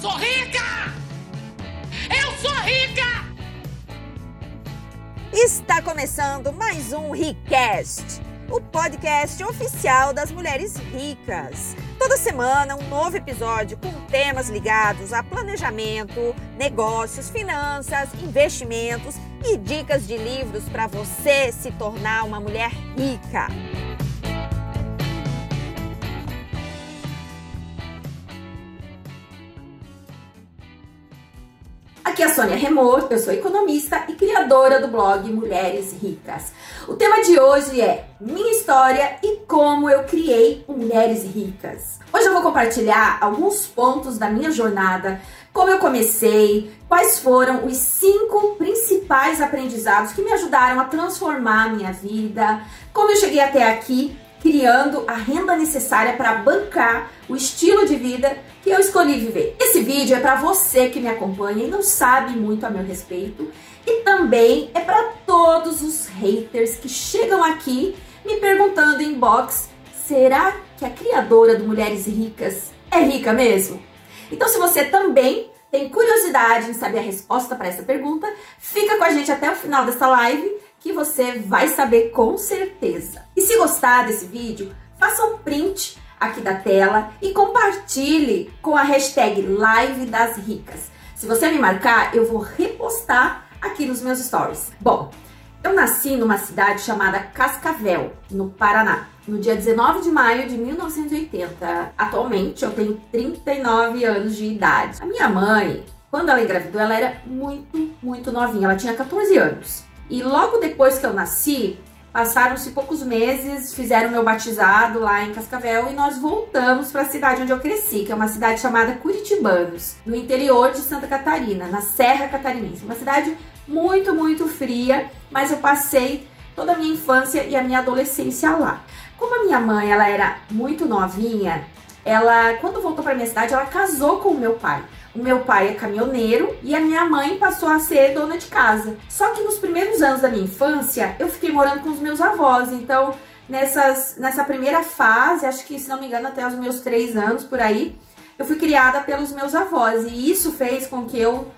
sou rica! Eu sou rica! Está começando mais um Ricast, o podcast oficial das mulheres ricas. Toda semana um novo episódio com temas ligados a planejamento, negócios, finanças, investimentos e dicas de livros para você se tornar uma mulher rica. Sônia Remor, eu sou economista e criadora do blog Mulheres Ricas. O tema de hoje é minha história e como eu criei Mulheres Ricas. Hoje eu vou compartilhar alguns pontos da minha jornada, como eu comecei, quais foram os cinco principais aprendizados que me ajudaram a transformar a minha vida, como eu cheguei até aqui criando a renda necessária para bancar o estilo de vida que eu escolhi viver. Esse vídeo é para você que me acompanha e não sabe muito a meu respeito, e também é para todos os haters que chegam aqui me perguntando em box: será que a criadora do Mulheres Ricas é rica mesmo? Então, se você também tem curiosidade em saber a resposta para essa pergunta, fica com a gente até o final dessa live que você vai saber com certeza. E se gostar desse vídeo, faça um print aqui da tela e compartilhe com a hashtag Live das Ricas. Se você me marcar, eu vou repostar aqui nos meus stories. Bom, eu nasci numa cidade chamada Cascavel, no Paraná, no dia 19 de maio de 1980. Atualmente eu tenho 39 anos de idade. A minha mãe, quando ela engravidou, ela era muito, muito novinha, ela tinha 14 anos. E logo depois que eu nasci, Passaram-se poucos meses, fizeram meu batizado lá em Cascavel e nós voltamos para a cidade onde eu cresci, que é uma cidade chamada Curitibanos, no interior de Santa Catarina, na Serra Catarinense. Uma cidade muito, muito fria, mas eu passei toda a minha infância e a minha adolescência lá. Como a minha mãe ela era muito novinha, ela quando voltou para minha cidade, ela casou com o meu pai. O meu pai é caminhoneiro e a minha mãe passou a ser dona de casa. Só que nos primeiros anos da minha infância, eu fiquei morando com os meus avós. Então, nessas, nessa primeira fase, acho que se não me engano, até os meus três anos por aí, eu fui criada pelos meus avós. E isso fez com que eu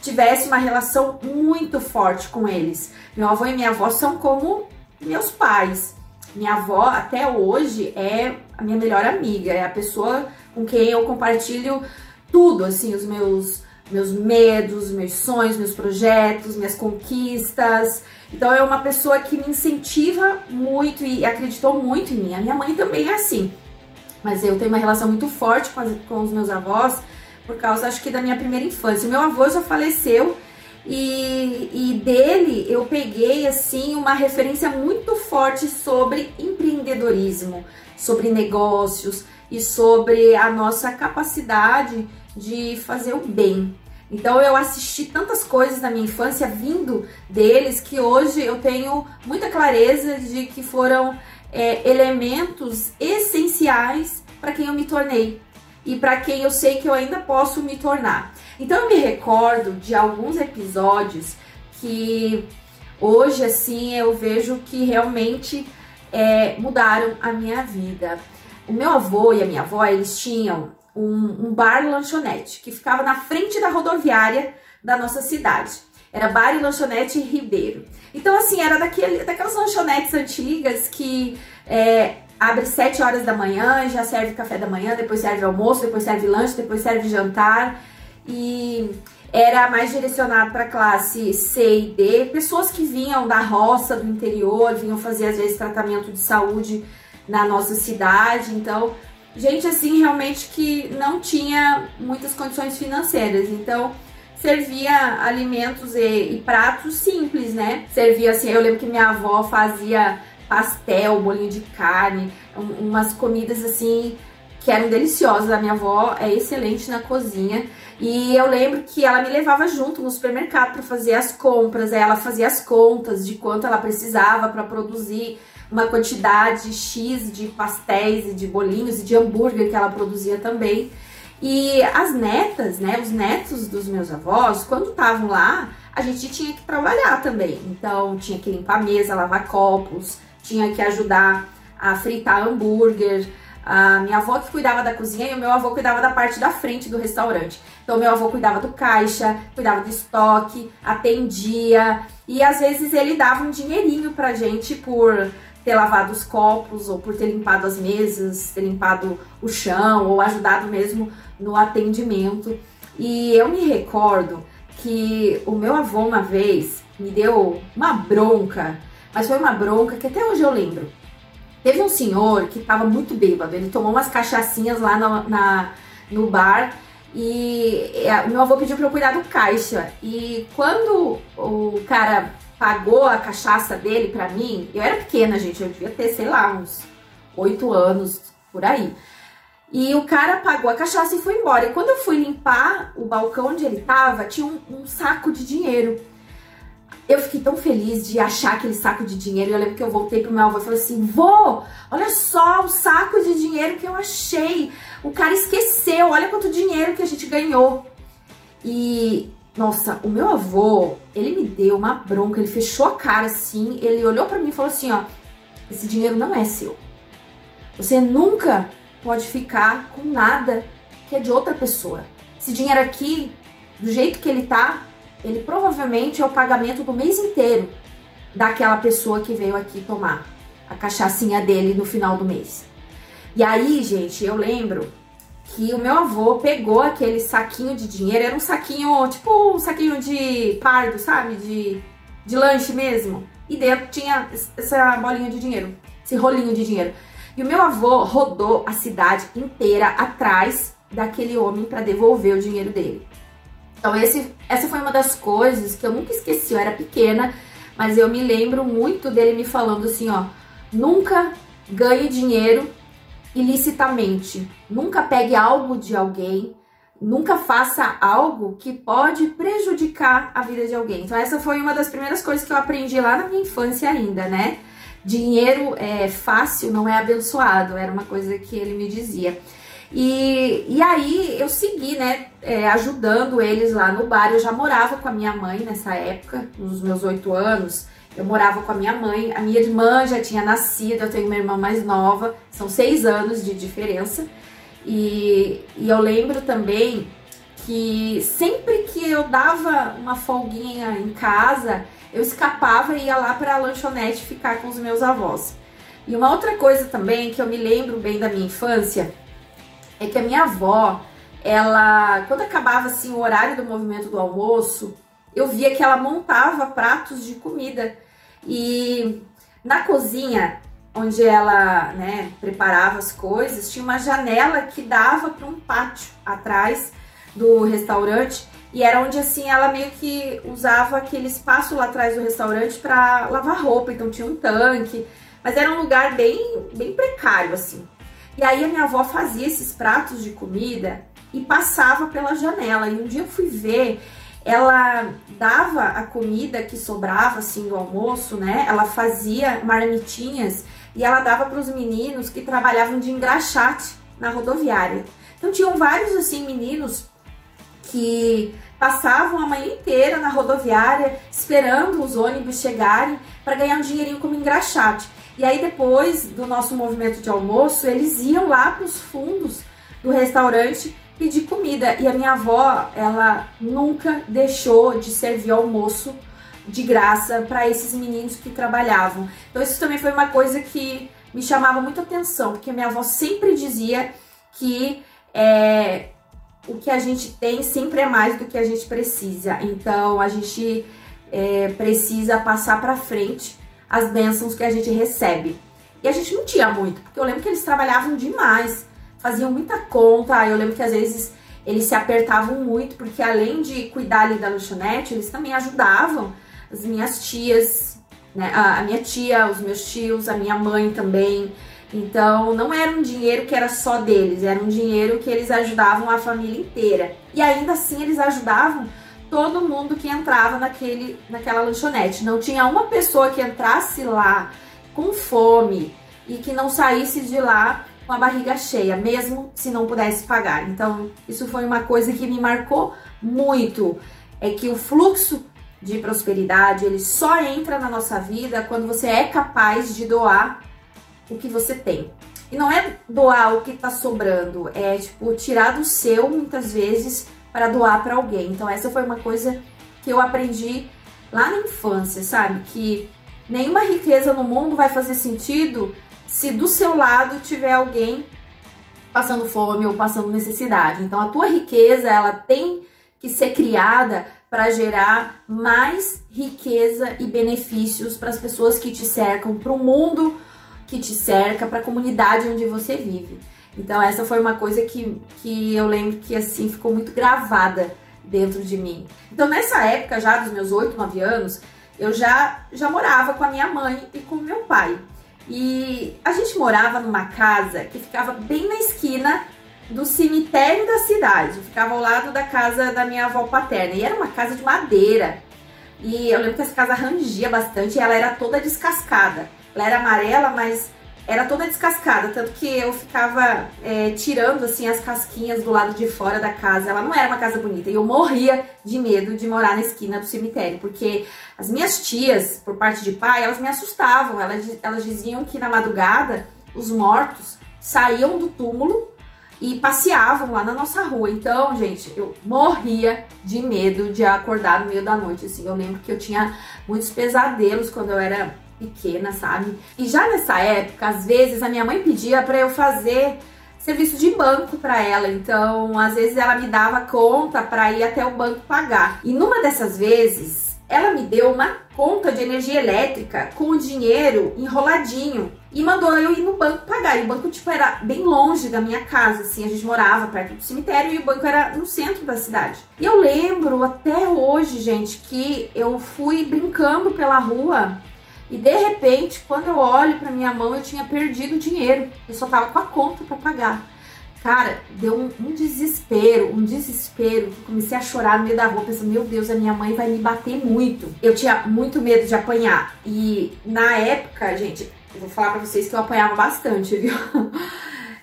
tivesse uma relação muito forte com eles. Meu avô e minha avó são como meus pais. Minha avó, até hoje, é a minha melhor amiga, é a pessoa com quem eu compartilho tudo, assim, os meus meus medos, meus sonhos, meus projetos, minhas conquistas. Então é uma pessoa que me incentiva muito e acreditou muito em mim. A minha mãe também é assim. Mas eu tenho uma relação muito forte com, as, com os meus avós por causa, acho que, da minha primeira infância. O meu avô já faleceu e, e dele eu peguei, assim, uma referência muito forte sobre empreendedorismo, sobre negócios e sobre a nossa capacidade de fazer o bem. Então eu assisti tantas coisas na minha infância vindo deles que hoje eu tenho muita clareza de que foram é, elementos essenciais para quem eu me tornei e para quem eu sei que eu ainda posso me tornar. Então eu me recordo de alguns episódios que hoje assim eu vejo que realmente é, mudaram a minha vida. O meu avô e a minha avó eles tinham um, um bar lanchonete que ficava na frente da rodoviária da nossa cidade. Era Bar e Lanchonete Ribeiro. Então, assim, era daquele, daquelas lanchonetes antigas que é, abre 7 horas da manhã, já serve café da manhã, depois serve almoço, depois serve lanche, depois serve jantar. E era mais direcionado para classe C e D, pessoas que vinham da roça, do interior, vinham fazer às vezes tratamento de saúde na nossa cidade. Então, gente assim realmente que não tinha muitas condições financeiras. Então, servia alimentos e, e, pratos simples, né? Servia assim, eu lembro que minha avó fazia pastel, bolinho de carne, um, umas comidas assim que eram deliciosas. A minha avó é excelente na cozinha. E eu lembro que ela me levava junto no supermercado para fazer as compras. Ela fazia as contas de quanto ela precisava para produzir uma quantidade X de pastéis e de bolinhos e de hambúrguer que ela produzia também. E as netas, né, os netos dos meus avós, quando estavam lá, a gente tinha que trabalhar também. Então, tinha que limpar a mesa, lavar copos, tinha que ajudar a fritar hambúrguer, a minha avó que cuidava da cozinha e o meu avô cuidava da parte da frente do restaurante. Então, meu avô cuidava do caixa, cuidava do estoque, atendia e às vezes ele dava um dinheirinho pra gente por ter lavado os copos ou por ter limpado as mesas, ter limpado o chão ou ajudado mesmo no atendimento. E eu me recordo que o meu avô uma vez me deu uma bronca, mas foi uma bronca que até hoje eu lembro. Teve um senhor que estava muito bêbado, ele tomou umas cachaçinhas lá na, na no bar e é, meu avô pediu para eu cuidar do caixa. E quando o cara pagou a cachaça dele para mim, eu era pequena, gente, eu devia ter, sei lá, uns oito anos por aí. E o cara pagou a cachaça e foi embora. E quando eu fui limpar o balcão onde ele tava, tinha um, um saco de dinheiro. Eu fiquei tão feliz de achar aquele saco de dinheiro. Eu lembro que eu voltei pro meu avô e falei assim: vô, olha só o saco de dinheiro que eu achei. O cara esqueceu, olha quanto dinheiro que a gente ganhou. E, nossa, o meu avô, ele me deu uma bronca, ele fechou a cara assim, ele olhou para mim e falou assim: ó, esse dinheiro não é seu. Você nunca pode ficar com nada que é de outra pessoa. Esse dinheiro aqui, do jeito que ele tá, ele provavelmente é o pagamento do mês inteiro daquela pessoa que veio aqui tomar a cachaçinha dele no final do mês. E aí, gente, eu lembro que o meu avô pegou aquele saquinho de dinheiro, era um saquinho, tipo um saquinho de pardo, sabe? De, de lanche mesmo. E dentro tinha essa bolinha de dinheiro, esse rolinho de dinheiro. E o meu avô rodou a cidade inteira atrás daquele homem para devolver o dinheiro dele. Então, esse, essa foi uma das coisas que eu nunca esqueci. Eu era pequena, mas eu me lembro muito dele me falando assim: ó, nunca ganhe dinheiro ilicitamente, nunca pegue algo de alguém, nunca faça algo que pode prejudicar a vida de alguém. Então, essa foi uma das primeiras coisas que eu aprendi lá na minha infância, ainda, né? Dinheiro é fácil, não é abençoado, era uma coisa que ele me dizia. E, e aí eu segui, né, é, ajudando eles lá no bar. Eu já morava com a minha mãe nessa época, nos meus oito anos. Eu morava com a minha mãe, a minha irmã já tinha nascido, eu tenho uma irmã mais nova, são seis anos de diferença. E, e eu lembro também que sempre que eu dava uma folguinha em casa, eu escapava e ia lá para a lanchonete ficar com os meus avós. E uma outra coisa também que eu me lembro bem da minha infância é que a minha avó, ela, quando acabava assim o horário do movimento do almoço, eu via que ela montava pratos de comida e na cozinha onde ela né, preparava as coisas tinha uma janela que dava para um pátio atrás do restaurante e era onde assim ela meio que usava aquele espaço lá atrás do restaurante para lavar roupa, então tinha um tanque, mas era um lugar bem bem precário assim. E aí a minha avó fazia esses pratos de comida e passava pela janela. E um dia eu fui ver, ela dava a comida que sobrava assim do almoço, né? Ela fazia marmitinhas e ela dava para os meninos que trabalhavam de engraxate na rodoviária. Então tinham vários assim meninos que passavam a manhã inteira na rodoviária esperando os ônibus chegarem para ganhar um dinheirinho como engraxate. E aí depois do nosso movimento de almoço, eles iam lá para os fundos do restaurante pedir comida. E a minha avó, ela nunca deixou de servir almoço de graça para esses meninos que trabalhavam. Então isso também foi uma coisa que me chamava muita atenção, porque minha avó sempre dizia que é, o que a gente tem sempre é mais do que a gente precisa. Então a gente é, precisa passar para frente as bênçãos que a gente recebe. E a gente não tinha muito, porque eu lembro que eles trabalhavam demais, faziam muita conta. Eu lembro que às vezes eles se apertavam muito, porque além de cuidar ali da lanchonete, eles também ajudavam as minhas tias, né? A, a minha tia, os meus tios, a minha mãe também. Então, não era um dinheiro que era só deles, era um dinheiro que eles ajudavam a família inteira. E ainda assim, eles ajudavam todo mundo que entrava naquele, naquela lanchonete. Não tinha uma pessoa que entrasse lá com fome e que não saísse de lá com a barriga cheia, mesmo se não pudesse pagar. Então, isso foi uma coisa que me marcou muito. É que o fluxo de prosperidade, ele só entra na nossa vida quando você é capaz de doar o que você tem. E não é doar o que tá sobrando, é tipo tirar do seu muitas vezes para doar para alguém. Então essa foi uma coisa que eu aprendi lá na infância, sabe? Que nenhuma riqueza no mundo vai fazer sentido se do seu lado tiver alguém passando fome ou passando necessidade. Então a tua riqueza, ela tem que ser criada para gerar mais riqueza e benefícios para as pessoas que te cercam, para o mundo que te cerca, para a comunidade onde você vive. Então essa foi uma coisa que, que eu lembro que assim ficou muito gravada dentro de mim. Então nessa época já dos meus 8, 9 anos, eu já já morava com a minha mãe e com meu pai. E a gente morava numa casa que ficava bem na esquina do cemitério da cidade. Ficava ao lado da casa da minha avó paterna. E era uma casa de madeira. E eu lembro que essa casa rangia bastante e ela era toda descascada. Ela era amarela, mas era toda descascada, tanto que eu ficava é, tirando assim as casquinhas do lado de fora da casa. Ela não era uma casa bonita e eu morria de medo de morar na esquina do cemitério, porque as minhas tias, por parte de pai, elas me assustavam. Elas, elas diziam que na madrugada os mortos saíam do túmulo e passeavam lá na nossa rua. Então, gente, eu morria de medo de acordar no meio da noite. Assim, eu lembro que eu tinha muitos pesadelos quando eu era pequena, sabe? E já nessa época, às vezes a minha mãe pedia para eu fazer serviço de banco para ela. Então, às vezes ela me dava conta para ir até o banco pagar. E numa dessas vezes, ela me deu uma conta de energia elétrica com o dinheiro enroladinho e mandou eu ir no banco pagar. E o banco tipo era bem longe da minha casa, assim, a gente morava perto do cemitério e o banco era no centro da cidade. E eu lembro até hoje, gente, que eu fui brincando pela rua e de repente, quando eu olho para minha mão, eu tinha perdido o dinheiro. Eu só tava com a conta para pagar. Cara, deu um, um, desespero, um desespero. Comecei a chorar no meio da rua, pensando, meu Deus, a minha mãe vai me bater muito. Eu tinha muito medo de apanhar. E na época, gente, eu vou falar para vocês que eu apanhava bastante, viu?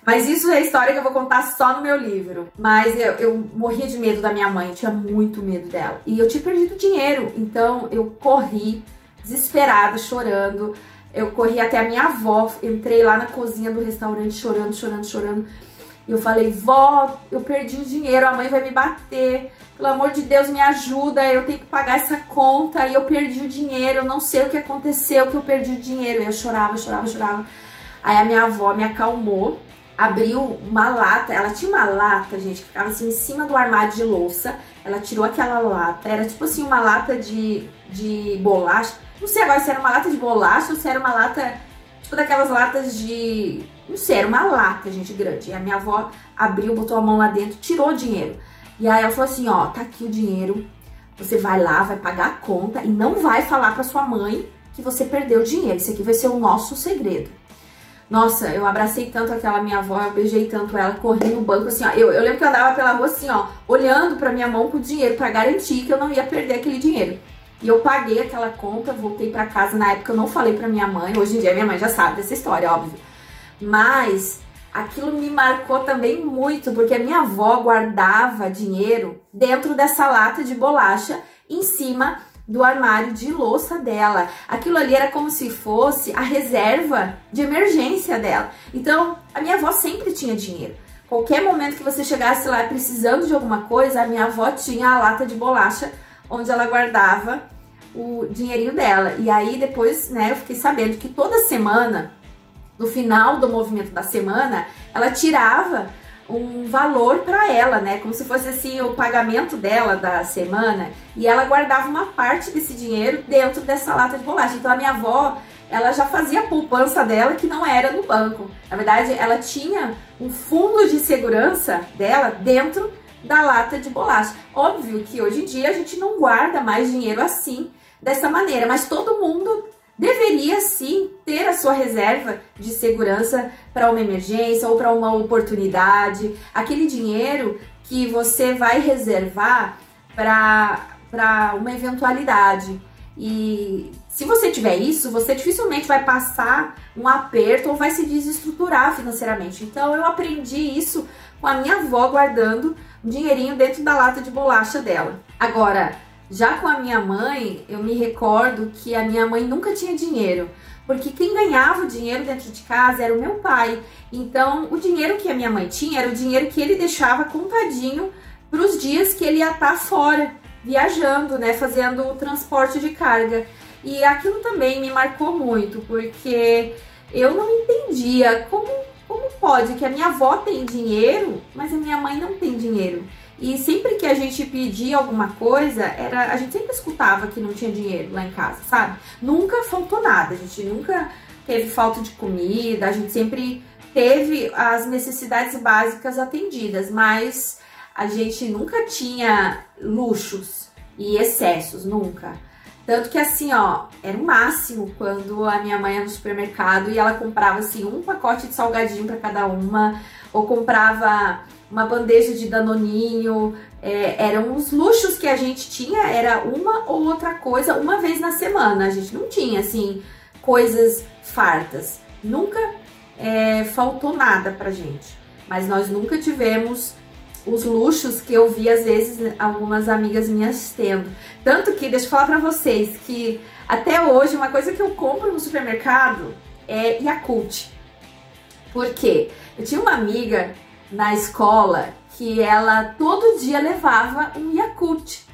Mas isso é história que eu vou contar só no meu livro. Mas eu, eu morria de medo da minha mãe, tinha muito medo dela. E eu tinha perdido dinheiro, então eu corri desesperada, chorando. Eu corri até a minha avó, entrei lá na cozinha do restaurante chorando, chorando, chorando. E eu falei, vó, eu perdi o dinheiro, a mãe vai me bater. Pelo amor de Deus, me ajuda, eu tenho que pagar essa conta. E eu perdi o dinheiro, eu não sei o que aconteceu, que eu perdi o dinheiro. E eu chorava, chorava, chorava. Aí a minha avó me acalmou, abriu uma lata. Ela tinha uma lata, gente, que ficava assim em cima do armário de louça. Ela tirou aquela lata, era tipo assim, uma lata de, de bolacha não sei agora se era uma lata de bolacha ou se era uma lata, tipo daquelas latas de. Não sei, era uma lata, gente, grande. E a minha avó abriu, botou a mão lá dentro, tirou o dinheiro. E aí ela falou assim: ó, tá aqui o dinheiro. Você vai lá, vai pagar a conta e não vai falar pra sua mãe que você perdeu o dinheiro. Isso aqui vai ser o nosso segredo. Nossa, eu abracei tanto aquela minha avó, eu beijei tanto ela, corri no banco assim, ó. Eu, eu lembro que eu andava pela rua assim, ó, olhando pra minha mão com o dinheiro para garantir que eu não ia perder aquele dinheiro. E eu paguei aquela conta, voltei para casa. Na época eu não falei para minha mãe. Hoje em dia minha mãe já sabe dessa história, óbvio. Mas aquilo me marcou também muito, porque a minha avó guardava dinheiro dentro dessa lata de bolacha em cima do armário de louça dela. Aquilo ali era como se fosse a reserva de emergência dela. Então, a minha avó sempre tinha dinheiro. Qualquer momento que você chegasse lá precisando de alguma coisa, a minha avó tinha a lata de bolacha onde ela guardava o dinheirinho dela. E aí depois, né, eu fiquei sabendo que toda semana, no final do movimento da semana, ela tirava um valor para ela, né? Como se fosse assim o pagamento dela da semana, e ela guardava uma parte desse dinheiro dentro dessa lata de bolacha. Então a minha avó, ela já fazia a poupança dela que não era no banco. Na verdade, ela tinha um fundo de segurança dela dentro da lata de bolacha. Óbvio que hoje em dia a gente não guarda mais dinheiro assim, dessa maneira, mas todo mundo deveria sim ter a sua reserva de segurança para uma emergência ou para uma oportunidade, aquele dinheiro que você vai reservar para uma eventualidade. E se você tiver isso, você dificilmente vai passar um aperto ou vai se desestruturar financeiramente. Então eu aprendi isso com a minha avó guardando um dinheirinho dentro da lata de bolacha dela. Agora, já com a minha mãe, eu me recordo que a minha mãe nunca tinha dinheiro. porque quem ganhava o dinheiro dentro de casa era o meu pai. Então, o dinheiro que a minha mãe tinha era o dinheiro que ele deixava contadinho para os dias que ele ia estar tá fora, viajando, né, fazendo o transporte de carga. E aquilo também me marcou muito, porque eu não entendia como, como pode que a minha avó tem dinheiro, mas a minha mãe não tem dinheiro. E sempre que a gente pedia alguma coisa, era a gente sempre escutava que não tinha dinheiro lá em casa, sabe? Nunca faltou nada, a gente nunca teve falta de comida, a gente sempre teve as necessidades básicas atendidas, mas a gente nunca tinha luxos e excessos, nunca. Tanto que assim, ó, era o máximo quando a minha mãe ia no supermercado e ela comprava assim um pacote de salgadinho para cada uma, ou comprava uma bandeja de danoninho, é, eram os luxos que a gente tinha, era uma ou outra coisa uma vez na semana. A gente não tinha assim coisas fartas. Nunca é, faltou nada pra gente. Mas nós nunca tivemos os luxos que eu vi às vezes algumas amigas minhas tendo. Tanto que, deixa eu falar pra vocês, que até hoje uma coisa que eu compro no supermercado é Yakult. Por quê? Eu tinha uma amiga na escola que ela todo dia levava um Yakult.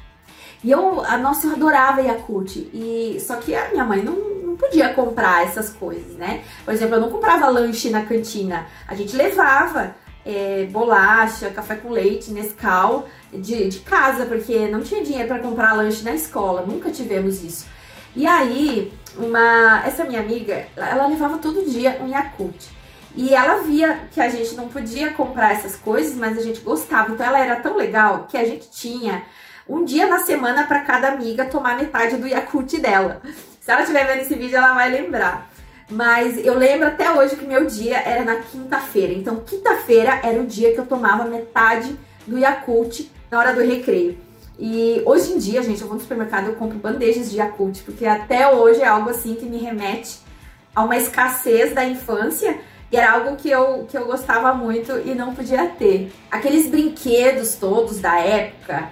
E eu, a nossa, eu adorava Yakult. E, só que a minha mãe não, não podia comprar essas coisas, né? Por exemplo, eu não comprava lanche na cantina. A gente levava é, bolacha, café com leite, Nescau de, de casa, porque não tinha dinheiro para comprar lanche na escola. Nunca tivemos isso. E aí, uma, essa minha amiga, ela levava todo dia um Yakult. E ela via que a gente não podia comprar essas coisas, mas a gente gostava. Então ela era tão legal que a gente tinha um dia na semana para cada amiga tomar metade do Yakult dela. Se ela estiver vendo esse vídeo, ela vai lembrar. Mas eu lembro até hoje que meu dia era na quinta-feira. Então, quinta-feira era o dia que eu tomava metade do Yakult na hora do recreio. E hoje em dia, gente, eu vou no supermercado eu compro bandejas de Yakult, porque até hoje é algo assim que me remete a uma escassez da infância e era algo que eu, que eu gostava muito e não podia ter. Aqueles brinquedos todos da época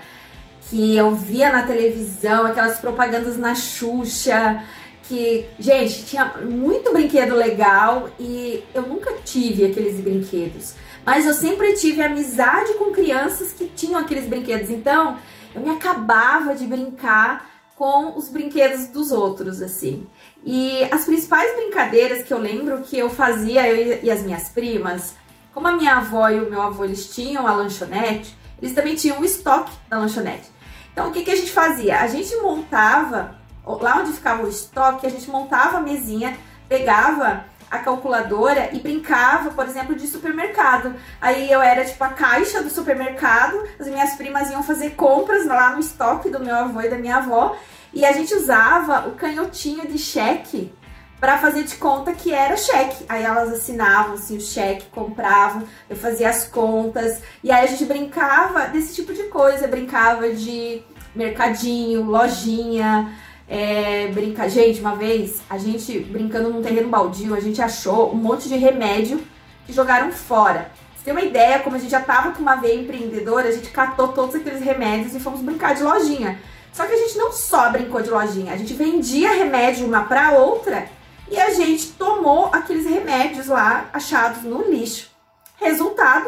que eu via na televisão, aquelas propagandas na Xuxa, que, gente, tinha muito brinquedo legal e eu nunca tive aqueles brinquedos. Mas eu sempre tive amizade com crianças que tinham aqueles brinquedos. Então, eu me acabava de brincar com os brinquedos dos outros, assim. E as principais brincadeiras que eu lembro que eu fazia, eu e as minhas primas, como a minha avó e o meu avô eles tinham a lanchonete, eles também tinham o estoque da lanchonete. Então o que, que a gente fazia? A gente montava, lá onde ficava o estoque, a gente montava a mesinha, pegava a calculadora e brincava, por exemplo, de supermercado. Aí eu era tipo a caixa do supermercado, as minhas primas iam fazer compras lá no estoque do meu avô e da minha avó, e a gente usava o canhotinho de cheque para fazer de conta que era cheque. Aí elas assinavam assim, o cheque, compravam, eu fazia as contas. E aí a gente brincava desse tipo de coisa, brincava de mercadinho, lojinha, é, brinca... Gente, uma vez, a gente brincando num terreno baldio, a gente achou um monte de remédio que jogaram fora. Você tem uma ideia, como a gente já tava com uma veia empreendedora, a gente catou todos aqueles remédios e fomos brincar de lojinha. Só que a gente não só brincou de lojinha, a gente vendia remédio uma para outra e a gente tomou aqueles remédios lá achados no lixo. Resultado,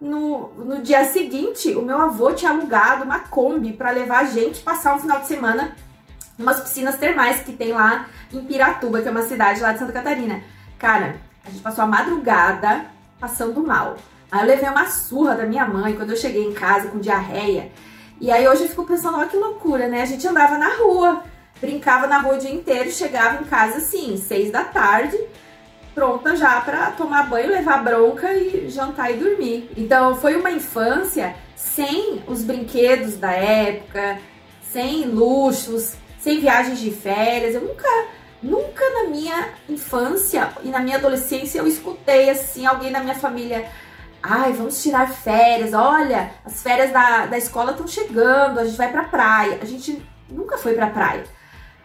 no, no dia seguinte, o meu avô tinha alugado uma Kombi para levar a gente passar um final de semana em umas piscinas termais que tem lá em Piratuba, que é uma cidade lá de Santa Catarina. Cara, a gente passou a madrugada passando mal. Aí eu levei uma surra da minha mãe quando eu cheguei em casa com diarreia. E aí hoje eu fico pensando, olha que loucura, né? A gente andava na rua, brincava na rua o dia inteiro, chegava em casa assim, seis da tarde, pronta já para tomar banho, levar bronca e jantar e dormir. Então foi uma infância sem os brinquedos da época, sem luxos, sem viagens de férias. Eu nunca, nunca na minha infância e na minha adolescência eu escutei assim alguém da minha família Ai, vamos tirar férias. Olha, as férias da, da escola estão chegando, a gente vai pra praia. A gente nunca foi pra praia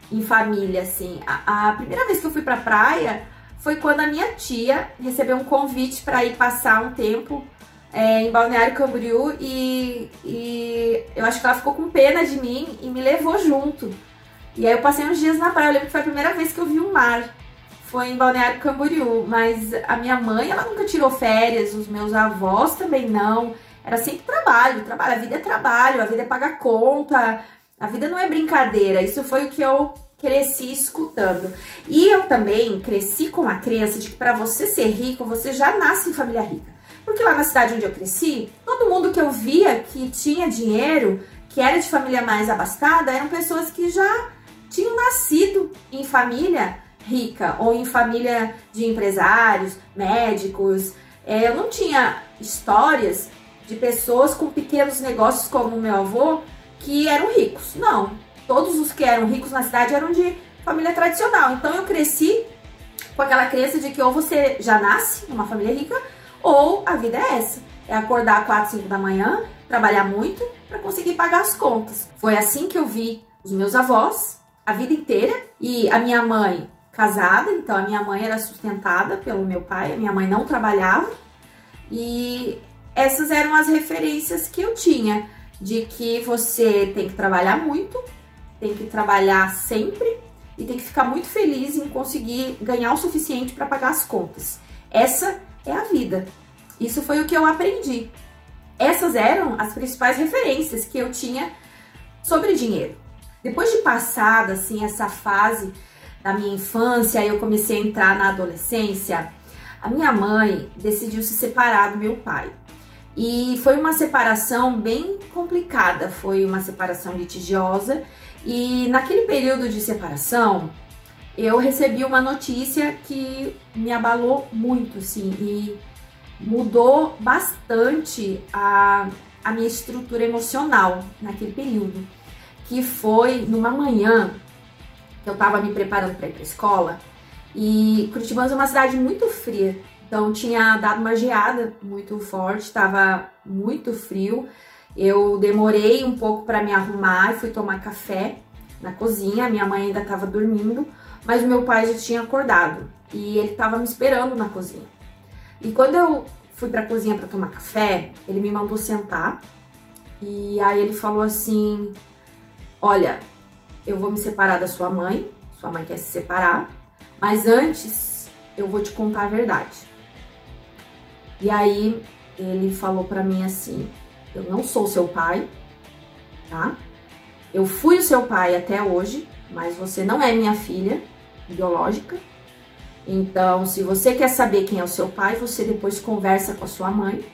em família, assim. A, a primeira vez que eu fui pra praia foi quando a minha tia recebeu um convite para ir passar um tempo é, em Balneário Camboriú e, e eu acho que ela ficou com pena de mim e me levou junto. E aí eu passei uns dias na praia, eu lembro que foi a primeira vez que eu vi o mar. foi em Balneário Camboriú, mas a minha mãe, ela nunca tirou férias, os meus avós também não. Era sempre trabalho, trabalho. A vida é trabalho, a vida é pagar conta, a vida não é brincadeira. Isso foi o que eu cresci escutando. E eu também cresci com a crença de que para você ser rico, você já nasce em família rica. Porque lá na cidade onde eu cresci, todo mundo que eu via que tinha dinheiro, que era de família mais abastada, eram pessoas que já tinham nascido em família rica ou em família de empresários, médicos. É, eu não tinha histórias de pessoas com pequenos negócios como o meu avô que eram ricos. Não, todos os que eram ricos na cidade eram de família tradicional. Então eu cresci com aquela crença de que ou você já nasce numa família rica ou a vida é essa. É acordar às 4, 5 da manhã, trabalhar muito para conseguir pagar as contas. Foi assim que eu vi os meus avós a vida inteira e a minha mãe casada, então a minha mãe era sustentada pelo meu pai, a minha mãe não trabalhava e essas eram as referências que eu tinha de que você tem que trabalhar muito, tem que trabalhar sempre e tem que ficar muito feliz em conseguir ganhar o suficiente para pagar as contas. Essa é a vida. Isso foi o que eu aprendi. Essas eram as principais referências que eu tinha sobre dinheiro. Depois de passada assim essa fase da minha infância, eu comecei a entrar na adolescência, a minha mãe decidiu se separar do meu pai. E foi uma separação bem complicada, foi uma separação litigiosa. E naquele período de separação, eu recebi uma notícia que me abalou muito, assim, e mudou bastante a, a minha estrutura emocional naquele período. Que foi numa manhã que eu estava me preparando para ir para escola. E Curitiba é uma cidade muito fria, então tinha dado uma geada muito forte, estava muito frio. Eu demorei um pouco para me arrumar e fui tomar café na cozinha. Minha mãe ainda estava dormindo, mas meu pai já tinha acordado e ele estava me esperando na cozinha. E quando eu fui para a cozinha para tomar café, ele me mandou sentar e aí ele falou assim: Olha, eu vou me separar da sua mãe, sua mãe quer se separar, mas antes eu vou te contar a verdade. E aí ele falou para mim assim: Eu não sou seu pai, tá? Eu fui o seu pai até hoje, mas você não é minha filha biológica. Então, se você quer saber quem é o seu pai, você depois conversa com a sua mãe.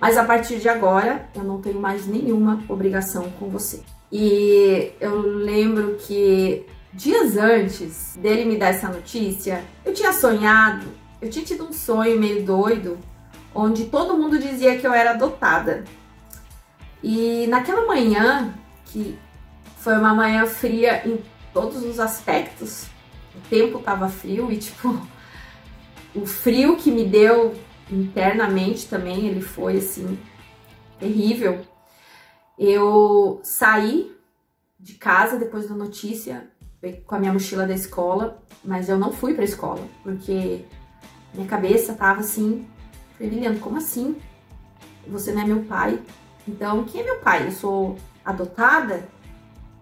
Mas a partir de agora, eu não tenho mais nenhuma obrigação com você. E eu lembro que dias antes dele me dar essa notícia, eu tinha sonhado, eu tinha tido um sonho meio doido, onde todo mundo dizia que eu era adotada. E naquela manhã, que foi uma manhã fria em todos os aspectos, o tempo tava frio e tipo, o frio que me deu internamente também, ele foi assim, terrível. Eu saí de casa depois da notícia com a minha mochila da escola, mas eu não fui para a escola porque minha cabeça tava assim fervilhando. Como assim? Você não é meu pai? Então, quem é meu pai? Eu sou adotada?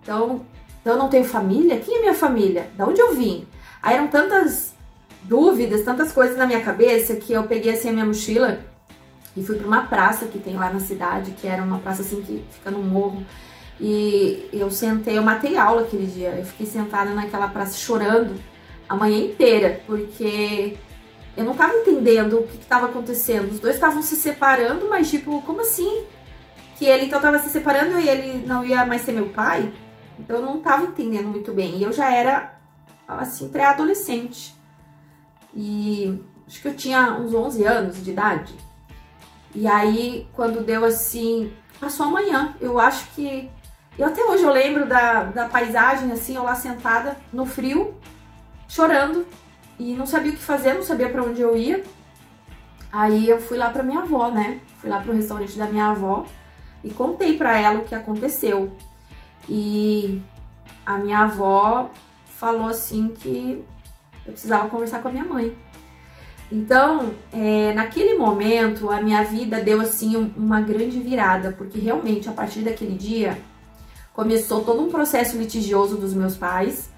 Então, então eu não tenho família? Quem é minha família? Da onde eu vim? Aí eram tantas dúvidas, tantas coisas na minha cabeça que eu peguei assim a minha mochila e fui para uma praça que tem lá na cidade, que era uma praça assim que fica no morro. E eu sentei, eu matei aula aquele dia. Eu fiquei sentada naquela praça chorando a manhã inteira, porque eu não tava entendendo o que estava acontecendo. Os dois estavam se separando, mas tipo, como assim? Que ele então tava se separando e ele não ia mais ser meu pai? Então eu não tava entendendo muito bem. E eu já era, assim, pré-adolescente. E acho que eu tinha uns 11 anos de idade. E aí, quando deu assim, passou amanhã. Eu acho que. Eu até hoje eu lembro da, da paisagem, assim, eu lá sentada no frio, chorando. E não sabia o que fazer, não sabia para onde eu ia. Aí eu fui lá para minha avó, né? Fui lá pro restaurante da minha avó e contei para ela o que aconteceu. E a minha avó falou assim que eu precisava conversar com a minha mãe. Então, é, naquele momento, a minha vida deu assim uma grande virada, porque realmente a partir daquele dia começou todo um processo litigioso dos meus pais.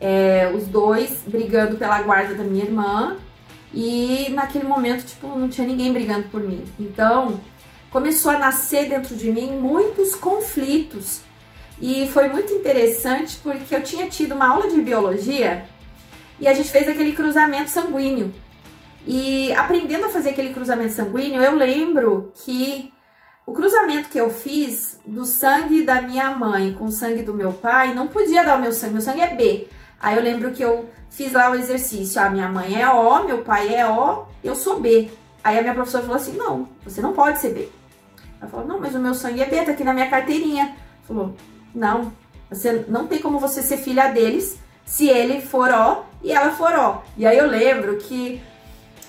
é, os dois brigando pela guarda da minha irmã. E naquele momento, tipo, não tinha ninguém brigando por mim. Então, começou a nascer dentro de mim muitos conflitos. E foi muito interessante porque eu tinha tido uma aula de biologia e a gente fez aquele cruzamento sanguíneo. E aprendendo a fazer aquele cruzamento sanguíneo, eu lembro que o cruzamento que eu fiz do sangue da minha mãe com o sangue do meu pai não podia dar o meu sangue, meu sangue é B. Aí eu lembro que eu fiz lá o exercício, a ah, minha mãe é O, meu pai é O, eu sou B. Aí a minha professora falou assim: não, você não pode ser B. Ela falou: não, mas o meu sangue é B, tá aqui na minha carteirinha. Falou: não, você não tem como você ser filha deles se ele for O e ela for O. E aí eu lembro que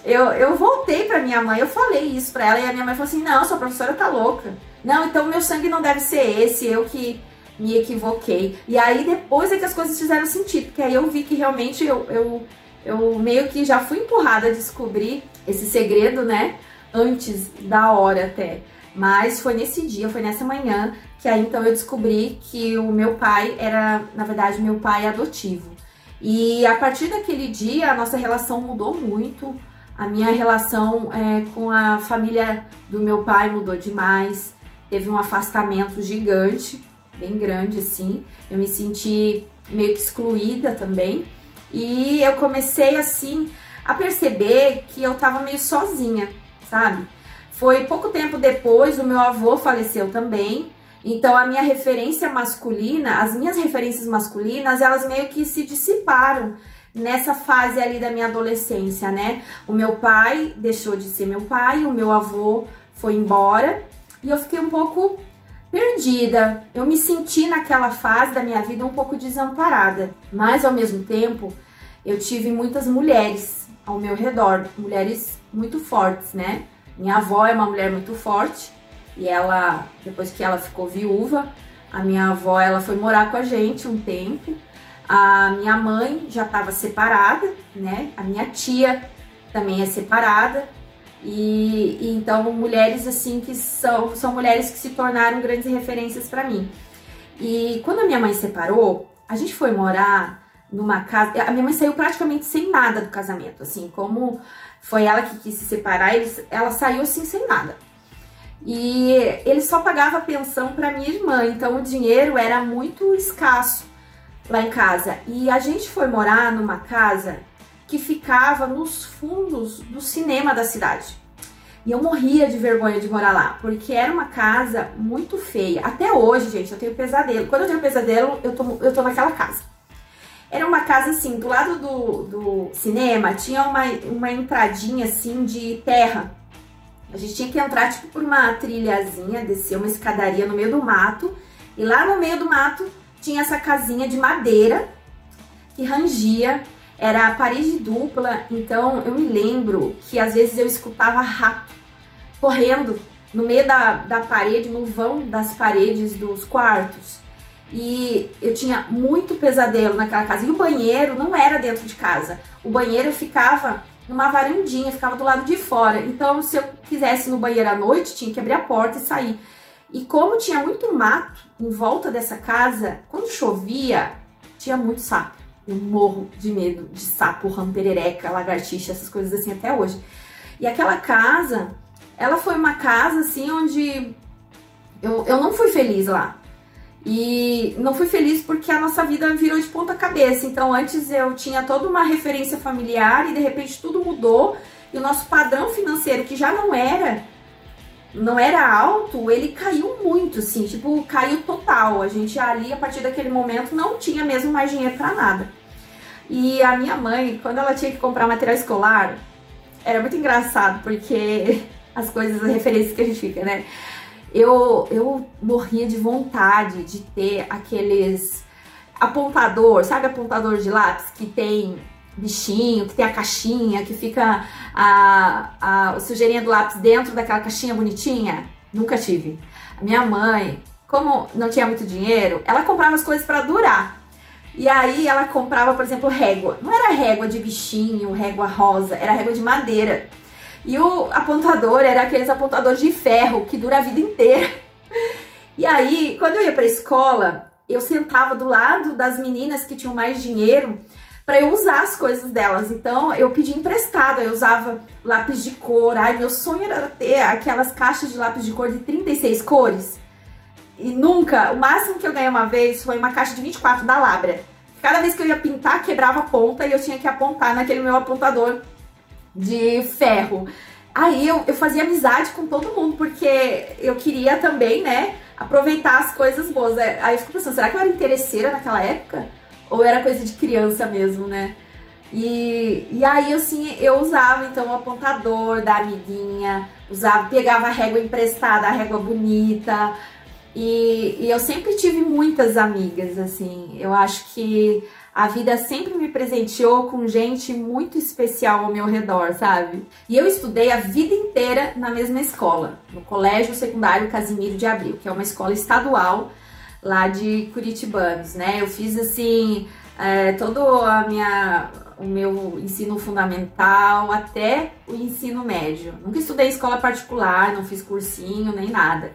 eu, eu voltei pra minha mãe, eu falei isso pra ela, e a minha mãe falou assim: não, sua professora tá louca. Não, então meu sangue não deve ser esse, eu que me equivoquei. E aí depois é que as coisas fizeram sentido, porque aí eu vi que realmente eu, eu, eu meio que já fui empurrada a descobrir esse segredo, né? Antes da hora até. Mas foi nesse dia, foi nessa manhã, que aí então eu descobri que o meu pai era, na verdade, meu pai adotivo. E a partir daquele dia a nossa relação mudou muito. A minha relação é, com a família do meu pai mudou demais. Teve um afastamento gigante, bem grande assim. Eu me senti meio que excluída também. E eu comecei assim a perceber que eu tava meio sozinha, sabe? Foi pouco tempo depois, o meu avô faleceu também. Então a minha referência masculina, as minhas referências masculinas, elas meio que se dissiparam nessa fase ali da minha adolescência, né? O meu pai deixou de ser meu pai, o meu avô foi embora e eu fiquei um pouco perdida. Eu me senti naquela fase da minha vida um pouco desamparada, mas ao mesmo tempo eu tive muitas mulheres ao meu redor, mulheres muito fortes, né? Minha avó é uma mulher muito forte e ela, depois que ela ficou viúva, a minha avó ela foi morar com a gente um tempo a minha mãe já estava separada, né? A minha tia também é separada. E, e, então mulheres assim que são, são mulheres que se tornaram grandes referências para mim. E quando a minha mãe separou, a gente foi morar numa casa. A minha mãe saiu praticamente sem nada do casamento, assim, como foi ela que quis se separar, eles, ela saiu assim sem nada. E ele só pagava pensão para minha irmã, então o dinheiro era muito escasso lá em casa. E a gente foi morar numa casa que ficava nos fundos do cinema da cidade. E eu morria de vergonha de morar lá, porque era uma casa muito feia. Até hoje, gente, eu tenho pesadelo. Quando eu tenho pesadelo, eu tô, eu tô naquela casa. Era uma casa assim, do lado do, do cinema tinha uma, uma entradinha assim de terra. A gente tinha que entrar tipo por uma trilhazinha, descer uma escadaria no meio do mato. E lá no meio do mato tinha essa casinha de madeira que rangia, era a parede dupla, então eu me lembro que às vezes eu escutava rato correndo no meio da, da parede, no vão das paredes dos quartos. E eu tinha muito pesadelo naquela casa. E o banheiro não era dentro de casa. O banheiro ficava numa varandinha, ficava do lado de fora. Então, se eu quisesse ir no banheiro à noite, tinha que abrir a porta e sair. E como tinha muito mato em volta dessa casa, quando chovia, tinha muito sapo. Eu morro de medo de sapo, ramperereca, lagartixa, essas coisas assim até hoje. E aquela casa, ela foi uma casa assim onde eu, eu não fui feliz lá. E não fui feliz porque a nossa vida virou de ponta cabeça. Então antes eu tinha toda uma referência familiar e de repente tudo mudou. E o nosso padrão financeiro, que já não era não era alto, ele caiu muito, assim, tipo, caiu total. A gente ali, a partir daquele momento, não tinha mesmo mais dinheiro para nada. E a minha mãe, quando ela tinha que comprar material escolar, era muito engraçado, porque as coisas, as referências que a gente fica, né? Eu, eu morria de vontade de ter aqueles apontador, sabe apontador de lápis que tem bichinho, que tem a caixinha, que fica a, a, sujeirinha do lápis dentro daquela caixinha bonitinha? Nunca tive. Minha mãe, como não tinha muito dinheiro, ela comprava as coisas para durar. E aí ela comprava, por exemplo, régua. Não era régua de bichinho, régua rosa, era régua de madeira. E o apontador era aqueles apontadores de ferro que dura a vida inteira. E aí, quando eu ia pra escola, eu sentava do lado das meninas que tinham mais dinheiro para eu usar as coisas delas. Então eu pedi emprestado, eu usava lápis de cor. Ai, meu sonho era ter aquelas caixas de lápis de cor de 36 cores. E nunca, o máximo que eu ganhei uma vez foi uma caixa de 24 da Labra. Cada vez que eu ia pintar, quebrava a ponta e eu tinha que apontar naquele meu apontador de ferro. Aí eu, eu fazia amizade com todo mundo, porque eu queria também, né, aproveitar as coisas boas. Aí eu fico pensando, será que eu era interesseira naquela época? Ou era coisa de criança mesmo, né? E, e aí, assim, eu usava então o apontador da amiguinha, usava, pegava a régua emprestada, a régua bonita. E, e eu sempre tive muitas amigas, assim. Eu acho que a vida sempre me presenteou com gente muito especial ao meu redor, sabe? E eu estudei a vida inteira na mesma escola, no Colégio Secundário Casimiro de Abril, que é uma escola estadual lá de Curitibanos, né? Eu fiz assim é, todo a minha o meu ensino fundamental até o ensino médio. Nunca estudei escola particular, não fiz cursinho nem nada.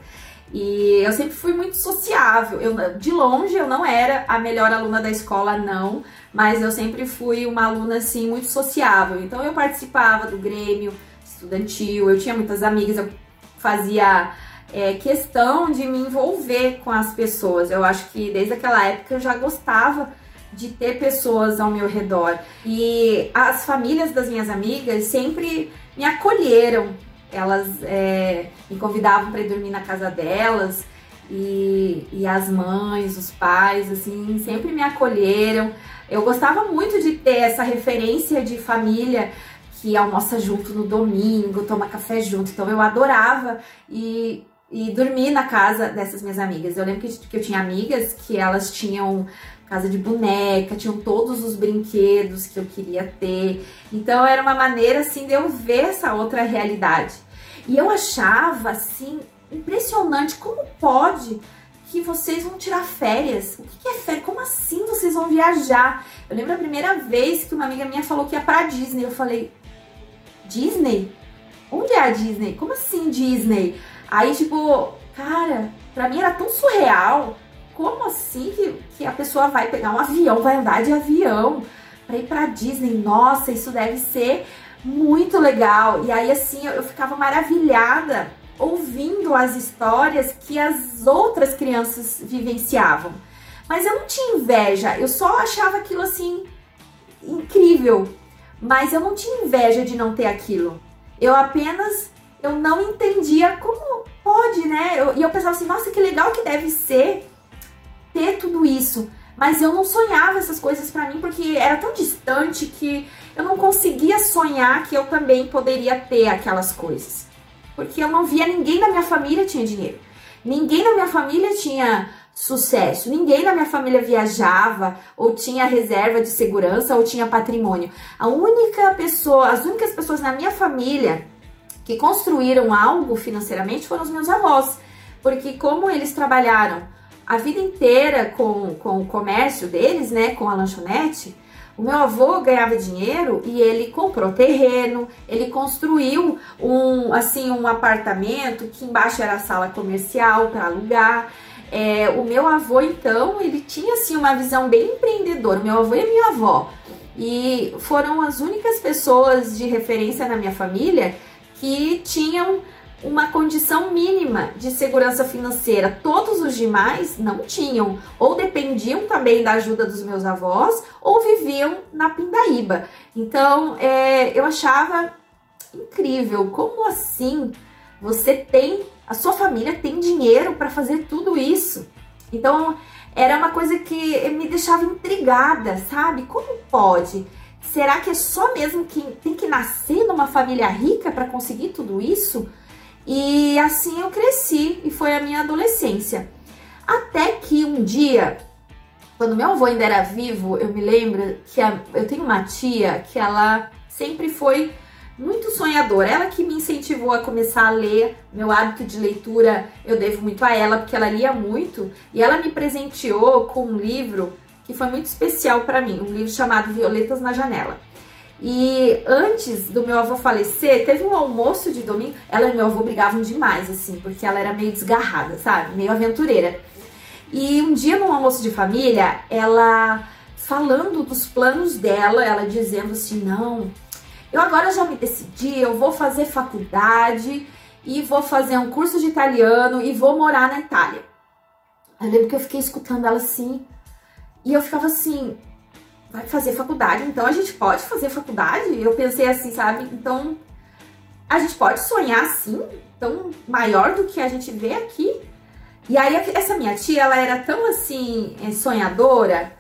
E eu sempre fui muito sociável. Eu, de longe eu não era a melhor aluna da escola, não, mas eu sempre fui uma aluna assim muito sociável. Então eu participava do Grêmio estudantil, eu tinha muitas amigas, eu fazia é, questão de me envolver com as pessoas. Eu acho que desde aquela época eu já gostava de ter pessoas ao meu redor. E as famílias das minhas amigas sempre me acolheram, elas é, me convidavam para ir dormir na casa delas e, e as mães, os pais, assim, sempre me acolheram. Eu gostava muito de ter essa referência de família que almoça junto no domingo, toma café junto. Então eu adorava e, e dormir na casa dessas minhas amigas. Eu lembro que, que eu tinha amigas que elas tinham casa de boneca, tinham todos os brinquedos que eu queria ter. Então era uma maneira assim de eu ver essa outra realidade. E eu achava assim impressionante como pode que vocês vão tirar férias. O que é férias? Como assim vocês vão viajar? Eu lembro a primeira vez que uma amiga minha falou que ia pra Disney. Eu falei, Disney? Onde é a Disney? Como assim Disney? Aí, tipo, cara, pra mim era tão surreal como assim que, que a pessoa vai pegar um avião, vai andar de avião para ir para Disney? Nossa, isso deve ser muito legal. E aí assim eu ficava maravilhada ouvindo as histórias que as outras crianças vivenciavam. Mas eu não tinha inveja, eu só achava aquilo assim incrível. Mas eu não tinha inveja de não ter aquilo. Eu apenas eu não entendia como pode, né? Eu, e eu pensava assim, nossa, que legal que deve ser ter tudo isso. Mas eu não sonhava essas coisas para mim porque era tão distante que eu não conseguia sonhar que eu também poderia ter aquelas coisas. Porque eu não via ninguém da minha família tinha dinheiro. Ninguém da minha família tinha sucesso. Ninguém da minha família viajava ou tinha reserva de segurança ou tinha patrimônio. A única pessoa, as únicas pessoas na minha família que construíram algo financeiramente foram os meus avós. Porque como eles trabalharam a vida inteira com, com o comércio deles, né, com a lanchonete, o meu avô ganhava dinheiro e ele comprou terreno, ele construiu um assim um apartamento que embaixo era a sala comercial para alugar. É, o meu avô então ele tinha assim uma visão bem empreendedora. Meu avô e minha avó e foram as únicas pessoas de referência na minha família que tinham uma condição mínima de segurança financeira. Todos os demais não tinham, ou dependiam também da ajuda dos meus avós, ou viviam na pindaíba. Então, é, eu achava incrível como assim você tem, a sua família tem dinheiro para fazer tudo isso. Então, era uma coisa que me deixava intrigada, sabe? Como pode? Será que é só mesmo que tem que nascer numa família rica para conseguir tudo isso? E assim eu cresci e foi a minha adolescência. Até que um dia, quando meu avô ainda era vivo, eu me lembro que a, eu tenho uma tia que ela sempre foi muito sonhadora. Ela que me incentivou a começar a ler. Meu hábito de leitura eu devo muito a ela, porque ela lia muito. E ela me presenteou com um livro que foi muito especial para mim, um livro chamado Violetas na Janela. E antes do meu avô falecer, teve um almoço de domingo. Ela e meu avô brigavam demais, assim, porque ela era meio desgarrada, sabe? Meio aventureira. E um dia no almoço de família, ela falando dos planos dela, ela dizendo assim: "Não, eu agora já me decidi, eu vou fazer faculdade e vou fazer um curso de italiano e vou morar na Itália". Eu lembro que eu fiquei escutando ela assim, e eu ficava assim, vai fazer faculdade, então a gente pode fazer faculdade? Eu pensei assim, sabe? Então a gente pode sonhar assim, tão maior do que a gente vê aqui. E aí essa minha tia, ela era tão assim eh, sonhadora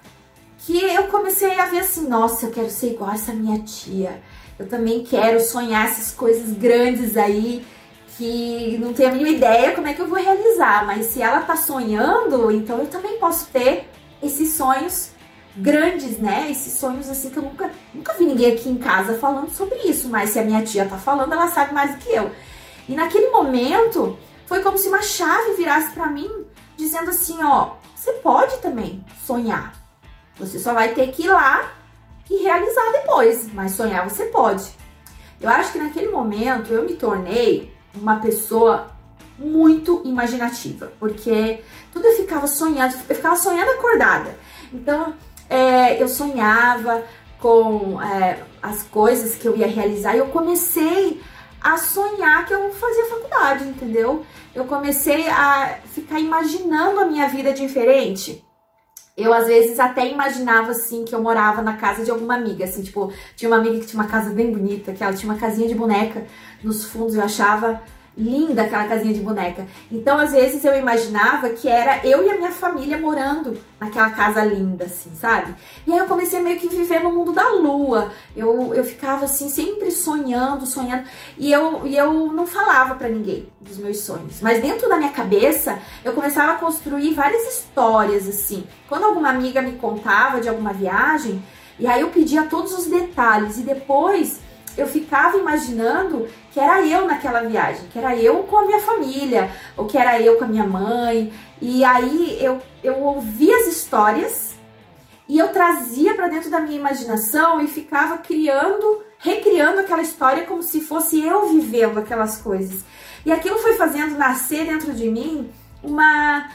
que eu comecei a ver assim, nossa, eu quero ser igual essa minha tia. Eu também quero sonhar essas coisas grandes aí que não tenho a mínima ideia como é que eu vou realizar, mas se ela tá sonhando, então eu também posso ter esses sonhos grandes, né? Esses sonhos assim que eu nunca, nunca vi ninguém aqui em casa falando sobre isso, mas se a minha tia tá falando, ela sabe mais do que eu. E naquele momento, foi como se uma chave virasse para mim, dizendo assim, ó, você pode também sonhar. Você só vai ter que ir lá e realizar depois, mas sonhar você pode. Eu acho que naquele momento eu me tornei uma pessoa muito imaginativa, porque tudo eu ficava sonhando, eu ficava sonhando acordada. Então, é, eu sonhava com é, as coisas que eu ia realizar e eu comecei a sonhar que eu fazia faculdade, entendeu? Eu comecei a ficar imaginando a minha vida diferente. Eu, às vezes, até imaginava, assim, que eu morava na casa de alguma amiga, assim, tipo, tinha uma amiga que tinha uma casa bem bonita, que ela tinha uma casinha de boneca nos fundos, eu achava linda aquela casinha de boneca. Então, às vezes, eu imaginava que era eu e a minha família morando naquela casa linda, assim, sabe? E aí eu comecei a meio que viver no mundo da lua. Eu, eu ficava, assim, sempre sonhando, sonhando. E eu, e eu não falava para ninguém dos meus sonhos. Mas dentro da minha cabeça, eu começava a construir várias histórias, assim. Quando alguma amiga me contava de alguma viagem, e aí eu pedia todos os detalhes. E depois eu ficava imaginando que era eu naquela viagem, que era eu com a minha família, ou que era eu com a minha mãe. E aí eu, eu ouvia as histórias e eu trazia para dentro da minha imaginação e ficava criando, recriando aquela história como se fosse eu vivendo aquelas coisas. E aquilo foi fazendo nascer dentro de mim uma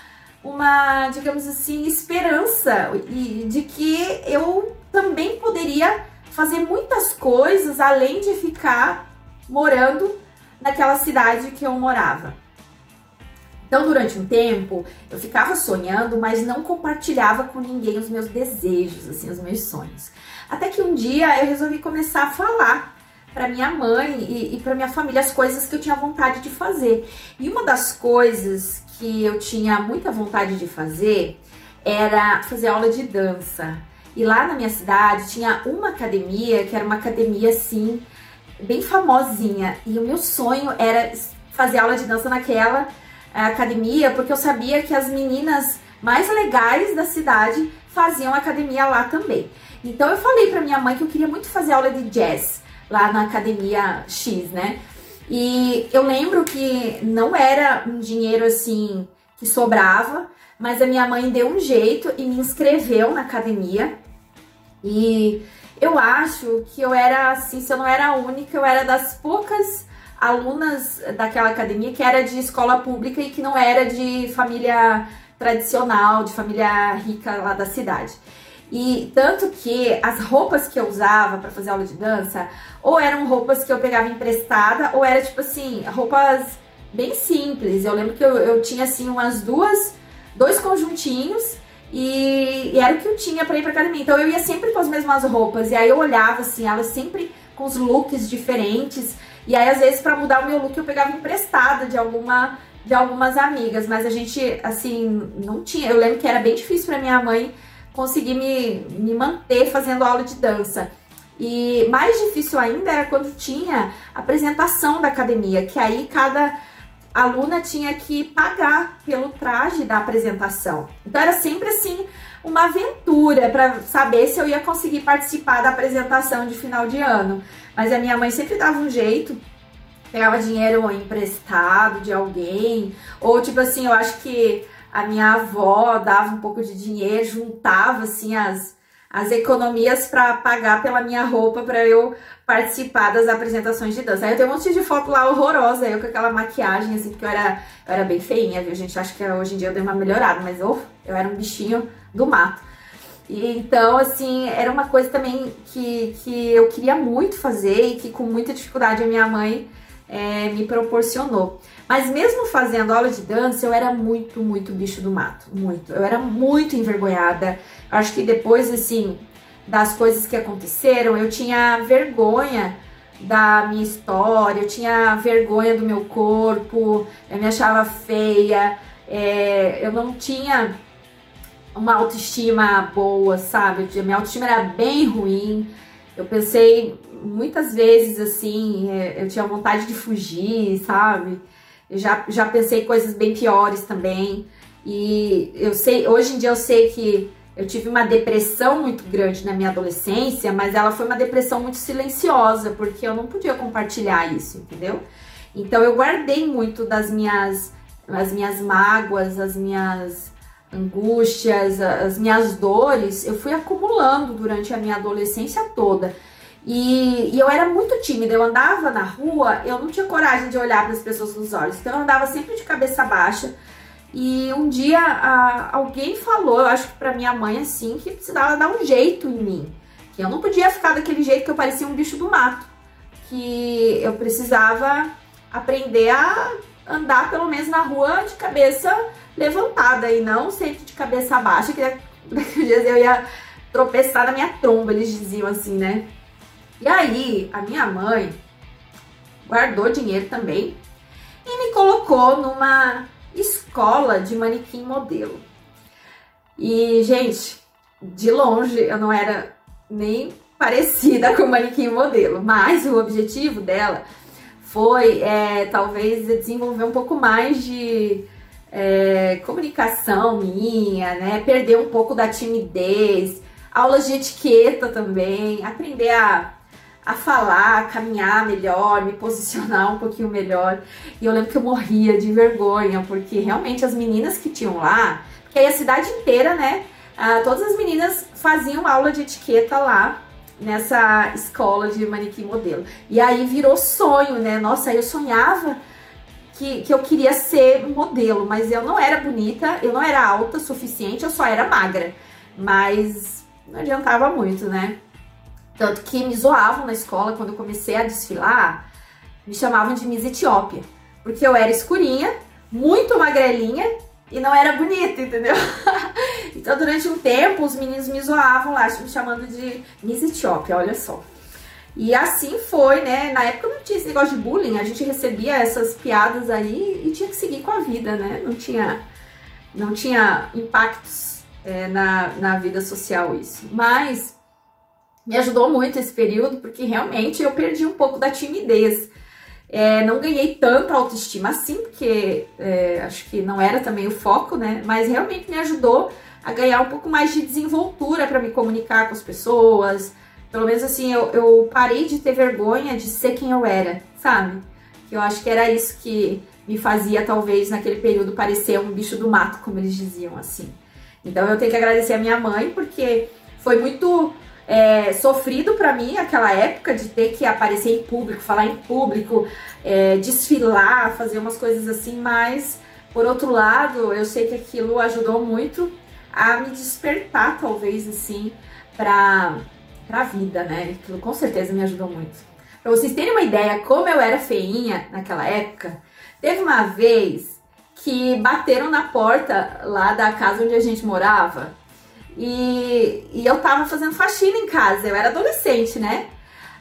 uma, digamos assim, esperança de que eu também poderia fazer muitas coisas além de ficar morando naquela cidade que eu morava. Então, durante um tempo, eu ficava sonhando, mas não compartilhava com ninguém os meus desejos, assim, os meus sonhos. Até que um dia eu resolvi começar a falar para minha mãe e, e para minha família as coisas que eu tinha vontade de fazer. E uma das coisas que eu tinha muita vontade de fazer era fazer aula de dança. E lá na minha cidade tinha uma academia que era uma academia assim, bem famosinha. E o meu sonho era fazer aula de dança naquela eh, academia, porque eu sabia que as meninas mais legais da cidade faziam academia lá também. Então eu falei para minha mãe que eu queria muito fazer aula de jazz lá na academia X, né? E eu lembro que não era um dinheiro assim que sobrava, mas a minha mãe deu um jeito e me inscreveu na academia. E eu acho que eu era assim, se eu não era a única, eu era das poucas alunas daquela academia que era de escola pública e que não era de família tradicional, de família rica lá da cidade. E tanto que as roupas que eu usava para fazer aula de dança, ou eram roupas que eu pegava emprestada, ou era tipo assim, roupas bem simples. Eu lembro que eu, eu tinha assim umas duas dois conjuntinhos e, e, era o que eu tinha para ir pra academia. Então eu ia sempre com as mesmas roupas. E aí eu olhava assim, elas sempre com os looks diferentes. E aí, às vezes, para mudar o meu look, eu pegava emprestada de alguma de algumas amigas. Mas a gente, assim, não tinha. Eu lembro que era bem difícil para minha mãe conseguir me, me manter fazendo aula de dança. E mais difícil ainda era quando tinha apresentação da academia, que aí cada a aluna tinha que pagar pelo traje da apresentação. Então era sempre assim uma aventura para saber se eu ia conseguir participar da apresentação de final de ano. Mas a minha mãe sempre dava um jeito, pegava dinheiro emprestado de alguém, ou tipo assim, eu acho que a minha avó dava um pouco de dinheiro, juntava assim as as economias para pagar pela minha roupa para eu participar das apresentações de dança. Aí eu tenho um monte de foto lá horrorosa, eu com aquela maquiagem, assim, porque eu era, eu era bem feinha, viu, gente? Acho que hoje em dia eu dei uma melhorada, mas oh, eu era um bichinho do mato. E, então, assim, era uma coisa também que, que eu queria muito fazer e que com muita dificuldade a minha mãe é, me proporcionou. Mas mesmo fazendo aula de dança, eu era muito, muito bicho do mato. Muito. Eu era muito envergonhada. Acho que depois, assim, das coisas que aconteceram, eu tinha vergonha da minha história, eu tinha vergonha do meu corpo, eu me achava feia, é, eu não tinha uma autoestima boa, sabe? Minha autoestima era bem ruim. Eu pensei muitas vezes assim, é, eu tinha vontade de fugir, sabe? Eu já, já pensei coisas bem piores também. E eu sei, hoje em dia eu sei que eu tive uma depressão muito grande na minha adolescência, mas ela foi uma depressão muito silenciosa, porque eu não podia compartilhar isso, entendeu? Então eu guardei muito das minhas as minhas mágoas, as minhas angústias, as minhas dores, eu fui acumulando durante a minha adolescência toda. E, e, eu era muito tímida, eu andava na rua, eu não tinha coragem de olhar para as pessoas nos olhos, então eu andava sempre de cabeça baixa. E um dia a, alguém falou, eu acho que para minha mãe assim, que precisava dar um jeito em mim, que eu não podia ficar daquele jeito que eu parecia um bicho do mato, que eu precisava aprender a andar pelo menos na rua de cabeça levantada e não sempre de cabeça baixa, que daqui dias eu ia tropeçar na minha tromba, eles diziam assim, né? E aí, a minha mãe guardou dinheiro também e me colocou numa escola de manequim modelo. E, gente, de longe eu não era nem parecida com manequim modelo, mas o objetivo dela foi é, talvez desenvolver um pouco mais de é, comunicação minha, né? Perder um pouco da timidez, aulas de etiqueta também, aprender a a falar, a caminhar melhor, me posicionar um pouquinho melhor. E eu lembro que eu morria de vergonha, porque realmente as meninas que tinham lá, porque aí a cidade inteira, né? Ah, todas as meninas faziam aula de etiqueta lá nessa escola de manequim modelo. E aí virou sonho, né? Nossa, eu sonhava que, que eu queria ser modelo, mas eu não era bonita, eu não era alta o suficiente, eu só era magra. Mas não adiantava muito, né? Tanto que me zoavam na escola quando eu comecei a desfilar, me chamavam de Miss Etiópia, porque eu era escurinha, muito magrelinha e não era bonita, entendeu? então durante um tempo os meninos me zoavam lá, me chamando de Miss Etiópia, olha só. E assim foi, né? Na época não tinha esse negócio de bullying, a gente recebia essas piadas aí e tinha que seguir com a vida, né? Não tinha, não tinha impactos é, na, na vida social isso. Mas me ajudou muito esse período, porque realmente eu perdi um pouco da timidez. É, não ganhei tanta autoestima assim, porque é, acho que não era também o foco, né? Mas realmente me ajudou a ganhar um pouco mais de desenvoltura para me comunicar com as pessoas. Pelo menos assim, eu, eu parei de ter vergonha de ser quem eu era, sabe? Que eu acho que era isso que me fazia, talvez, naquele período, parecer um bicho do mato, como eles diziam, assim. Então eu tenho que agradecer a minha mãe, porque foi muito é, sofrido para mim aquela época de ter que aparecer em público, falar em público, é, desfilar, fazer umas coisas assim, mas por outro lado, eu sei que aquilo ajudou muito a me despertar, talvez assim, para a vida, né? Aquilo com certeza me ajudou muito. Para vocês terem uma ideia como eu era feinha naquela época, teve uma vez que bateram na porta lá da casa onde a gente morava e, e eu tava fazendo faxina em casa, eu era adolescente, né?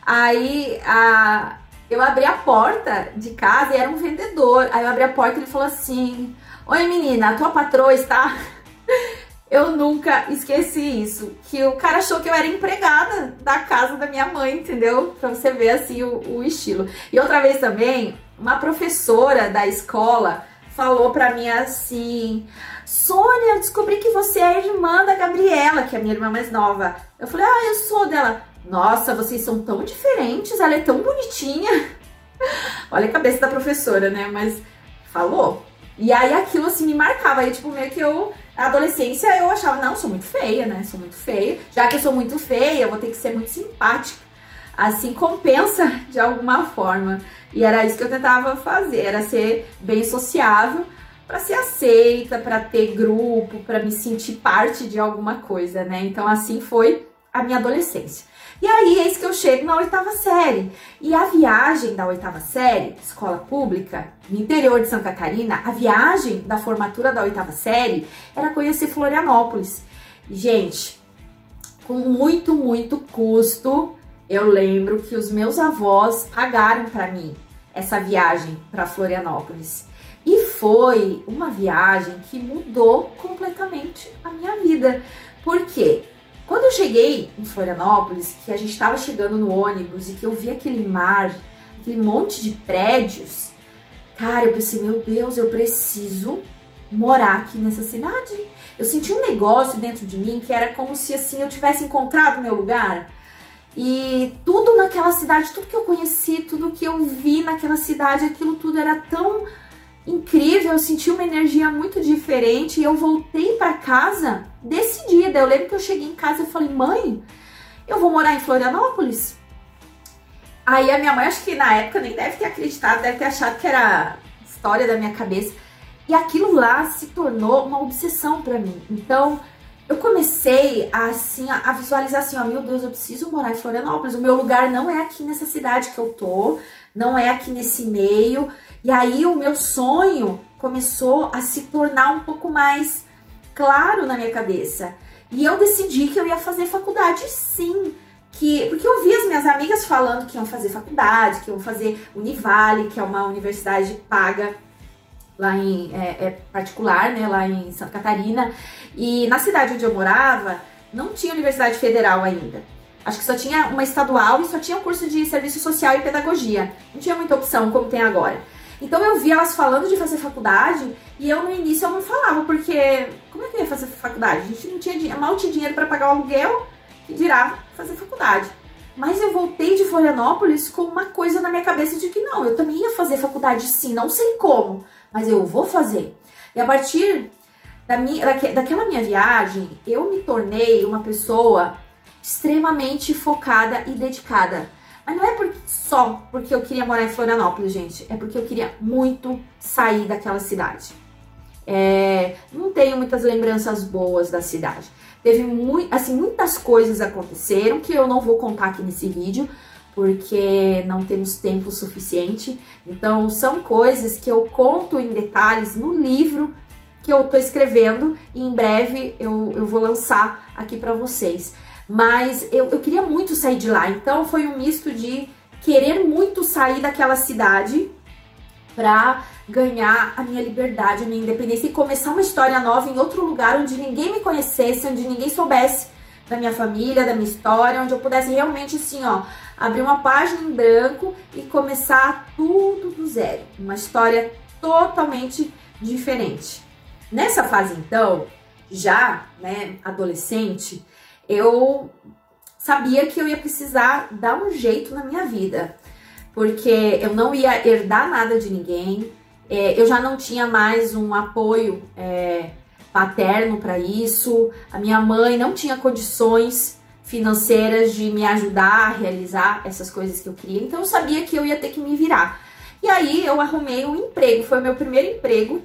Aí a, eu abri a porta de casa e era um vendedor. Aí eu abri a porta e ele falou assim: Oi menina, a tua patroa está. Eu nunca esqueci isso. Que o cara achou que eu era empregada da casa da minha mãe, entendeu? Pra você ver assim o, o estilo. E outra vez também, uma professora da escola falou pra mim assim: Sônia, descobri que você é irmã da Gabriela, que é a minha irmã mais nova. Eu falei, ah, eu sou dela. Nossa, vocês são tão diferentes, ela é tão bonitinha. Olha a cabeça da professora, né? Mas falou. E aí aquilo assim me marcava. Aí, tipo, meio que eu Na adolescência eu achava, não, sou muito feia, né? Sou muito feia. Já que eu sou muito feia, eu vou ter que ser muito simpática. Assim compensa de alguma forma. E era isso que eu tentava fazer, era ser bem sociável para ser aceita, para ter grupo, para me sentir parte de alguma coisa, né? Então assim foi a minha adolescência. E aí, eis que eu chego na oitava série. E a viagem da oitava série, escola pública, no interior de Santa Catarina, a viagem da formatura da oitava série era conhecer Florianópolis. Gente, com muito, muito custo, eu lembro que os meus avós pagaram para mim essa viagem para Florianópolis. E foi uma viagem que mudou completamente a minha vida. Por quê? Quando eu cheguei em Florianópolis, que a gente estava chegando no ônibus e que eu vi aquele mar, aquele monte de prédios, cara, eu pensei, meu Deus, eu preciso morar aqui nessa cidade. Eu senti um negócio dentro de mim que era como se assim eu tivesse encontrado meu lugar. E tudo naquela cidade, tudo que eu conheci, tudo que eu vi naquela cidade, aquilo tudo era tão incrível, eu senti uma energia muito diferente e eu voltei para casa decidida. Eu lembro que eu cheguei em casa e falei: "Mãe, eu vou morar em Florianópolis". Aí a minha mãe, acho que na época nem deve ter acreditado, deve ter achado que era história da minha cabeça. E aquilo lá se tornou uma obsessão para mim. Então, eu comecei a, assim, a visualizar assim, ó, meu Deus, eu preciso morar em Florianópolis. O meu lugar não é aqui nessa cidade que eu tô, não é aqui nesse meio. E aí o meu sonho começou a se tornar um pouco mais claro na minha cabeça. E eu decidi que eu ia fazer faculdade sim. Que, porque eu vi as minhas amigas falando que iam fazer faculdade, que iam fazer Univale, que é uma universidade paga lá em é, é particular, né, lá em Santa Catarina. E na cidade onde eu morava, não tinha universidade federal ainda. Acho que só tinha uma estadual e só tinha um curso de serviço social e pedagogia. Não tinha muita opção como tem agora. Então eu vi elas falando de fazer faculdade e eu no início eu não falava, porque como é que eu ia fazer faculdade? A gente não tinha mal tinha dinheiro para pagar o aluguel, que dirá fazer faculdade. Mas eu voltei de Florianópolis com uma coisa na minha cabeça de que não, eu também ia fazer faculdade sim, não sei como, mas eu vou fazer. E a partir da minha, daquela minha viagem, eu me tornei uma pessoa extremamente focada e dedicada mas não é só porque eu queria morar em Florianópolis, gente. É porque eu queria muito sair daquela cidade. É, não tenho muitas lembranças boas da cidade. Teve muito, assim, muitas coisas aconteceram que eu não vou contar aqui nesse vídeo, porque não temos tempo suficiente. Então, são coisas que eu conto em detalhes no livro que eu tô escrevendo e em breve eu, eu vou lançar aqui para vocês. Mas eu, eu queria muito sair de lá, então foi um misto de querer muito sair daquela cidade para ganhar a minha liberdade, a minha independência e começar uma história nova em outro lugar onde ninguém me conhecesse, onde ninguém soubesse da minha família, da minha história, onde eu pudesse realmente assim, ó, abrir uma página em branco e começar tudo do zero, uma história totalmente diferente. Nessa fase então, já, né, adolescente, eu sabia que eu ia precisar dar um jeito na minha vida, porque eu não ia herdar nada de ninguém, é, eu já não tinha mais um apoio é, paterno para isso, a minha mãe não tinha condições financeiras de me ajudar a realizar essas coisas que eu queria, então eu sabia que eu ia ter que me virar. E aí eu arrumei um emprego, foi o meu primeiro emprego.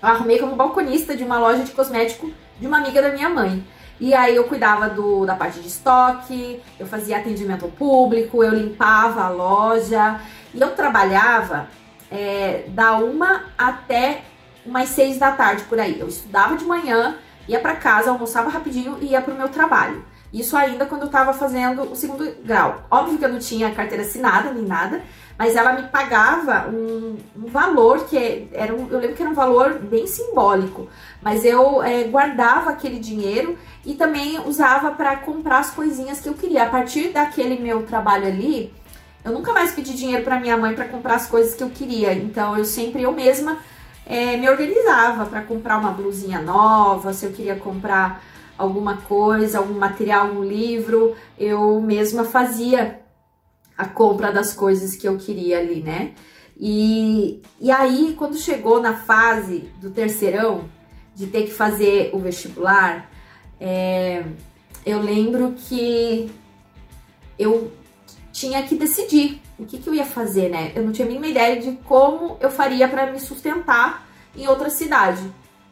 Eu arrumei como balconista de uma loja de cosmético de uma amiga da minha mãe. E aí eu cuidava do, da parte de estoque, eu fazia atendimento ao público, eu limpava a loja e eu trabalhava é, da uma até umas seis da tarde por aí. Eu estudava de manhã, ia para casa, almoçava rapidinho e ia para o meu trabalho. Isso ainda quando eu estava fazendo o segundo grau. Óbvio que eu não tinha carteira assinada nem nada, mas ela me pagava um, um valor que era um, eu lembro que era um valor bem simbólico, mas eu é, guardava aquele dinheiro e também usava para comprar as coisinhas que eu queria. A partir daquele meu trabalho ali, eu nunca mais pedi dinheiro para minha mãe para comprar as coisas que eu queria. Então eu sempre eu mesma é, me organizava para comprar uma blusinha nova, se eu queria comprar alguma coisa, algum material, um livro, eu mesma fazia a compra das coisas que eu queria ali, né? E, e aí, quando chegou na fase do terceirão, de ter que fazer o vestibular, é, eu lembro que eu tinha que decidir o que, que eu ia fazer, né? Eu não tinha a mínima ideia de como eu faria para me sustentar em outra cidade.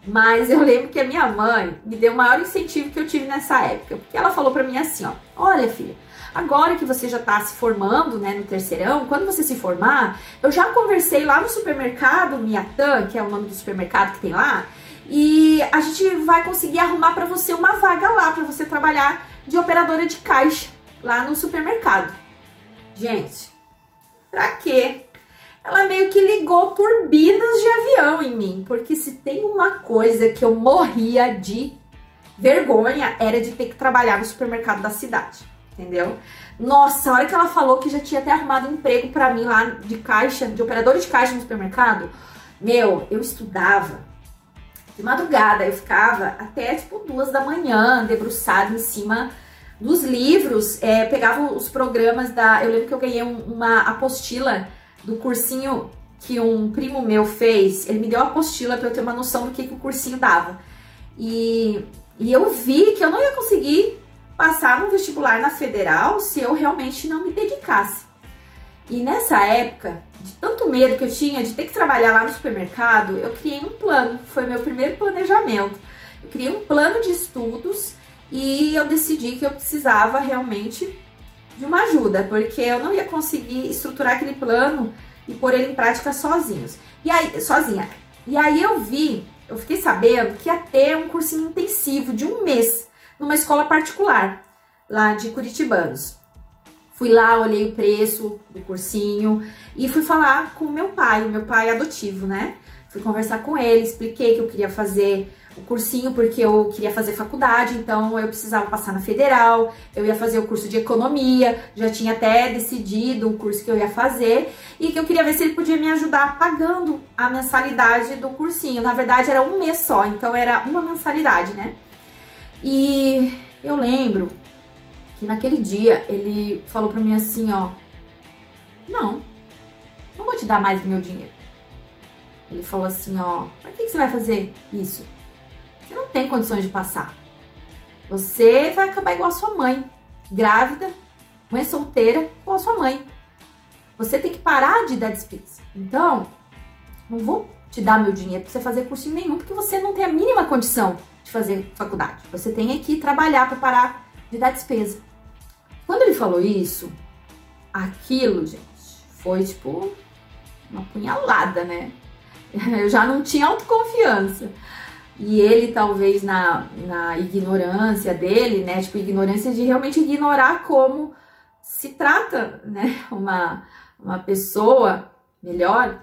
Mas eu lembro que a minha mãe me deu o maior incentivo que eu tive nessa época. Porque ela falou para mim assim, ó, olha filha, agora que você já está se formando, né, no terceirão, quando você se formar, eu já conversei lá no supermercado Miatan, que é o nome do supermercado que tem lá, e a gente vai conseguir arrumar para você uma vaga lá para você trabalhar de operadora de caixa lá no supermercado. Gente, pra quê? Ela meio que ligou turbinas de avião em mim, porque se tem uma coisa que eu morria de vergonha era de ter que trabalhar no supermercado da cidade, entendeu? Nossa, a hora que ela falou que já tinha até arrumado emprego para mim lá de caixa, de operador de caixa no supermercado, meu, eu estudava de madrugada, eu ficava até tipo duas da manhã, debruçada em cima dos livros, é, pegava os programas da. Eu lembro que eu ganhei um, uma apostila do cursinho que um primo meu fez. Ele me deu a apostila para eu ter uma noção do que, que o cursinho dava. E, e eu vi que eu não ia conseguir passar no vestibular na federal se eu realmente não me dedicasse. E nessa época, de tanto medo que eu tinha de ter que trabalhar lá no supermercado, eu criei um plano. Foi meu primeiro planejamento. Eu criei um plano de estudos e eu decidi que eu precisava realmente de uma ajuda, porque eu não ia conseguir estruturar aquele plano e pôr ele em prática sozinhos. E aí, sozinha. E aí eu vi, eu fiquei sabendo que ia ter um cursinho intensivo de um mês numa escola particular lá de Curitibanos. Fui lá, olhei o preço do cursinho e fui falar com meu pai, o meu pai adotivo, né? Fui conversar com ele, expliquei que eu queria fazer o cursinho porque eu queria fazer faculdade, então eu precisava passar na federal, eu ia fazer o curso de economia, já tinha até decidido o curso que eu ia fazer e que eu queria ver se ele podia me ajudar pagando a mensalidade do cursinho. Na verdade era um mês só, então era uma mensalidade, né? E eu lembro que naquele dia ele falou para mim assim, ó, não, não vou te dar mais meu dinheiro. Ele falou assim, ó, pra que, que você vai fazer isso? Você não tem condições de passar. Você vai acabar igual a sua mãe, grávida, mãe solteira, igual a sua mãe. Você tem que parar de dar despesa. Então, não vou te dar meu dinheiro para você fazer cursinho nenhum, porque você não tem a mínima condição de fazer faculdade. Você tem que trabalhar para parar de dar despesa. Quando ele falou isso, aquilo, gente, foi tipo uma punhalada, né? Eu já não tinha autoconfiança. E ele, talvez, na, na ignorância dele, né? Tipo, ignorância de realmente ignorar como se trata, né? Uma, uma pessoa melhor,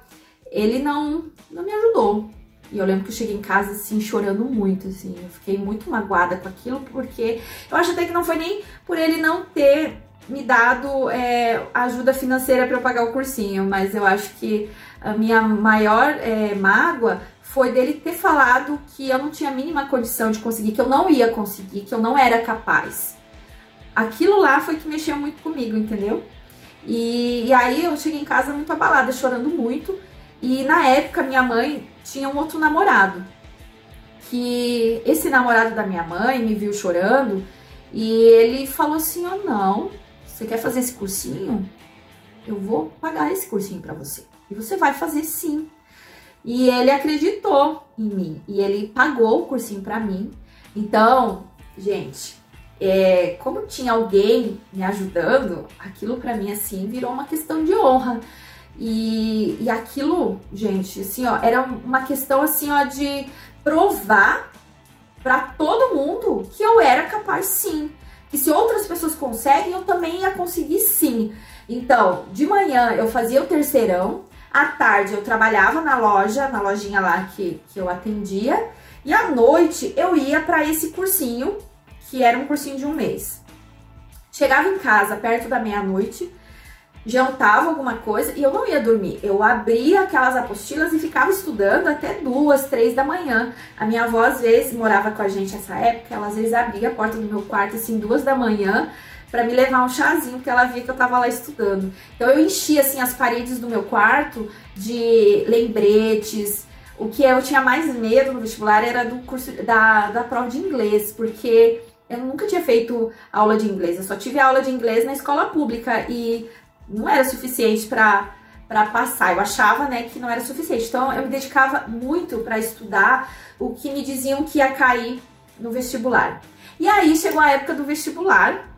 ele não, não me ajudou. E eu lembro que eu cheguei em casa, assim, chorando muito, assim. Eu fiquei muito magoada com aquilo, porque eu acho até que não foi nem por ele não ter me dado é, ajuda financeira para eu pagar o cursinho, mas eu acho que a minha maior é, mágoa foi dele ter falado que eu não tinha a mínima condição de conseguir, que eu não ia conseguir, que eu não era capaz. Aquilo lá foi que mexeu muito comigo, entendeu? E, e aí eu cheguei em casa muito abalada, chorando muito. E na época minha mãe tinha um outro namorado. Que esse namorado da minha mãe me viu chorando e ele falou assim: "Oh, não, você quer fazer esse cursinho? Eu vou pagar esse cursinho para você. E você vai fazer sim. E ele acreditou em mim e ele pagou o cursinho para mim. Então, gente, é, como tinha alguém me ajudando, aquilo para mim assim virou uma questão de honra. E, e aquilo, gente, assim, ó, era uma questão assim, ó, de provar para todo mundo que eu era capaz sim. Que se outras pessoas conseguem, eu também ia conseguir sim. Então, de manhã eu fazia o terceirão, à tarde eu trabalhava na loja, na lojinha lá que, que eu atendia, e à noite eu ia para esse cursinho, que era um cursinho de um mês. Chegava em casa perto da meia-noite, jantava alguma coisa e eu não ia dormir. Eu abria aquelas apostilas e ficava estudando até duas, três da manhã. A minha avó às vezes morava com a gente nessa época, ela às vezes abria a porta do meu quarto assim duas da manhã para me levar um chazinho, porque ela via que eu tava lá estudando. Então eu enchia assim as paredes do meu quarto de lembretes, o que eu tinha mais medo no vestibular era do curso da, da prova de inglês, porque eu nunca tinha feito aula de inglês. Eu só tive aula de inglês na escola pública e não era suficiente para para passar. Eu achava, né, que não era suficiente. Então eu me dedicava muito para estudar o que me diziam que ia cair no vestibular. E aí chegou a época do vestibular.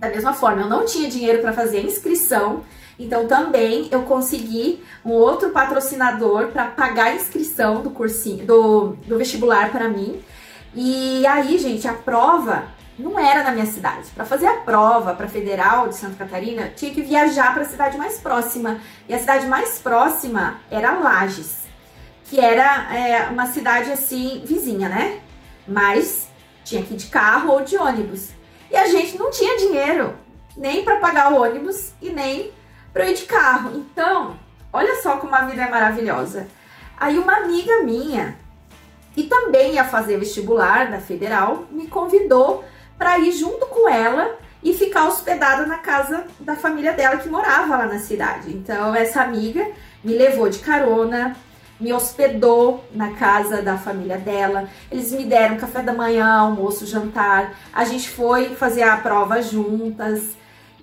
Da mesma forma, eu não tinha dinheiro para fazer a inscrição, então também eu consegui um outro patrocinador para pagar a inscrição do cursinho do, do vestibular para mim. E aí, gente, a prova não era na minha cidade. Para fazer a prova para Federal de Santa Catarina, tinha que viajar para a cidade mais próxima. E a cidade mais próxima era Lages, que era é, uma cidade assim vizinha, né? Mas tinha que ir de carro ou de ônibus. E a gente não tinha dinheiro nem para pagar o ônibus e nem para ir de carro. Então, olha só como a vida é maravilhosa. Aí uma amiga minha, que também ia fazer vestibular da Federal, me convidou para ir junto com ela e ficar hospedada na casa da família dela que morava lá na cidade. Então, essa amiga me levou de carona, me hospedou na casa da família dela. Eles me deram café da manhã, almoço, jantar. A gente foi fazer a prova juntas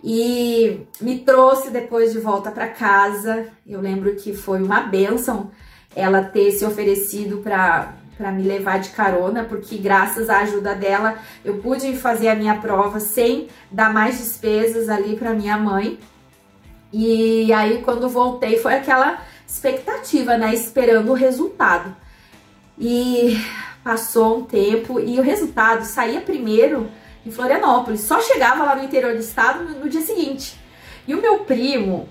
e me trouxe depois de volta para casa. Eu lembro que foi uma benção ela ter se oferecido para para me levar de carona, porque graças à ajuda dela eu pude fazer a minha prova sem dar mais despesas ali para minha mãe. E aí quando voltei foi aquela expectativa, né, esperando o resultado. E passou um tempo e o resultado saía primeiro em Florianópolis, só chegava lá no interior do estado no, no dia seguinte. E o meu primo,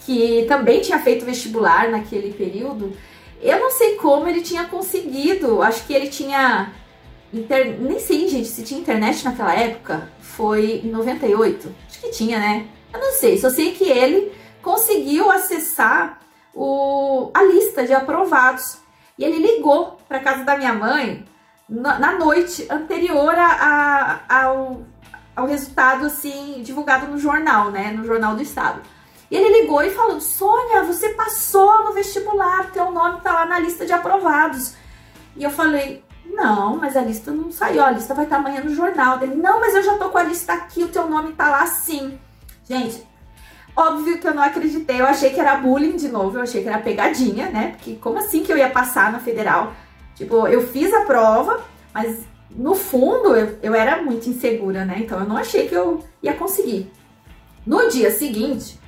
que também tinha feito vestibular naquele período, eu não sei como ele tinha conseguido. Acho que ele tinha. Inter... Nem sei, gente, se tinha internet naquela época. Foi em 98. Acho que tinha, né? Eu não sei. Só sei que ele conseguiu acessar o... a lista de aprovados. E ele ligou para casa da minha mãe na, na noite anterior a, a, ao, ao resultado assim divulgado no jornal, né? No jornal do estado. E ele ligou e falou: Sônia, você passou no vestibular, teu nome tá lá na lista de aprovados. E eu falei: Não, mas a lista não saiu, a lista vai estar tá amanhã no jornal. Ele: Não, mas eu já tô com a lista aqui, o teu nome tá lá sim. Gente, óbvio que eu não acreditei, eu achei que era bullying de novo, eu achei que era pegadinha, né? Porque como assim que eu ia passar na federal? Tipo, eu fiz a prova, mas no fundo eu, eu era muito insegura, né? Então eu não achei que eu ia conseguir. No dia seguinte,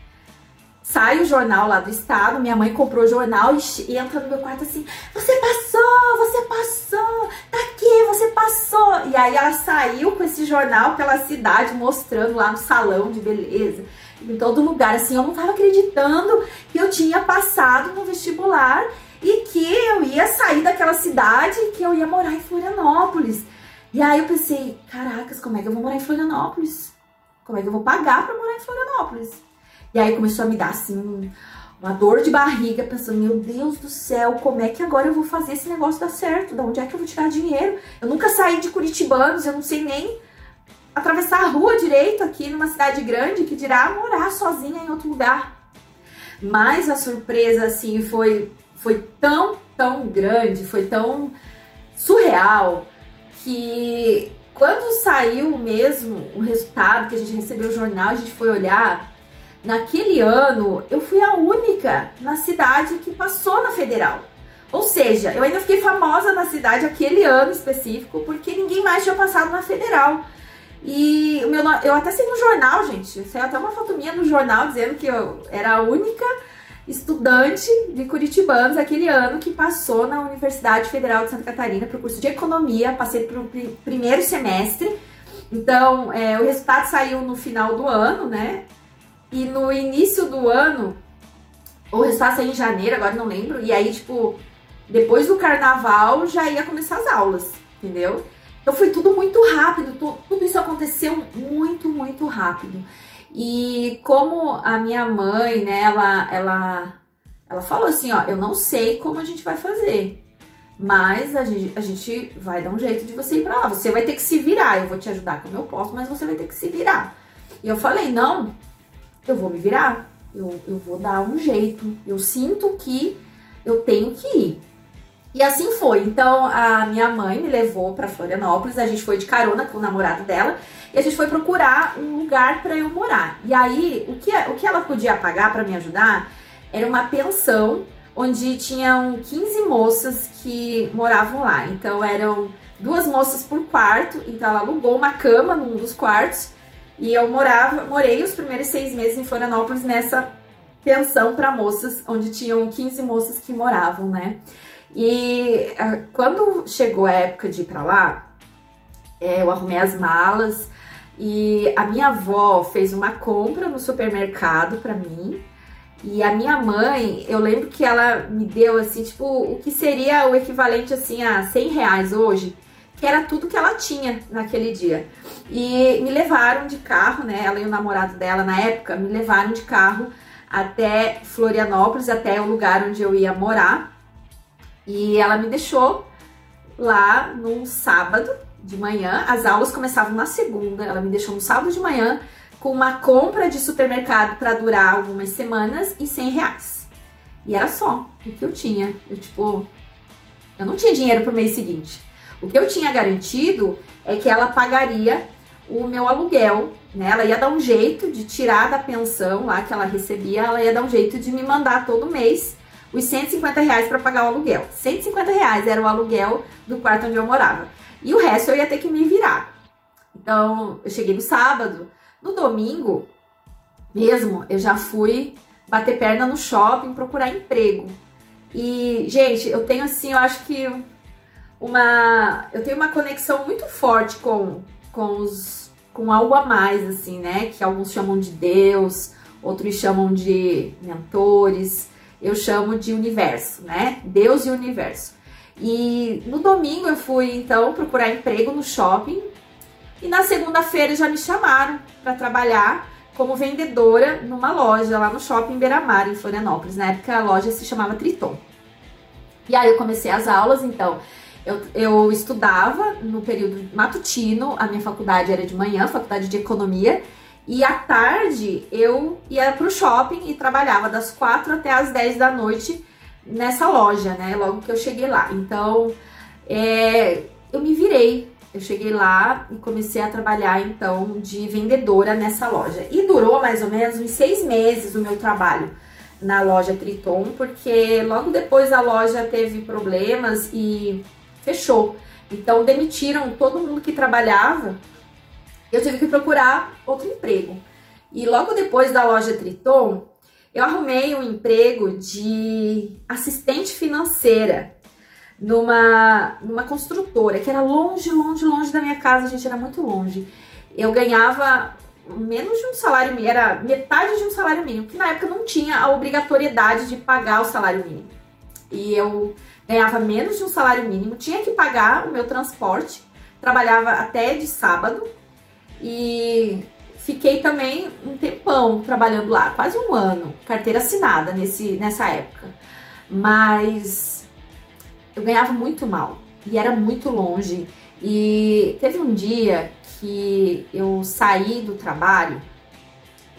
sai o jornal lá do estado, minha mãe comprou o jornal e, e, entra no meu quarto assim: Você passou, você passou, tá aqui, você passou. E aí ela saiu com esse jornal pela cidade, mostrando lá no salão de beleza, em todo lugar. Assim, eu não tava acreditando que eu tinha passado no vestibular e que eu ia sair daquela cidade e que eu ia morar em Florianópolis. E aí eu pensei: Caracas, como é que eu vou morar em Florianópolis? Como é que eu vou pagar para morar em Florianópolis? E aí começou a me dar assim uma dor de barriga, pensando, meu Deus do céu, como é que agora eu vou fazer esse negócio dar certo? Da onde é que eu vou tirar dinheiro? Eu nunca saí de Curitibanos, eu não sei nem atravessar a rua direito aqui numa cidade grande, que dirá morar sozinha em outro lugar. Mas a surpresa, assim, foi, foi tão, tão grande, foi tão surreal, que quando saiu mesmo o resultado, que a gente recebeu o jornal, a gente foi olhar, naquele ano eu fui a única na cidade que passou na federal. Ou seja, eu ainda fiquei famosa na cidade aquele ano específico, porque ninguém mais tinha passado na federal. E o meu eu até sei no jornal, gente, saiu até uma foto minha no jornal dizendo que eu era a única estudante de Curitibanos aquele ano que passou na Universidade Federal de Santa Catarina para o curso de Economia, passei para o primeiro semestre. Então, é, o resultado saiu no final do ano, né? E no início do ano, o resultado saiu em janeiro, agora não lembro. E aí, tipo, depois do carnaval já ia começar as aulas, entendeu? Então foi tudo muito rápido, tudo isso aconteceu muito, muito rápido. E como a minha mãe, né, ela, ela, ela falou assim, ó, eu não sei como a gente vai fazer, mas a gente, a gente vai dar um jeito de você ir pra lá. Você vai ter que se virar, eu vou te ajudar como eu posso, mas você vai ter que se virar. E eu falei, não, eu vou me virar, eu, eu vou dar um jeito. Eu sinto que eu tenho que ir. E assim foi. Então a minha mãe me levou para Florianópolis, a gente foi de carona com o namorado dela e a gente foi procurar um lugar para eu morar. E aí o que, o que ela podia pagar para me ajudar era uma pensão onde tinham 15 moças que moravam lá. Então eram duas moças por quarto, então ela alugou uma cama num dos quartos e eu morava, morei os primeiros seis meses em Florianópolis nessa pensão para moças, onde tinham 15 moças que moravam, né? E ah, quando chegou a época de ir para lá, é, eu arrumei as malas e a minha avó fez uma compra no supermercado para mim. E a minha mãe, eu lembro que ela me deu assim, tipo, o que seria o equivalente assim a 100 reais hoje, que era tudo que ela tinha naquele dia. E me levaram de carro, né? Ela e o namorado dela na época me levaram de carro até Florianópolis, até o lugar onde eu ia morar. E ela me deixou lá num sábado de manhã. As aulas começavam na segunda. Ela me deixou no sábado de manhã com uma compra de supermercado para durar algumas semanas e 100 reais. E era só o que eu tinha. Eu, tipo, eu não tinha dinheiro pro mês seguinte. O que eu tinha garantido é que ela pagaria o meu aluguel, né? Ela ia dar um jeito de tirar da pensão lá que ela recebia, ela ia dar um jeito de me mandar todo mês os 150 reais para pagar o aluguel. 150 reais era o aluguel do quarto onde eu morava. E o resto eu ia ter que me virar. Então, eu cheguei no sábado. No domingo, mesmo, eu já fui bater perna no shopping, procurar emprego. E, gente, eu tenho assim, eu acho que uma. Eu tenho uma conexão muito forte com, com os. com algo a mais, assim, né? Que alguns chamam de Deus, outros chamam de mentores eu chamo de universo, né? Deus e universo. E no domingo eu fui então procurar emprego no shopping e na segunda-feira já me chamaram para trabalhar como vendedora numa loja lá no shopping Beira-Mar em Florianópolis. Na época a loja se chamava Triton. E aí eu comecei as aulas, então eu, eu estudava no período matutino, a minha faculdade era de manhã, faculdade de economia, e à tarde eu ia pro shopping e trabalhava das 4 até as 10 da noite nessa loja, né? Logo que eu cheguei lá. Então, é, eu me virei. Eu cheguei lá e comecei a trabalhar então de vendedora nessa loja. E durou mais ou menos uns seis meses o meu trabalho na loja Triton, porque logo depois a loja teve problemas e fechou. Então demitiram todo mundo que trabalhava eu tive que procurar outro emprego. E logo depois da loja Triton, eu arrumei um emprego de assistente financeira numa, numa construtora que era longe, longe, longe da minha casa, a gente era muito longe. Eu ganhava menos de um salário mínimo, era metade de um salário mínimo, que na época não tinha a obrigatoriedade de pagar o salário mínimo. E eu ganhava menos de um salário mínimo, tinha que pagar o meu transporte, trabalhava até de sábado, e fiquei também um tempão trabalhando lá, quase um ano, carteira assinada nesse, nessa época. Mas eu ganhava muito mal e era muito longe. E teve um dia que eu saí do trabalho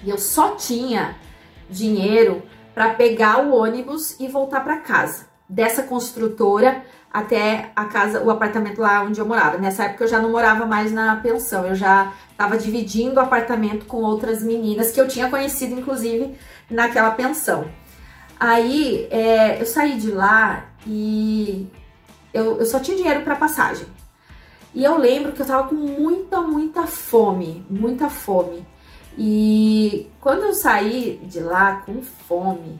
e eu só tinha dinheiro para pegar o ônibus e voltar para casa dessa construtora até a casa, o apartamento lá onde eu morava. Nessa época eu já não morava mais na pensão, eu já estava dividindo o apartamento com outras meninas que eu tinha conhecido, inclusive, naquela pensão. Aí é, eu saí de lá e eu, eu só tinha dinheiro para passagem. E eu lembro que eu tava com muita, muita fome, muita fome. E quando eu saí de lá com fome,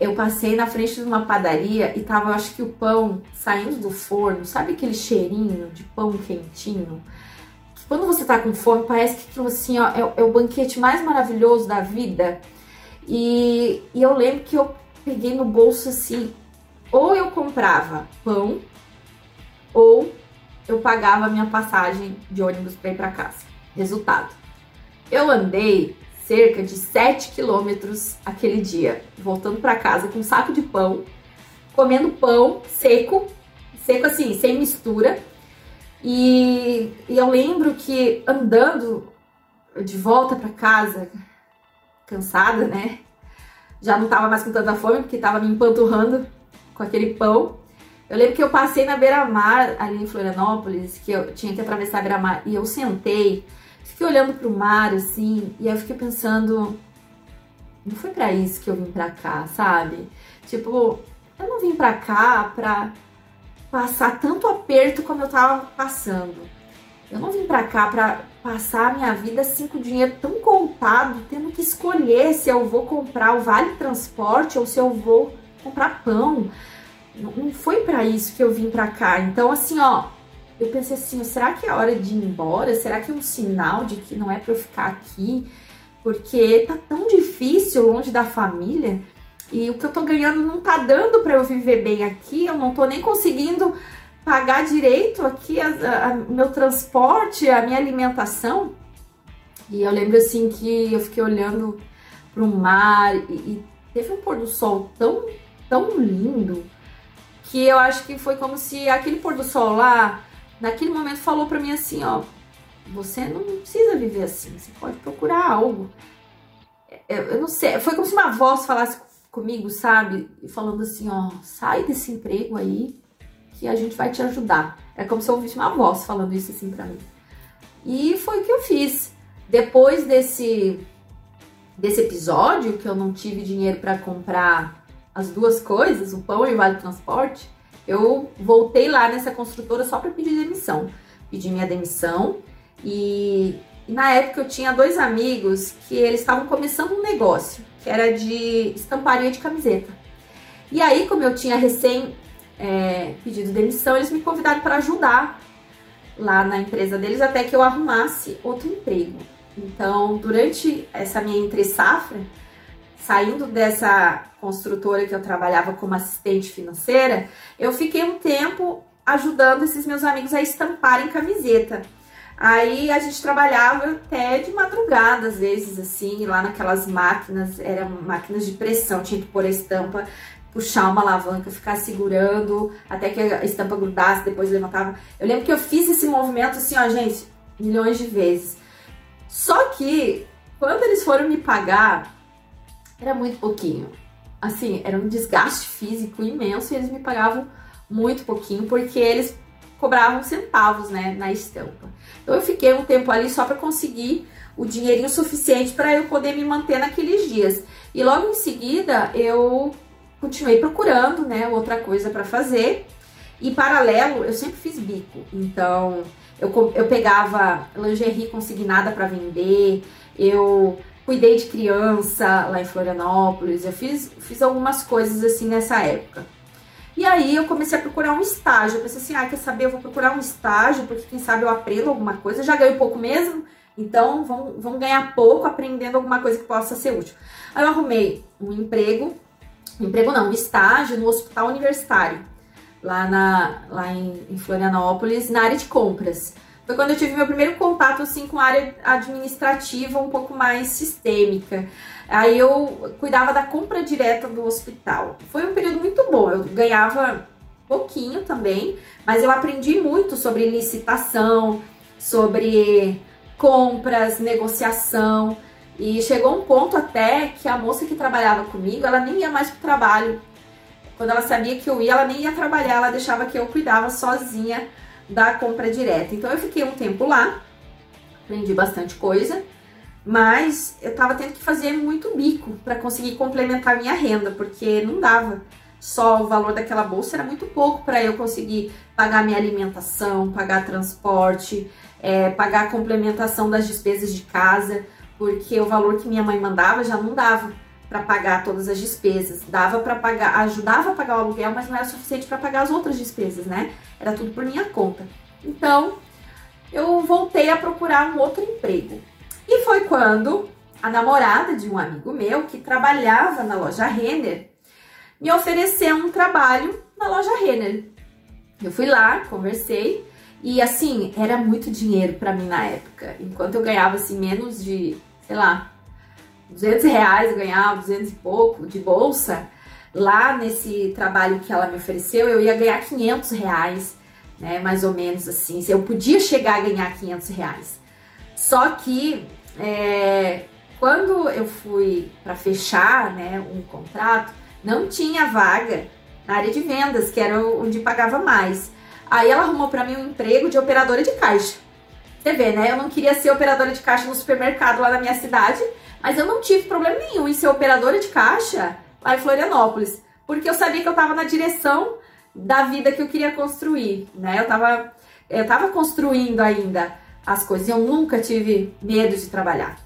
eu passei na frente de uma padaria e tava, acho que o pão saindo do forno, sabe aquele cheirinho de pão quentinho? Que quando você tá com fome, parece que aquilo assim, ó, é, é o banquete mais maravilhoso da vida. E, e eu lembro que eu peguei no bolso assim, ou eu comprava pão, ou eu pagava a minha passagem de ônibus para ir para casa. Resultado, eu andei cerca de 7 quilômetros aquele dia, voltando para casa com um saco de pão, comendo pão seco, seco assim, sem mistura. E, e eu lembro que andando de volta para casa, cansada, né? Já não tava mais com tanta fome porque tava me empanturrando com aquele pão. Eu lembro que eu passei na beira-mar ali em Florianópolis, que eu tinha que atravessar a beira-mar, e eu sentei, fiquei olhando pro mar, assim, e aí eu fiquei pensando, não foi para isso que eu vim pra cá, sabe? Tipo, eu não vim pra cá pra passar tanto aperto como eu tava passando. Eu não vim pra cá pra passar a minha vida assim com o dinheiro tão contado, tendo que escolher se eu vou comprar o vale transporte ou se eu vou comprar pão não foi para isso que eu vim para cá. Então, assim, ó, eu pensei assim, será que é hora de ir embora? Será que é um sinal de que não é para eu ficar aqui? Porque tá tão difícil longe da família e o que eu tô ganhando não tá dando para eu viver bem aqui, eu não tô nem conseguindo pagar direito aqui a, meu transporte, a minha alimentação. E eu lembro assim que eu fiquei olhando pro mar e, e teve um pôr do sol tão, tão lindo que eu acho que foi como se aquele pôr do sol lá, naquele momento falou para mim assim, ó, você não precisa viver assim, você pode procurar algo. Eu, eu não sei, foi como se uma voz falasse comigo, sabe? Falando assim, ó, sai desse emprego aí que a gente vai te ajudar. É como se eu ouvisse uma voz falando isso assim para mim. E foi o que eu fiz. Depois desse desse episódio que eu não tive dinheiro para comprar as duas coisas, o pão e o vale transporte, eu voltei lá nessa construtora só para pedir demissão. Pedi minha demissão e, na época eu tinha dois amigos que eles estavam começando um negócio, que era de estamparia de camiseta. E aí, como eu tinha recém é, pedido demissão, eles me convidaram para ajudar lá na empresa deles até que eu arrumasse outro emprego. Então, durante essa minha entre safra, saindo dessa construtora que eu trabalhava como assistente financeira, eu fiquei um tempo ajudando esses meus amigos a estamparem camiseta. Aí a gente trabalhava até de madrugada, às vezes, assim, lá naquelas máquinas, eram máquinas de pressão, tinha que pôr a estampa, puxar uma alavanca, ficar segurando até que a estampa grudasse, depois levantava. Eu lembro que eu fiz esse movimento assim, ó, gente, milhões de vezes. Só que quando eles foram me pagar, era muito pouquinho assim, era um desgaste físico imenso e eles me pagavam muito pouquinho porque eles cobravam centavos, né, na estampa. Então eu fiquei um tempo ali só para conseguir o dinheirinho suficiente para eu poder me manter naqueles dias. E logo em seguida eu continuei procurando, né, outra coisa para fazer. E paralelo, eu sempre fiz bico. Então, eu, eu pegava lingerie consignada para vender, eu cuidei de criança lá em Florianópolis, eu fiz, fiz algumas coisas assim nessa época. E aí eu comecei a procurar um estágio. Eu pensei assim, ah, quer saber, eu vou procurar um estágio, porque quem sabe eu aprendo alguma coisa. Eu já ganho pouco mesmo, então vamos, vamos ganhar pouco aprendendo alguma coisa que possa ser útil. Aí eu arrumei um emprego, emprego não, um estágio no hospital universitário, lá, na, lá em, em Florianópolis, na área de compras. Foi quando eu tive meu primeiro contato assim com a área administrativa um pouco mais sistêmica. Aí eu cuidava da compra direta do hospital. Foi um período muito bom. Eu ganhava pouquinho também, mas eu aprendi muito sobre licitação, sobre compras, negociação. E chegou um ponto até que a moça que trabalhava comigo, ela nem ia mais pro trabalho. Quando ela sabia que eu ia, ela nem ia trabalhar, ela deixava que eu cuidava sozinha da compra direta. Então eu fiquei um tempo lá, aprendi bastante coisa, mas eu tava tendo que fazer muito bico para conseguir complementar minha renda, porque não dava só o valor daquela bolsa, era muito pouco para eu conseguir pagar minha alimentação, pagar transporte, é, pagar a complementação das despesas de casa, porque o valor que minha mãe mandava já não dava para pagar todas as despesas. Dava para pagar, ajudava a pagar o aluguel, mas não era suficiente para pagar as outras despesas, né? Era tudo por minha conta. Então, eu voltei a procurar um outro emprego. E foi quando a namorada de um amigo meu que trabalhava na loja Renner me ofereceu um trabalho na loja Renner. Eu fui lá, conversei e assim, era muito dinheiro para mim na época. Enquanto eu ganhava assim menos de, sei lá, 200 reais, eu ganhava 200 e pouco de bolsa, lá nesse trabalho que ela me ofereceu, eu ia ganhar 500 reais, né, mais ou menos assim. Eu podia chegar a ganhar 500 reais. Só que é, quando eu fui para fechar né, um contrato, não tinha vaga na área de vendas, que era onde pagava mais. Aí ela arrumou para mim um emprego de operadora de caixa. Você vê, né? Eu não queria ser operadora de caixa no supermercado lá na minha cidade, mas eu não tive problema nenhum em ser operadora de caixa lá em Florianópolis, porque eu sabia que eu estava na direção da vida que eu queria construir, né? Eu estava eu tava construindo ainda as coisas, eu nunca tive medo de trabalhar.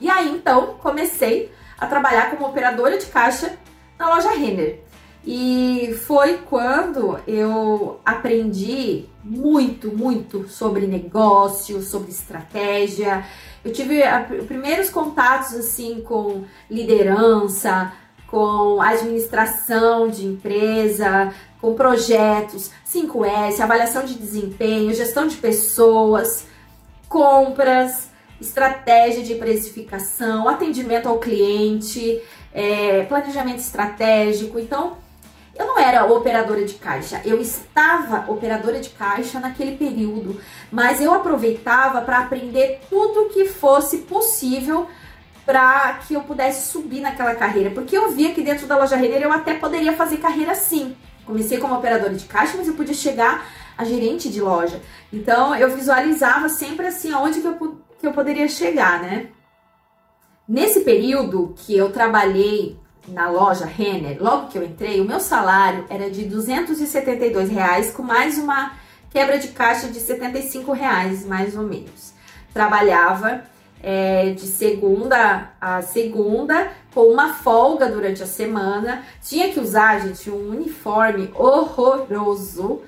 E aí então comecei a trabalhar como operadora de caixa na loja Renner. E foi quando eu aprendi muito, muito sobre negócio, sobre estratégia. Eu tive os primeiros contatos assim com liderança, com administração de empresa, com projetos, 5S, avaliação de desempenho, gestão de pessoas, compras, estratégia de precificação, atendimento ao cliente, é, planejamento estratégico. Então, eu não era operadora de caixa, eu estava operadora de caixa naquele período, mas eu aproveitava para aprender tudo que fosse possível para que eu pudesse subir naquela carreira, porque eu via que dentro da loja Renner eu até poderia fazer carreira sim. Comecei como operadora de caixa, mas eu podia chegar a gerente de loja. Então eu visualizava sempre assim aonde que eu, que eu poderia chegar, né? Nesse período que eu trabalhei na loja Renner, logo que eu entrei, o meu salário era de 272 reais com mais uma quebra de caixa de 75 reais, mais ou menos. Trabalhava é, de segunda a segunda, com uma folga durante a semana. Tinha que usar, gente, um uniforme horroroso,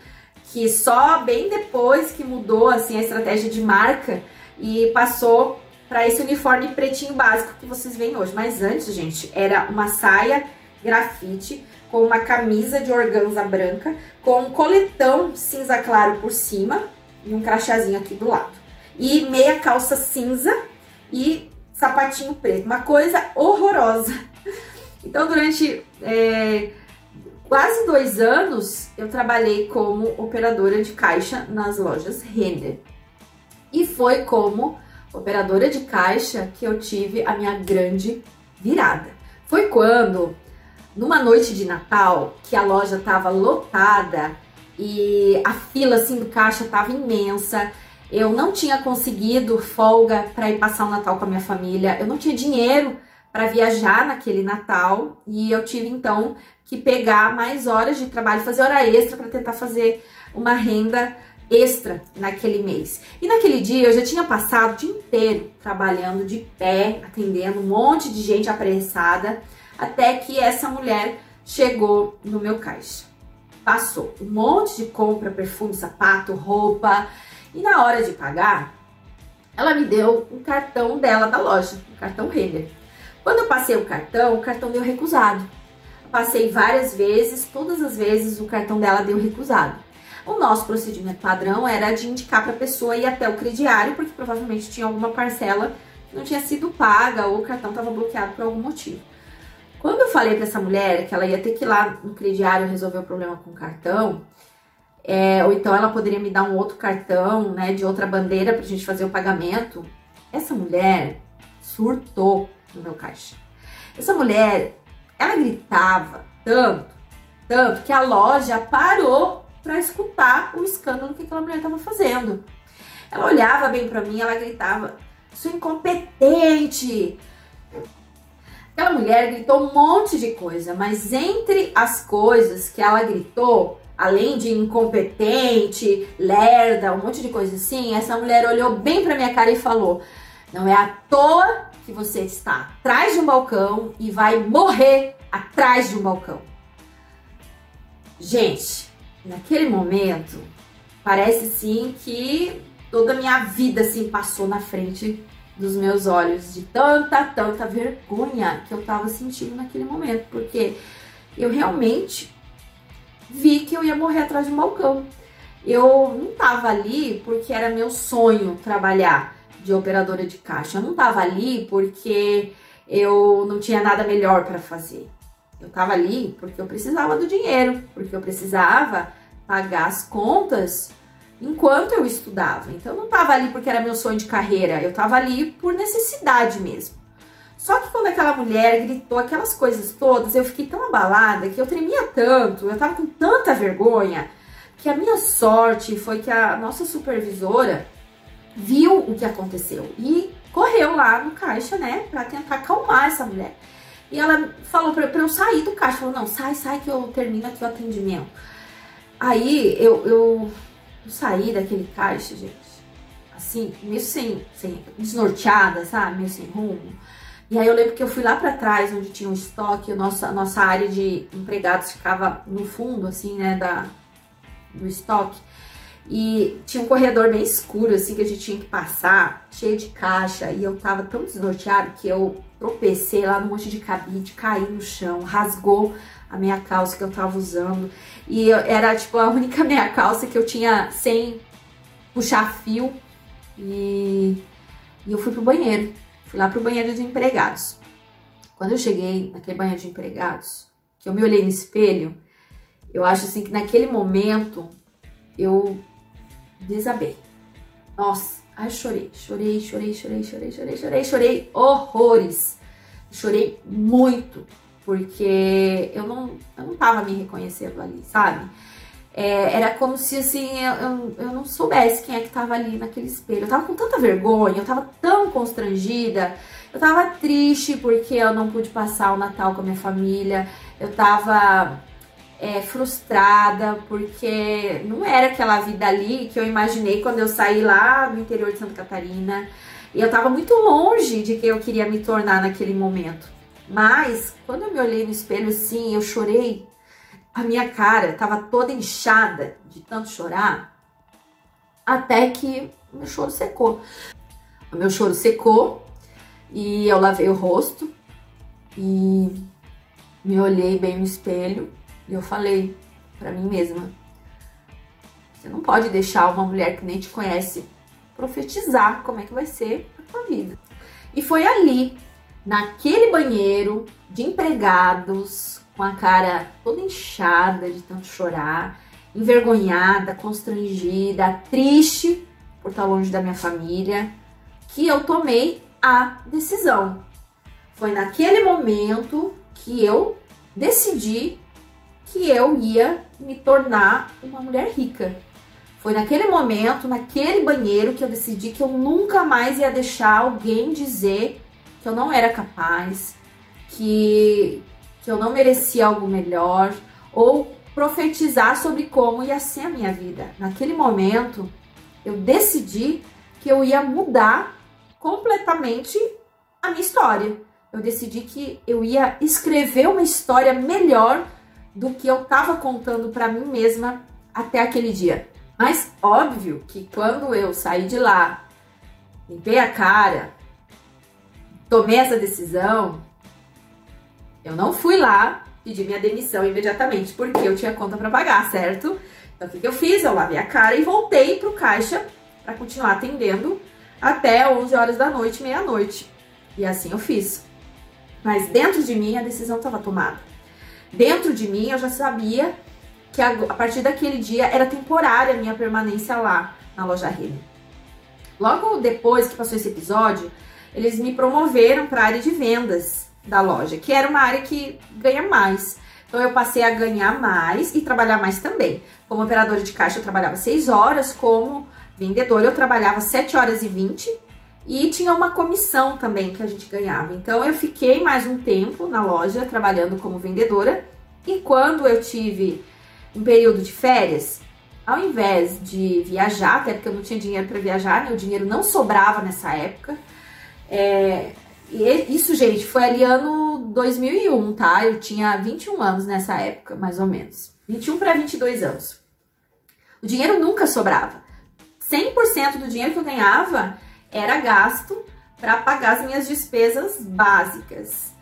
que só bem depois que mudou assim a estratégia de marca e passou para esse uniforme pretinho básico que vocês veem hoje. Mas antes, gente, era uma saia grafite com uma camisa de organza branca, com um coletão cinza claro por cima e um crachazinho aqui do lado. E meia calça cinza e sapatinho preto. Uma coisa horrorosa. Então, durante é, quase dois anos, eu trabalhei como operadora de caixa nas lojas Renner. E foi como operadora de caixa, que eu tive a minha grande virada. Foi quando, numa noite de Natal, que a loja estava lotada e a fila assim do caixa estava imensa. Eu não tinha conseguido folga para ir passar o Natal com a minha família. Eu não tinha dinheiro para viajar naquele Natal e eu tive então que pegar mais horas de trabalho, fazer hora extra para tentar fazer uma renda extra naquele mês. E naquele dia eu já tinha passado o dia inteiro trabalhando de pé, atendendo um monte de gente apressada, até que essa mulher chegou no meu caixa. Passou um monte de compra, perfume, sapato, roupa, e na hora de pagar, ela me deu um cartão dela da loja, um cartão Renner. Quando eu passei o cartão, o cartão deu recusado. Passei várias vezes, todas as vezes o cartão dela deu recusado. O nosso procedimento padrão era de indicar para a pessoa ir até o crediário, porque provavelmente tinha alguma parcela que não tinha sido paga ou o cartão estava bloqueado por algum motivo. Quando eu falei para essa mulher que ela ia ter que ir lá no crediário resolver o problema com o cartão, é, ou então ela poderia me dar um outro cartão, né, de outra bandeira para a gente fazer o pagamento, essa mulher surtou no meu caixa. Essa mulher, ela gritava tanto, tanto que a loja parou para escutar o escândalo que aquela mulher estava fazendo. Ela olhava bem para mim, ela gritava: "Sou incompetente". Aquela mulher gritou um monte de coisa, mas entre as coisas que ela gritou, além de incompetente, lerda, um monte de coisa assim, essa mulher olhou bem para minha cara e falou: "Não é à toa que você está atrás de um balcão e vai morrer atrás de um balcão". Gente, naquele momento, parece sim que toda a minha vida assim passou na frente dos meus olhos de tanta, tanta vergonha que eu tava sentindo naquele momento, porque eu realmente vi que eu ia morrer atrás de um balcão. Eu não tava ali porque era meu sonho trabalhar de operadora de caixa. Eu não tava ali porque eu não tinha nada melhor para fazer. Eu estava ali porque eu precisava do dinheiro, porque eu precisava pagar as contas enquanto eu estudava. Então eu não estava ali porque era meu sonho de carreira, eu estava ali por necessidade mesmo. Só que quando aquela mulher gritou aquelas coisas todas, eu fiquei tão abalada que eu tremia tanto, eu tava com tanta vergonha, que a minha sorte foi que a nossa supervisora viu o que aconteceu e correu lá no caixa, né, para tentar acalmar essa mulher. E ela falou pra, pra, eu sair do caixa, falou, não, sai, sai que eu termino aqui o atendimento. Aí eu, eu, eu saí daquele caixa, gente, assim, meio sem, sem, desnorteada, sabe, meio sem rumo. E aí eu lembro que eu fui lá para trás, onde tinha um estoque, a nossa, a nossa área de empregados ficava no fundo, assim, né, da, do estoque. E tinha um corredor bem escuro, assim, que a gente tinha que passar, cheio de caixa. E eu tava tão desnorteado que eu tropecei lá no monte de cabide, caí no chão, rasgou a minha calça que eu tava usando. E eu, era, tipo, a única meia calça que eu tinha sem puxar fio. E, e eu fui pro banheiro. Fui lá pro banheiro de empregados. Quando eu cheguei naquele banheiro de empregados, que eu me olhei no espelho, eu acho assim que naquele momento eu desabei. Nossa, ai chorei, chorei, chorei, chorei, chorei, chorei, chorei, chorei horrores. Chorei muito, porque eu não, eu não tava me reconhecendo ali, sabe? É, era como se assim eu, eu, eu, não soubesse quem é que tava ali naquele espelho. Eu tava com tanta vergonha, eu tava tão constrangida, eu tava triste porque eu não pude passar o Natal com a minha família, eu tava é, frustrada porque não era aquela vida ali que eu imaginei quando eu saí lá do interior de Santa Catarina. E eu tava muito longe de quem eu queria me tornar naquele momento. Mas quando eu me olhei no espelho assim, eu chorei a minha cara estava toda inchada de tanto chorar, até que o meu choro secou. O meu choro secou e eu lavei o rosto e me olhei bem no espelho e eu falei para mim mesma: você não pode deixar uma mulher que nem te conhece profetizar como é que vai ser a tua vida. E foi ali, naquele banheiro de empregados, com a cara toda inchada de tanto chorar, envergonhada, constrangida, triste por estar longe da minha família, que eu tomei a decisão. Foi naquele momento que eu decidi que eu ia me tornar uma mulher rica. Foi naquele momento, naquele banheiro, que eu decidi que eu nunca mais ia deixar alguém dizer que eu não era capaz, que, que eu não merecia algo melhor ou profetizar sobre como ia ser a minha vida. Naquele momento, eu decidi que eu ia mudar completamente a minha história. Eu decidi que eu ia escrever uma história melhor do que eu estava contando para mim mesma até aquele dia. Mas óbvio que quando eu saí de lá, limpei a cara, tomei essa decisão, eu não fui lá pedir minha demissão imediatamente, porque eu tinha conta para pagar, certo? Então o que, que eu fiz? Eu lavei a cara e voltei pro caixa para continuar atendendo até 11 horas da noite, meia-noite. E assim eu fiz. Mas dentro de mim a decisão estava tomada. Dentro de mim eu já sabia que a, a partir daquele dia era temporária a minha permanência lá na loja Rede. Logo depois que passou esse episódio, eles me promoveram para a área de vendas da loja, que era uma área que ganha mais. Então eu passei a ganhar mais e trabalhar mais também. Como operadora de caixa eu trabalhava 6 horas, como vendedora eu trabalhava 7 horas e 20 e tinha uma comissão também que a gente ganhava. Então eu fiquei mais um tempo na loja trabalhando como vendedora e quando eu tive um período de férias, ao invés de viajar, até porque eu não tinha dinheiro para viajar, meu dinheiro não sobrava nessa época, é, e isso, gente, foi ali ano 2001, tá? Eu tinha 21 anos nessa época, mais ou menos. 21 para 22 anos. O dinheiro nunca sobrava. 100% do dinheiro que eu ganhava era gasto para pagar as minhas despesas básicas.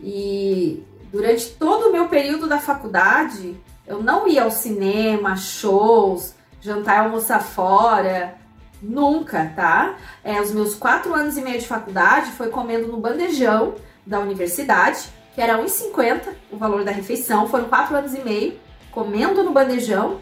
E durante todo o meu período da faculdade, eu não ia ao cinema, shows, jantar e almoçar fora. Nunca, tá? É, os meus quatro anos e meio de faculdade foi comendo no bandejão da universidade, que era 1,50 o valor da refeição. Foram quatro anos e meio comendo no bandejão.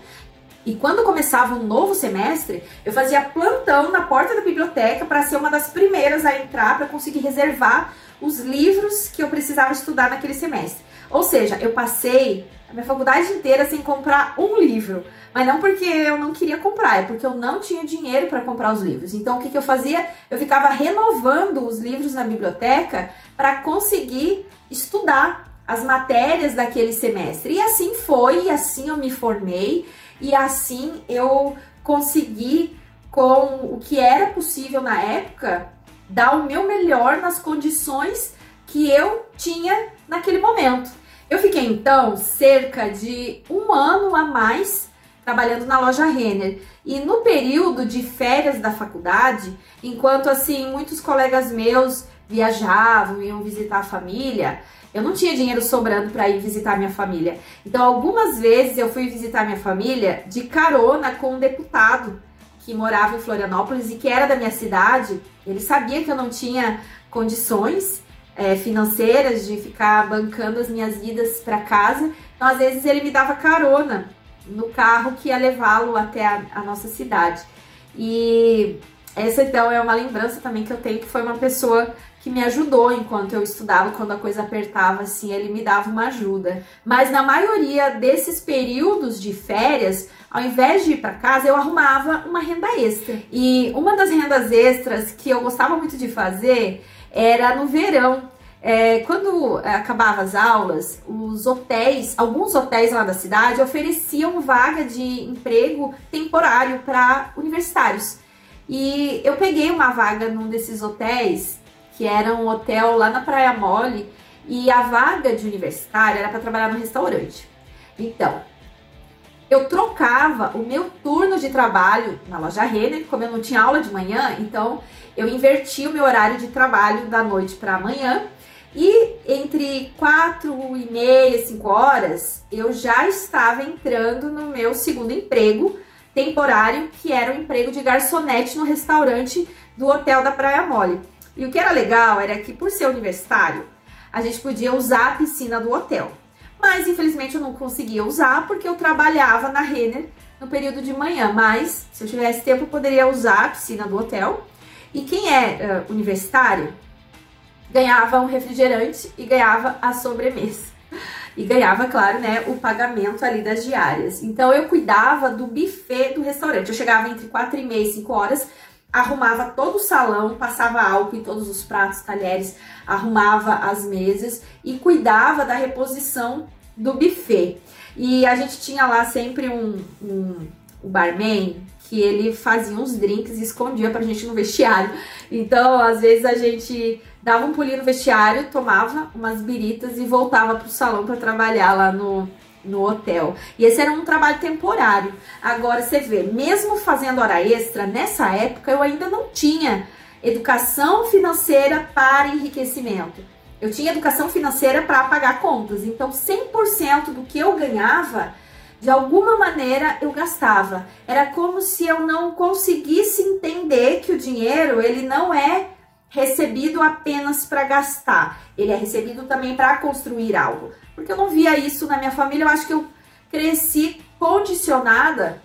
E quando começava um novo semestre, eu fazia plantão na porta da biblioteca para ser uma das primeiras a entrar, para conseguir reservar os livros que eu precisava estudar naquele semestre. Ou seja, eu passei a minha faculdade inteira sem comprar um livro. Mas não porque eu não queria comprar, é porque eu não tinha dinheiro para comprar os livros. Então, o que, que eu fazia? Eu ficava renovando os livros na biblioteca para conseguir estudar as matérias daquele semestre. E assim foi, e assim eu me formei, e assim eu consegui, com o que era possível na época, dar o meu melhor nas condições que eu tinha naquele momento. Eu fiquei então cerca de um ano a mais trabalhando na loja Renner. E no período de férias da faculdade, enquanto assim muitos colegas meus viajavam, iam visitar a família, eu não tinha dinheiro sobrando para ir visitar minha família. Então, algumas vezes eu fui visitar minha família de carona com um deputado que morava em Florianópolis e que era da minha cidade. Ele sabia que eu não tinha condições é, financeiras de ficar bancando as minhas idas para casa. Então, às vezes, ele me dava carona no carro que ia levá-lo até a, a nossa cidade. E essa então é uma lembrança também que eu tenho que foi uma pessoa que me ajudou enquanto eu estudava, quando a coisa apertava assim, ele me dava uma ajuda. Mas na maioria desses períodos de férias, ao invés de ir para casa, eu arrumava uma renda extra. E uma das rendas extras que eu gostava muito de fazer era no verão. É, quando é, acabava as aulas, os hotéis, alguns hotéis lá da cidade ofereciam vaga de emprego temporário para universitários. E eu peguei uma vaga num desses hotéis, que era um hotel lá na Praia Mole, e a vaga de universitário era para trabalhar no restaurante. Então, eu trocava o meu turno de trabalho na loja Renner, como eu não tinha aula de manhã, então eu inverti o meu horário de trabalho da noite para amanhã e entre quatro e meia, cinco horas, eu já estava entrando no meu segundo emprego temporário, que era o emprego de garçonete no restaurante do Hotel da Praia Mole. E o que era legal era que, por ser universitário, a gente podia usar a piscina do hotel. Mas, infelizmente, eu não conseguia usar porque eu trabalhava na Renner no período de manhã. Mas, se eu tivesse tempo, eu poderia usar a piscina do hotel. E quem é uh, universitário ganhava um refrigerante e ganhava a sobremesa. E ganhava, claro, né, o pagamento ali das diárias. Então eu cuidava do buffet do restaurante. Eu chegava entre 4 e meia e 5 horas, arrumava todo o salão, passava álcool em todos os pratos, talheres, arrumava as mesas e cuidava da reposição do buffet. E a gente tinha lá sempre um, um, um barman que ele fazia uns drinks e escondia pra gente no vestiário. Então, às vezes a gente dava um pulinho no vestiário, tomava umas biritas e voltava pro salão para trabalhar lá no, no hotel. E esse era um trabalho temporário. Agora você vê, mesmo fazendo hora extra, nessa época eu ainda não tinha educação financeira para enriquecimento. Eu tinha educação financeira para pagar contas. Então, 100% do que eu ganhava de alguma maneira eu gastava. Era como se eu não conseguisse entender que o dinheiro ele não é recebido apenas para gastar, ele é recebido também para construir algo. Porque eu não via isso na minha família, eu acho que eu cresci condicionada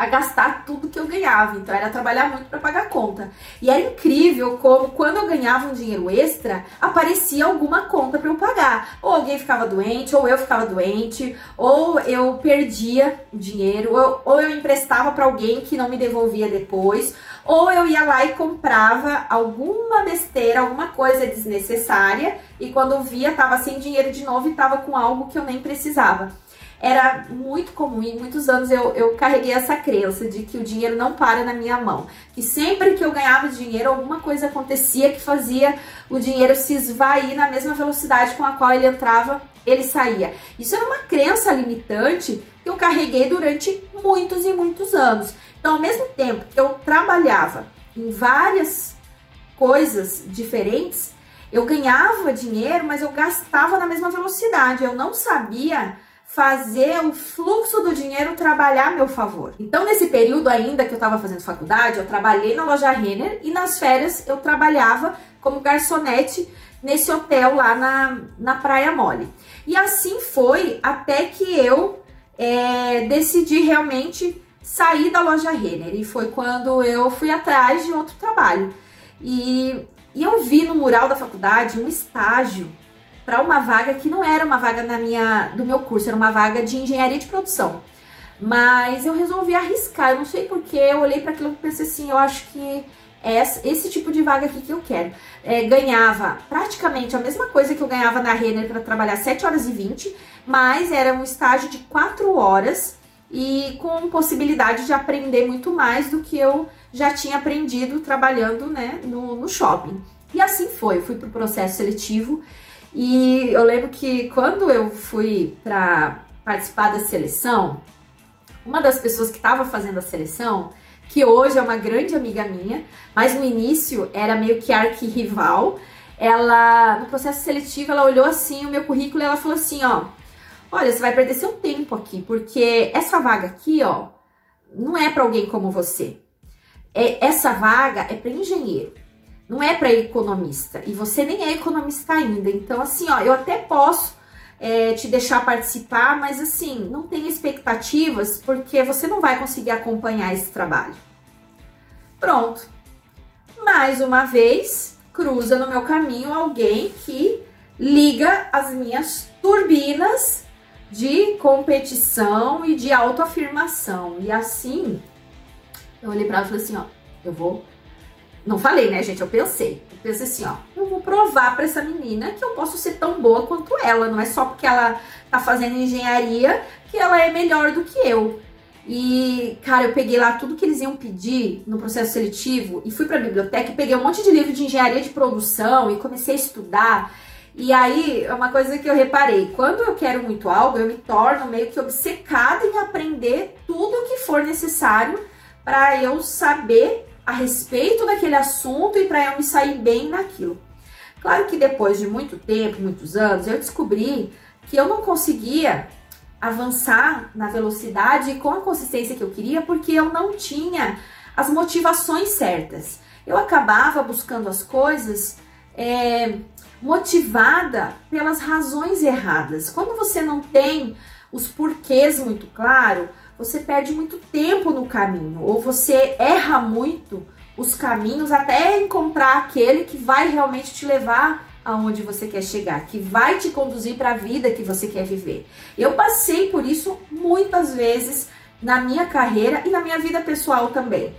a gastar tudo que eu ganhava. Então era trabalhar muito para pagar conta. E era incrível como quando eu ganhava um dinheiro extra, aparecia alguma conta para eu pagar. Ou alguém ficava doente, ou eu ficava doente, ou eu perdia dinheiro, ou, ou eu emprestava para alguém que não me devolvia depois, ou eu ia lá e comprava alguma besteira, alguma coisa desnecessária, e quando via tava sem dinheiro de novo e tava com algo que eu nem precisava era muito comum, em muitos anos eu, eu carreguei essa crença de que o dinheiro não para na minha mão. Que sempre que eu ganhava dinheiro, alguma coisa acontecia que fazia o dinheiro se esvair na mesma velocidade com a qual ele entrava, ele saía. Isso era uma crença limitante que eu carreguei durante muitos e muitos anos. Então, ao mesmo tempo que eu trabalhava em várias coisas diferentes, eu ganhava dinheiro, mas eu gastava na mesma velocidade. Eu não sabia fazer o fluxo do dinheiro trabalhar a meu favor. Então, nesse período ainda que eu estava fazendo faculdade, eu trabalhei na loja Renner e nas férias eu trabalhava como garçonete nesse hotel lá na, na Praia Mole. E assim foi até que eu é, decidi realmente sair da loja Renner. E foi quando eu fui atrás de outro trabalho. E E eu vi no mural da faculdade um estágio para uma vaga que não era uma vaga na minha, do meu curso, era uma vaga de engenharia de produção. Mas eu resolvi arriscar, eu não sei porquê, eu olhei para aquilo e pensei assim, eu acho que é esse tipo de vaga aqui que eu quero. É, ganhava praticamente a mesma coisa que eu ganhava na Renner para trabalhar 7 horas e 20, mas era um estágio de 4 horas e com possibilidade de aprender muito mais do que eu já tinha aprendido trabalhando né, no, no shopping. E assim foi, eu fui para o processo seletivo e eu lembro que quando eu fui para participar da seleção, uma das pessoas que estava fazendo a seleção, que hoje é uma grande amiga minha, mas no início era meio que arquirrival, ela, no processo seletivo, ela olhou assim o meu currículo e ela falou assim, ó, olha, você vai perder seu tempo aqui, porque essa vaga aqui, ó, não é para alguém como você. É, essa vaga é para engenheiro, não é para economista. E você nem é economista ainda. Então, assim, ó, eu até posso é, te deixar participar, mas assim, não tenha expectativas, porque você não vai conseguir acompanhar esse trabalho. Pronto. Mais uma vez, cruza no meu caminho alguém que liga as minhas turbinas de competição e de autoafirmação. E assim, eu olhei para ela e falei assim, ó, eu vou não falei, né, gente? Eu pensei. Eu pensei assim, ó, eu vou provar para essa menina que eu posso ser tão boa quanto ela. Não é só porque ela tá fazendo engenharia que ela é melhor do que eu. E, cara, eu peguei lá tudo que eles iam pedir no processo seletivo e fui para a biblioteca e peguei um monte de livro de engenharia de produção e comecei a estudar. E aí, é uma coisa que eu reparei, quando eu quero muito algo, eu me torno meio que obcecada em aprender tudo o que for necessário para eu saber a respeito daquele assunto e para eu me sair bem naquilo. Claro que depois de muito tempo, muitos anos, eu descobri que eu não conseguia avançar na velocidade e com a consistência que eu queria porque eu não tinha as motivações certas. Eu acabava buscando as coisas é, motivada pelas razões erradas. Quando você não tem os porquês muito claro, você perde muito tempo no caminho, ou você erra muito os caminhos até encontrar aquele que vai realmente te levar aonde você quer chegar, que vai te conduzir para a vida que você quer viver. Eu passei por isso muitas vezes na minha carreira e na minha vida pessoal também.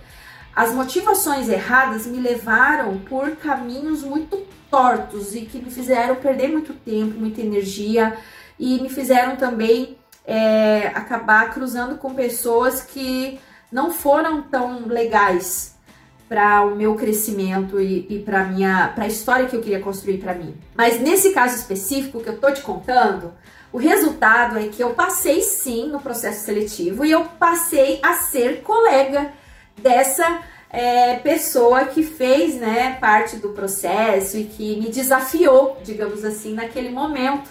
As motivações erradas me levaram por caminhos muito tortos e que me fizeram perder muito tempo, muita energia e me fizeram também é, acabar cruzando com pessoas que não foram tão legais para o meu crescimento e, e para minha para a história que eu queria construir para mim. Mas nesse caso específico que eu tô te contando, o resultado é que eu passei sim no processo seletivo e eu passei a ser colega dessa é, pessoa que fez né, parte do processo e que me desafiou, digamos assim, naquele momento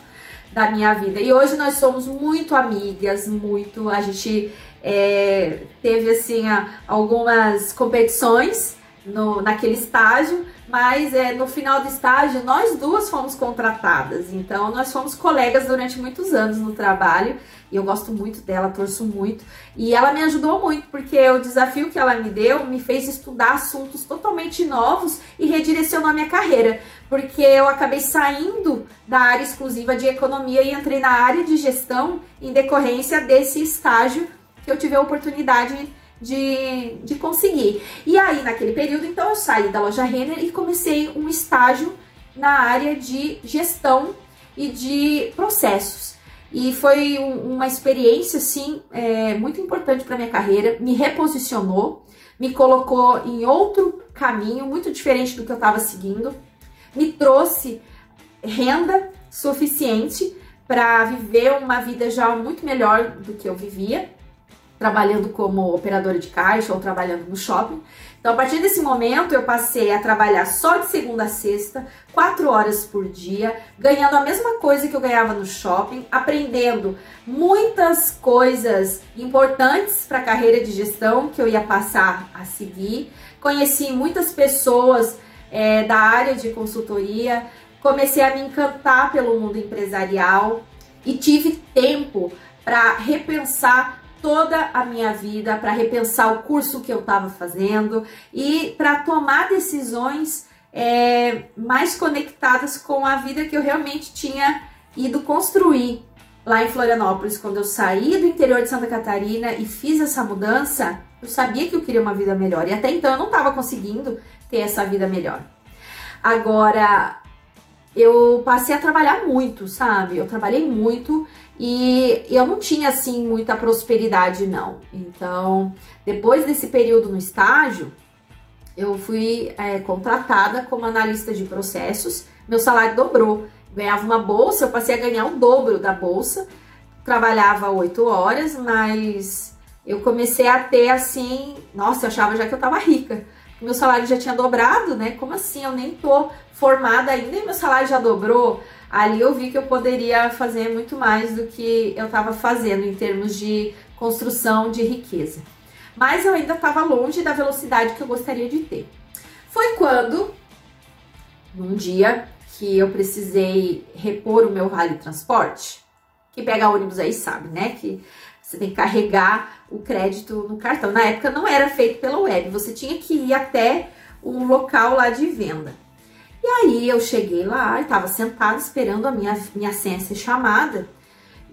da minha vida. E hoje nós somos muito amigas, muito. A gente é, teve assim algumas competições no, naquele estágio, mas é, no final do estágio nós duas fomos contratadas. Então nós fomos colegas durante muitos anos no trabalho e eu gosto muito dela, torço muito. E ela me ajudou muito, porque o desafio que ela me deu me fez estudar assuntos totalmente novos e redirecionou a minha carreira. Porque eu acabei saindo da área exclusiva de economia e entrei na área de gestão em decorrência desse estágio que eu tive a oportunidade de, de conseguir. E aí, naquele período, então, eu saí da loja Renner e comecei um estágio na área de gestão e de processos. E foi um, uma experiência, assim, é, muito importante para minha carreira. Me reposicionou, me colocou em outro caminho, muito diferente do que eu estava seguindo. Me trouxe renda suficiente para viver uma vida já muito melhor do que eu vivia, trabalhando como operadora de caixa ou trabalhando no shopping. Então, a partir desse momento, eu passei a trabalhar só de segunda a sexta, quatro horas por dia, ganhando a mesma coisa que eu ganhava no shopping, aprendendo muitas coisas importantes para a carreira de gestão que eu ia passar a seguir. Conheci muitas pessoas é, da área de consultoria, comecei a me encantar pelo mundo empresarial e tive tempo para repensar toda a minha vida para repensar o curso que eu estava fazendo e para tomar decisões é, mais conectadas com a vida que eu realmente tinha ido construir lá em Florianópolis. Quando eu saí do interior de Santa Catarina e fiz essa mudança, eu sabia que eu queria uma vida melhor. E até então eu não estava conseguindo ter essa vida melhor. Agora, eu passei a trabalhar muito, sabe? Eu trabalhei muito e eu não tinha assim muita prosperidade, não. Então, depois desse período no estágio, eu fui é, contratada como analista de processos. Meu salário dobrou. Ganhava uma bolsa, eu passei a ganhar o dobro da bolsa. Trabalhava oito horas, mas eu comecei a ter assim. Nossa, eu achava já que eu tava rica. Meu salário já tinha dobrado, né? Como assim? Eu nem tô formada ainda e meu salário já dobrou. Ali eu vi que eu poderia fazer muito mais do que eu estava fazendo em termos de construção de riqueza mas eu ainda estava longe da velocidade que eu gostaria de ter. Foi quando, num dia que eu precisei repor o meu vale transporte, que pega ônibus aí sabe, né? Que você tem que carregar o crédito no cartão. Na época não era feito pela web, você tinha que ir até o local lá de venda. E aí eu cheguei lá e estava sentada esperando a minha, minha senha ser chamada.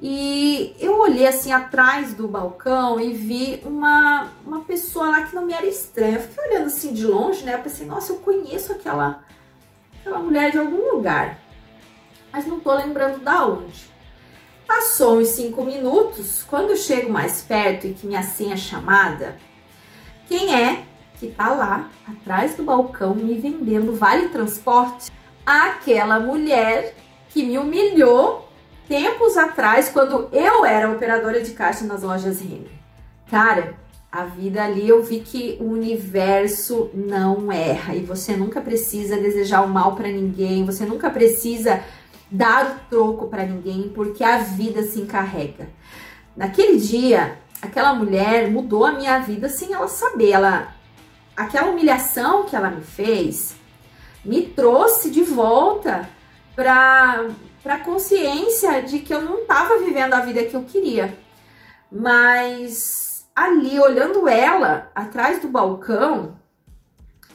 E eu olhei assim atrás do balcão e vi uma, uma pessoa lá que não me era estranha. Eu fiquei olhando assim de longe, né? Eu pensei, nossa, eu conheço aquela, aquela mulher de algum lugar, mas não tô lembrando da onde. Passou uns cinco minutos, quando eu chego mais perto e que minha senha é chamada, quem é que tá lá atrás do balcão me vendendo vale transporte? Aquela mulher que me humilhou tempos atrás, quando eu era operadora de caixa nas lojas Renner. Cara, a vida ali eu vi que o universo não erra e você nunca precisa desejar o mal para ninguém, você nunca precisa dar o troco para ninguém, porque a vida se encarrega. Naquele dia, aquela mulher mudou a minha vida sem ela saber. Ela, aquela humilhação que ela me fez me trouxe de volta para para consciência de que eu não estava vivendo a vida que eu queria. Mas ali, olhando ela atrás do balcão,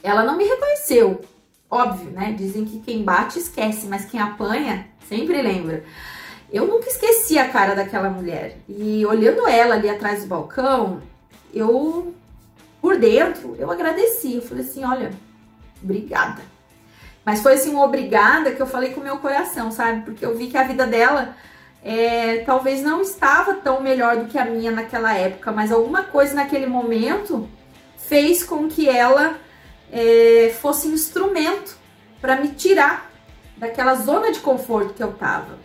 ela não me reconheceu. Óbvio, né? Dizem que quem bate esquece, mas quem apanha sempre lembra. Eu nunca esqueci a cara daquela mulher. E olhando ela ali atrás do balcão, eu, por dentro, eu agradeci. Eu falei assim: olha, obrigada mas foi assim, uma obrigada que eu falei com o meu coração, sabe? Porque eu vi que a vida dela é, talvez não estava tão melhor do que a minha naquela época, mas alguma coisa naquele momento fez com que ela é, fosse instrumento para me tirar daquela zona de conforto que eu estava.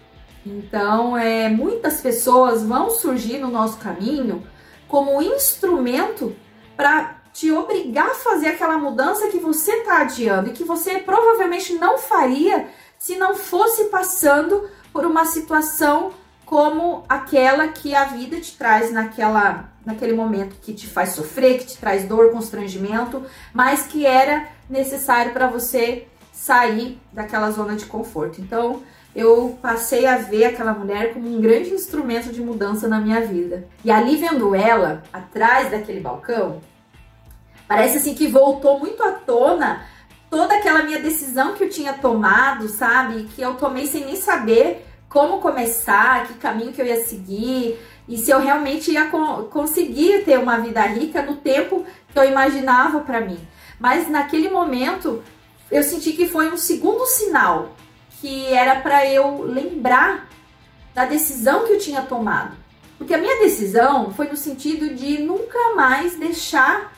Então, é, muitas pessoas vão surgir no nosso caminho como instrumento para te obrigar a fazer aquela mudança que você está adiando e que você provavelmente não faria se não fosse passando por uma situação como aquela que a vida te traz naquela, naquele momento que te faz sofrer, que te traz dor, constrangimento, mas que era necessário para você sair daquela zona de conforto. Então, eu passei a ver aquela mulher como um grande instrumento de mudança na minha vida. E ali vendo ela atrás daquele balcão, Parece assim que voltou muito à tona toda aquela minha decisão que eu tinha tomado, sabe? Que eu tomei sem nem saber como começar, que caminho que eu ia seguir e se eu realmente ia co conseguir ter uma vida rica no tempo que eu imaginava para mim. Mas naquele momento eu senti que foi um segundo sinal que era para eu lembrar da decisão que eu tinha tomado. Porque a minha decisão foi no sentido de nunca mais deixar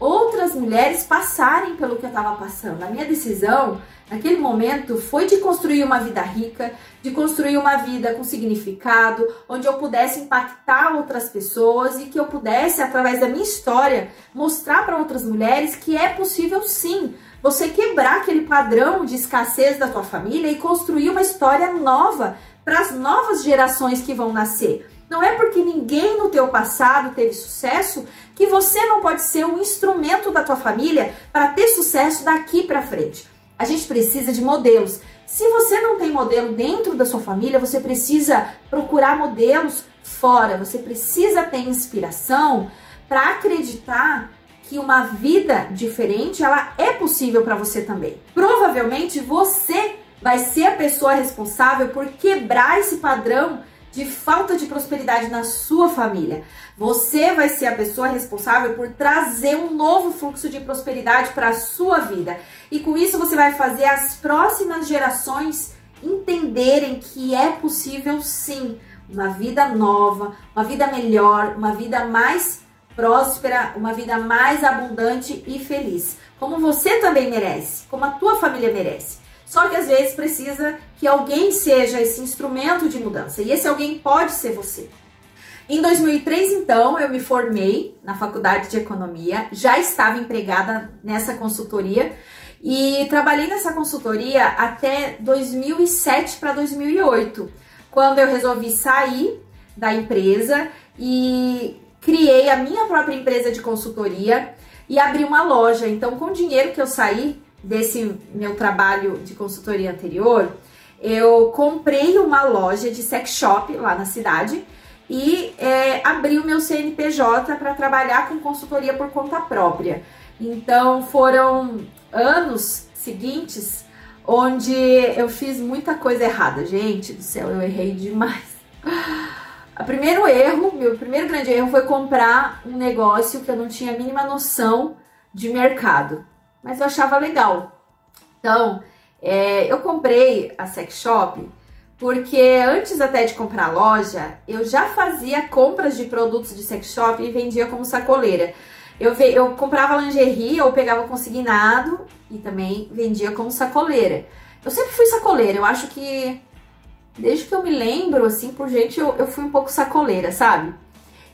outras mulheres passarem pelo que eu estava passando. A minha decisão naquele momento foi de construir uma vida rica, de construir uma vida com significado, onde eu pudesse impactar outras pessoas e que eu pudesse, através da minha história, mostrar para outras mulheres que é possível sim você quebrar aquele padrão de escassez da tua família e construir uma história nova para as novas gerações que vão nascer. Não é porque ninguém no teu passado teve sucesso que você não pode ser um instrumento da tua família para ter sucesso daqui para frente. A gente precisa de modelos. Se você não tem modelo dentro da sua família, você precisa procurar modelos fora. Você precisa ter inspiração para acreditar que uma vida diferente ela é possível para você também. Provavelmente você vai ser a pessoa responsável por quebrar esse padrão de falta de prosperidade na sua família. Você vai ser a pessoa responsável por trazer um novo fluxo de prosperidade para a sua vida. E com isso você vai fazer as próximas gerações entenderem que é possível sim uma vida nova, uma vida melhor, uma vida mais próspera, uma vida mais abundante e feliz, como você também merece, como a tua família merece. Só que às vezes precisa que alguém seja esse instrumento de mudança, e esse alguém pode ser você. Em 2003, então, eu me formei na faculdade de economia, já estava empregada nessa consultoria e trabalhei nessa consultoria até 2007 para 2008, quando eu resolvi sair da empresa e criei a minha própria empresa de consultoria e abri uma loja. Então, com o dinheiro que eu saí desse meu trabalho de consultoria anterior, eu comprei uma loja de sex shop lá na cidade e é, abri o meu CNPJ para trabalhar com consultoria por conta própria. Então, foram anos seguintes onde eu fiz muita coisa errada. Gente do céu, eu errei demais. O primeiro erro, meu primeiro grande erro foi comprar um negócio que eu não tinha a mínima noção de mercado, mas eu achava legal. Então, é, eu comprei a sex shop porque antes até de comprar a loja, eu já fazia compras de produtos de sex shop e vendia como sacoleira. Eu, eu comprava lingerie ou pegava consignado e também vendia como sacoleira. Eu sempre fui sacoleira, eu acho que desde que eu me lembro, assim, por gente, eu, eu fui um pouco sacoleira, sabe?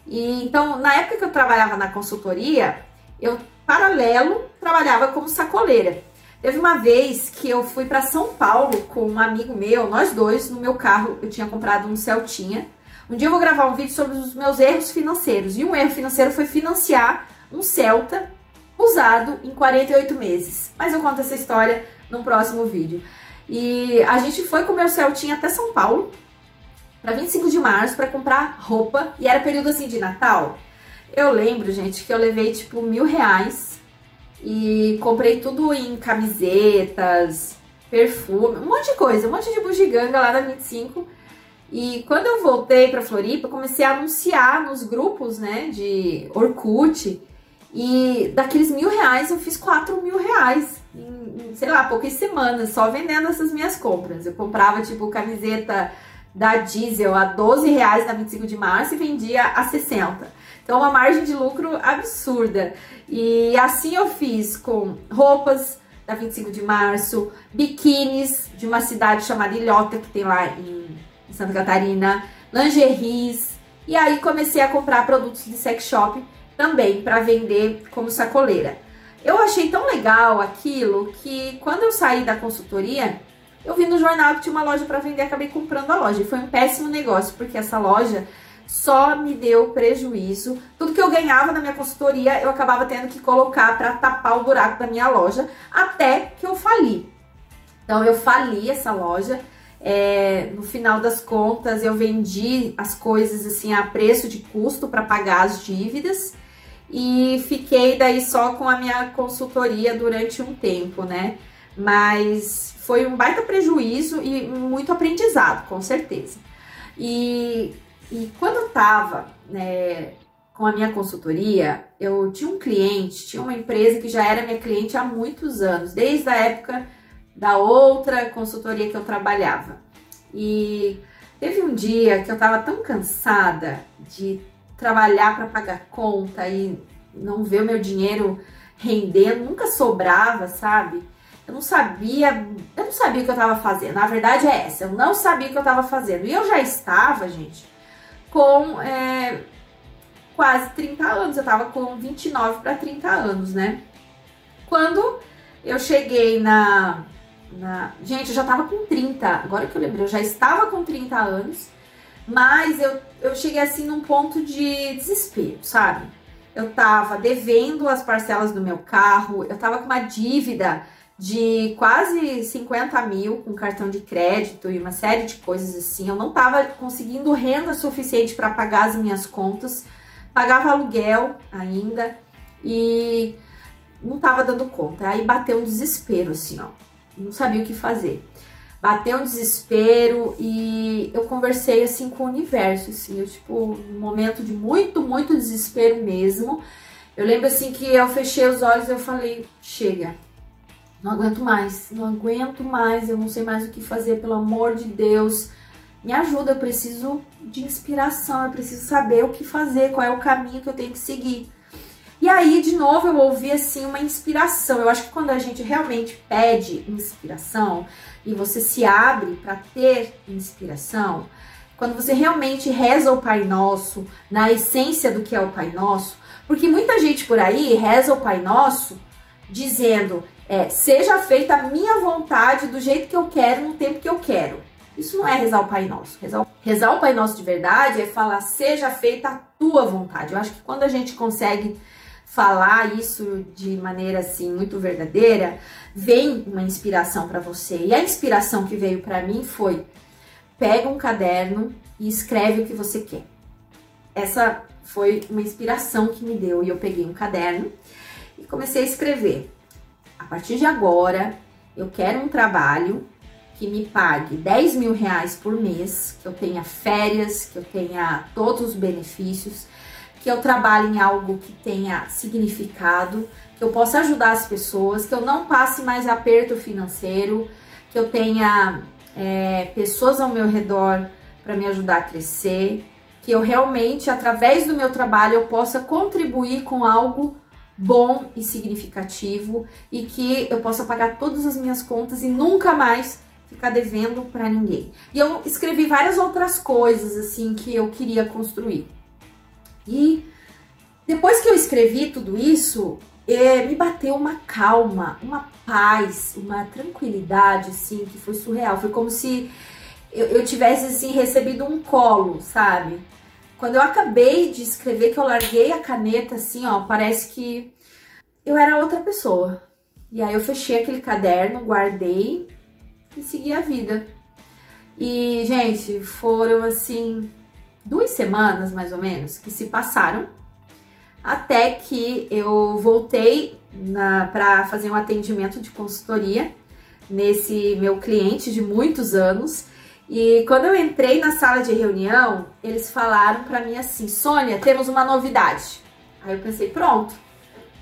E então, na época que eu trabalhava na consultoria, eu, paralelo, trabalhava como sacoleira. Teve uma vez que eu fui para São Paulo com um amigo meu, nós dois, no meu carro, eu tinha comprado um Celtinha. Um dia eu vou gravar um vídeo sobre os meus erros financeiros. E um erro financeiro foi financiar um Celta usado em 48 meses. Mas eu conto essa história no próximo vídeo. E a gente foi com o meu Celtinha até São Paulo, para 25 de março, para comprar roupa. E era período assim de Natal. Eu lembro, gente, que eu levei tipo mil reais e comprei tudo em camisetas, perfume, um monte de coisa, um monte de bugiganga lá da 25. E quando eu voltei para Floripa, comecei a anunciar nos grupos, né, de Orkut. E daqueles mil reais, eu fiz quatro mil reais em, sei lá, poucas semanas, só vendendo essas minhas compras. Eu comprava, tipo, camiseta da Diesel a 12 reais na 25 de março e vendia a 60. Então, uma margem de lucro absurda. E assim eu fiz com roupas da 25 de março, biquínis de uma cidade chamada Ilhota, que tem lá em Santa Catarina, lingeries. E aí comecei a comprar produtos de sex shop também para vender como sacoleira. Eu achei tão legal aquilo que quando eu saí da consultoria, eu vi no jornal que tinha uma loja para vender, acabei comprando a loja. E foi um péssimo negócio, porque essa loja só me deu prejuízo. Tudo que eu ganhava na minha consultoria, eu acabava tendo que colocar para tapar o buraco da minha loja, até que eu fali. Então eu fali essa loja. É, no final das contas, eu vendi as coisas assim a preço de custo para pagar as dívidas e fiquei daí só com a minha consultoria durante um tempo, né? Mas foi um baita prejuízo e muito aprendizado, com certeza. E, e quando eu tava né, com a minha consultoria, eu tinha um cliente, tinha uma empresa que já era minha cliente há muitos anos, desde a época da outra consultoria que eu trabalhava. E teve um dia que eu tava tão cansada de trabalhar para pagar conta e não ver o meu dinheiro rendendo, nunca sobrava, sabe? Eu não sabia, eu não sabia o que eu estava fazendo. A verdade é essa, eu não sabia o que eu estava fazendo. E eu já estava, gente, com é, quase 30 anos. Eu estava com 29 para 30 anos, né? Quando eu cheguei na, na. Gente, eu já estava com 30. Agora que eu lembrei, eu já estava com 30 anos. Mas eu, eu cheguei assim num ponto de desespero, sabe? Eu tava devendo as parcelas do meu carro, eu tava com uma dívida de quase 50 mil com cartão de crédito e uma série de coisas assim. Eu não tava conseguindo renda suficiente para pagar as minhas contas, pagava aluguel ainda e não tava dando conta. Aí bateu um desespero, assim, ó. Não sabia o que fazer. Bateu um desespero e eu conversei assim com o universo, assim, eu, tipo, um momento de muito, muito desespero mesmo. Eu lembro assim que eu fechei os olhos e eu falei, chega, não aguento mais, não aguento mais, eu não sei mais o que fazer, pelo amor de Deus me ajuda, eu preciso de inspiração, eu preciso saber o que fazer, qual é o caminho que eu tenho que seguir. E aí, de novo, eu ouvi assim uma inspiração. Eu acho que quando a gente realmente pede inspiração e você se abre para ter inspiração, quando você realmente reza o Pai Nosso, na essência do que é o Pai Nosso, porque muita gente por aí reza o Pai Nosso dizendo: é, seja feita a minha vontade do jeito que eu quero, no tempo que eu quero. Isso não é rezar o Pai Nosso. Rezar, rezar o Pai Nosso de verdade é falar, seja feita a tua vontade. Eu acho que quando a gente consegue falar isso de maneira assim muito verdadeira, vem uma inspiração para você. E a inspiração que veio para mim foi: pega um caderno e escreve o que você quer. Essa foi uma inspiração que me deu e eu peguei um caderno e comecei a escrever. A partir de agora, eu quero um trabalho que me pague 10 mil reais por mês, que eu tenha férias, que eu tenha todos os benefícios, que eu trabalhe em algo que tenha significado, que eu possa ajudar as pessoas, que eu não passe mais aperto financeiro, que eu tenha é, pessoas ao meu redor para me ajudar a crescer, que eu realmente, através do meu trabalho, eu possa contribuir com algo bom e significativo e que eu possa pagar todas as minhas contas e nunca mais ficar devendo para ninguém. E eu escrevi várias outras coisas assim que eu queria construir. E depois que eu escrevi tudo isso, é, me bateu uma calma, uma paz, uma tranquilidade assim que foi surreal. Foi como se eu, eu tivesse assim recebido um colo, sabe? Quando eu acabei de escrever, que eu larguei a caneta assim, ó, parece que eu era outra pessoa. E aí eu fechei aquele caderno, guardei e segui a vida. E, gente, foram assim duas semanas mais ou menos que se passaram até que eu voltei para fazer um atendimento de consultoria nesse meu cliente de muitos anos. E quando eu entrei na sala de reunião, eles falaram para mim assim: Sônia, temos uma novidade. Aí eu pensei: pronto,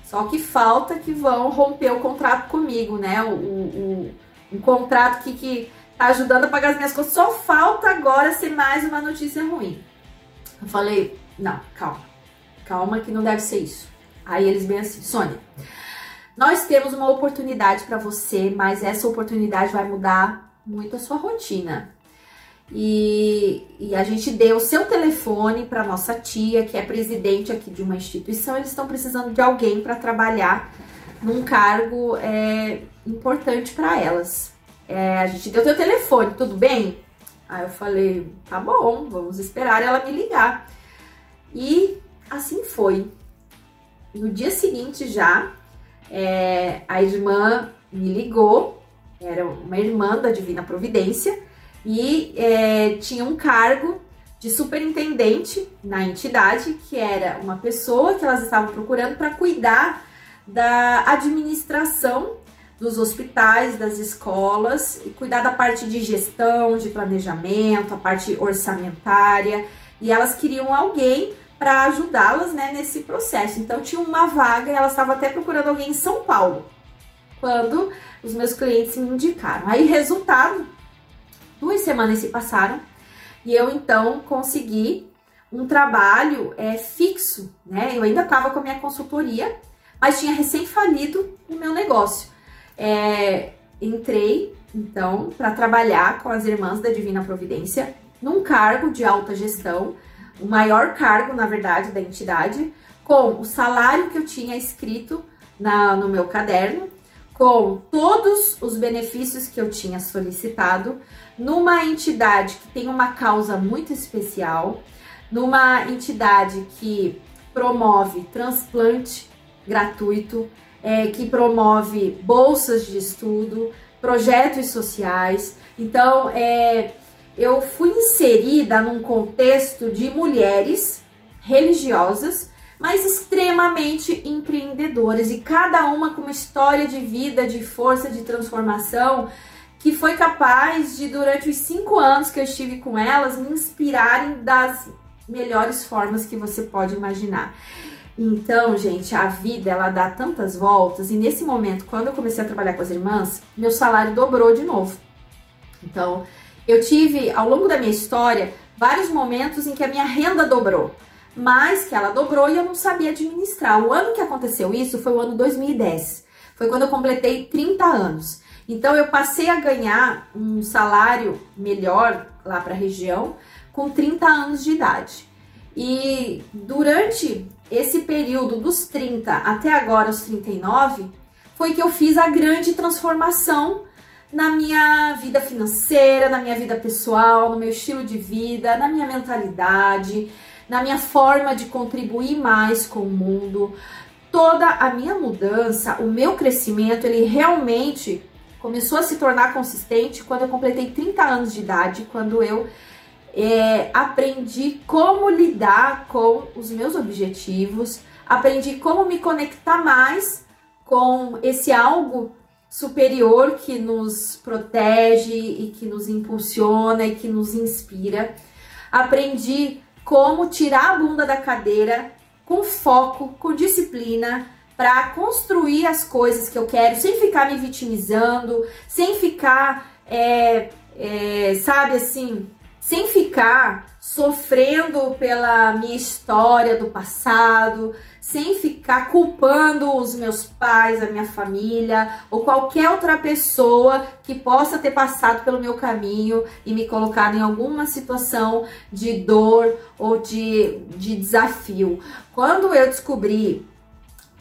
só que falta que vão romper o contrato comigo, né? O, o, um contrato que, que tá ajudando a pagar as minhas contas. Só falta agora ser mais uma notícia ruim. Eu falei, não, calma. Calma que não deve ser isso. Aí eles bem assim, Sônia, nós temos uma oportunidade para você, mas essa oportunidade vai mudar muito a sua rotina. E, e, a gente deu o seu telefone para nossa tia, que é presidente aqui de uma instituição. Eles estão precisando de alguém para trabalhar num cargo é, importante para elas. É, a gente deu teu telefone, tudo bem? Aí eu falei, tá bom, vamos esperar ela me ligar. E assim foi. No dia seguinte já, é, a irmã me ligou, era uma irmã da Divina Providência, e é, tinha um cargo de superintendente na entidade, que era uma pessoa que elas estavam procurando para cuidar da administração dos hospitais, das escolas, e cuidar da parte de gestão, de planejamento, a parte orçamentária, e elas queriam alguém para ajudá-las né, nesse processo. Então tinha uma vaga, e elas estavam até procurando alguém em São Paulo, quando os meus clientes me indicaram. Aí, resultado, duas semanas se passaram e eu então consegui um trabalho é, fixo, né? Eu ainda estava com a minha consultoria mas tinha recém falido o meu negócio. É, entrei, então, para trabalhar com as irmãs da Divina Providência num cargo de alta gestão, o maior cargo, na verdade, da entidade, com o salário que eu tinha escrito na, no meu caderno, com todos os benefícios que eu tinha solicitado, numa entidade que tem uma causa muito especial, numa entidade que promove transplante gratuito, é, que promove bolsas de estudo, projetos sociais. Então, é, eu fui inserida num contexto de mulheres religiosas, mas extremamente empreendedoras e cada uma com uma história de vida, de força, de transformação que foi capaz de, durante os cinco anos que eu estive com elas, me inspirarem das melhores formas que você pode imaginar. Então, gente, a vida ela dá tantas voltas e nesse momento, quando eu comecei a trabalhar com as irmãs, meu salário dobrou de novo. Então, eu tive ao longo da minha história vários momentos em que a minha renda dobrou, mas que ela dobrou e eu não sabia administrar. O ano que aconteceu isso foi o ano 2010. Foi quando eu completei 30 anos. Então eu passei a ganhar um salário melhor lá para a região com 30 anos de idade. E durante esse período dos 30 até agora os 39 foi que eu fiz a grande transformação na minha vida financeira, na minha vida pessoal, no meu estilo de vida, na minha mentalidade, na minha forma de contribuir mais com o mundo. Toda a minha mudança, o meu crescimento, ele realmente começou a se tornar consistente quando eu completei 30 anos de idade, quando eu é, aprendi como lidar com os meus objetivos, aprendi como me conectar mais com esse algo superior que nos protege e que nos impulsiona e que nos inspira. Aprendi como tirar a bunda da cadeira com foco, com disciplina, para construir as coisas que eu quero, sem ficar me vitimizando, sem ficar, é, é, sabe assim, sem ficar sofrendo pela minha história do passado, sem ficar culpando os meus pais, a minha família ou qualquer outra pessoa que possa ter passado pelo meu caminho e me colocado em alguma situação de dor ou de, de desafio. Quando eu descobri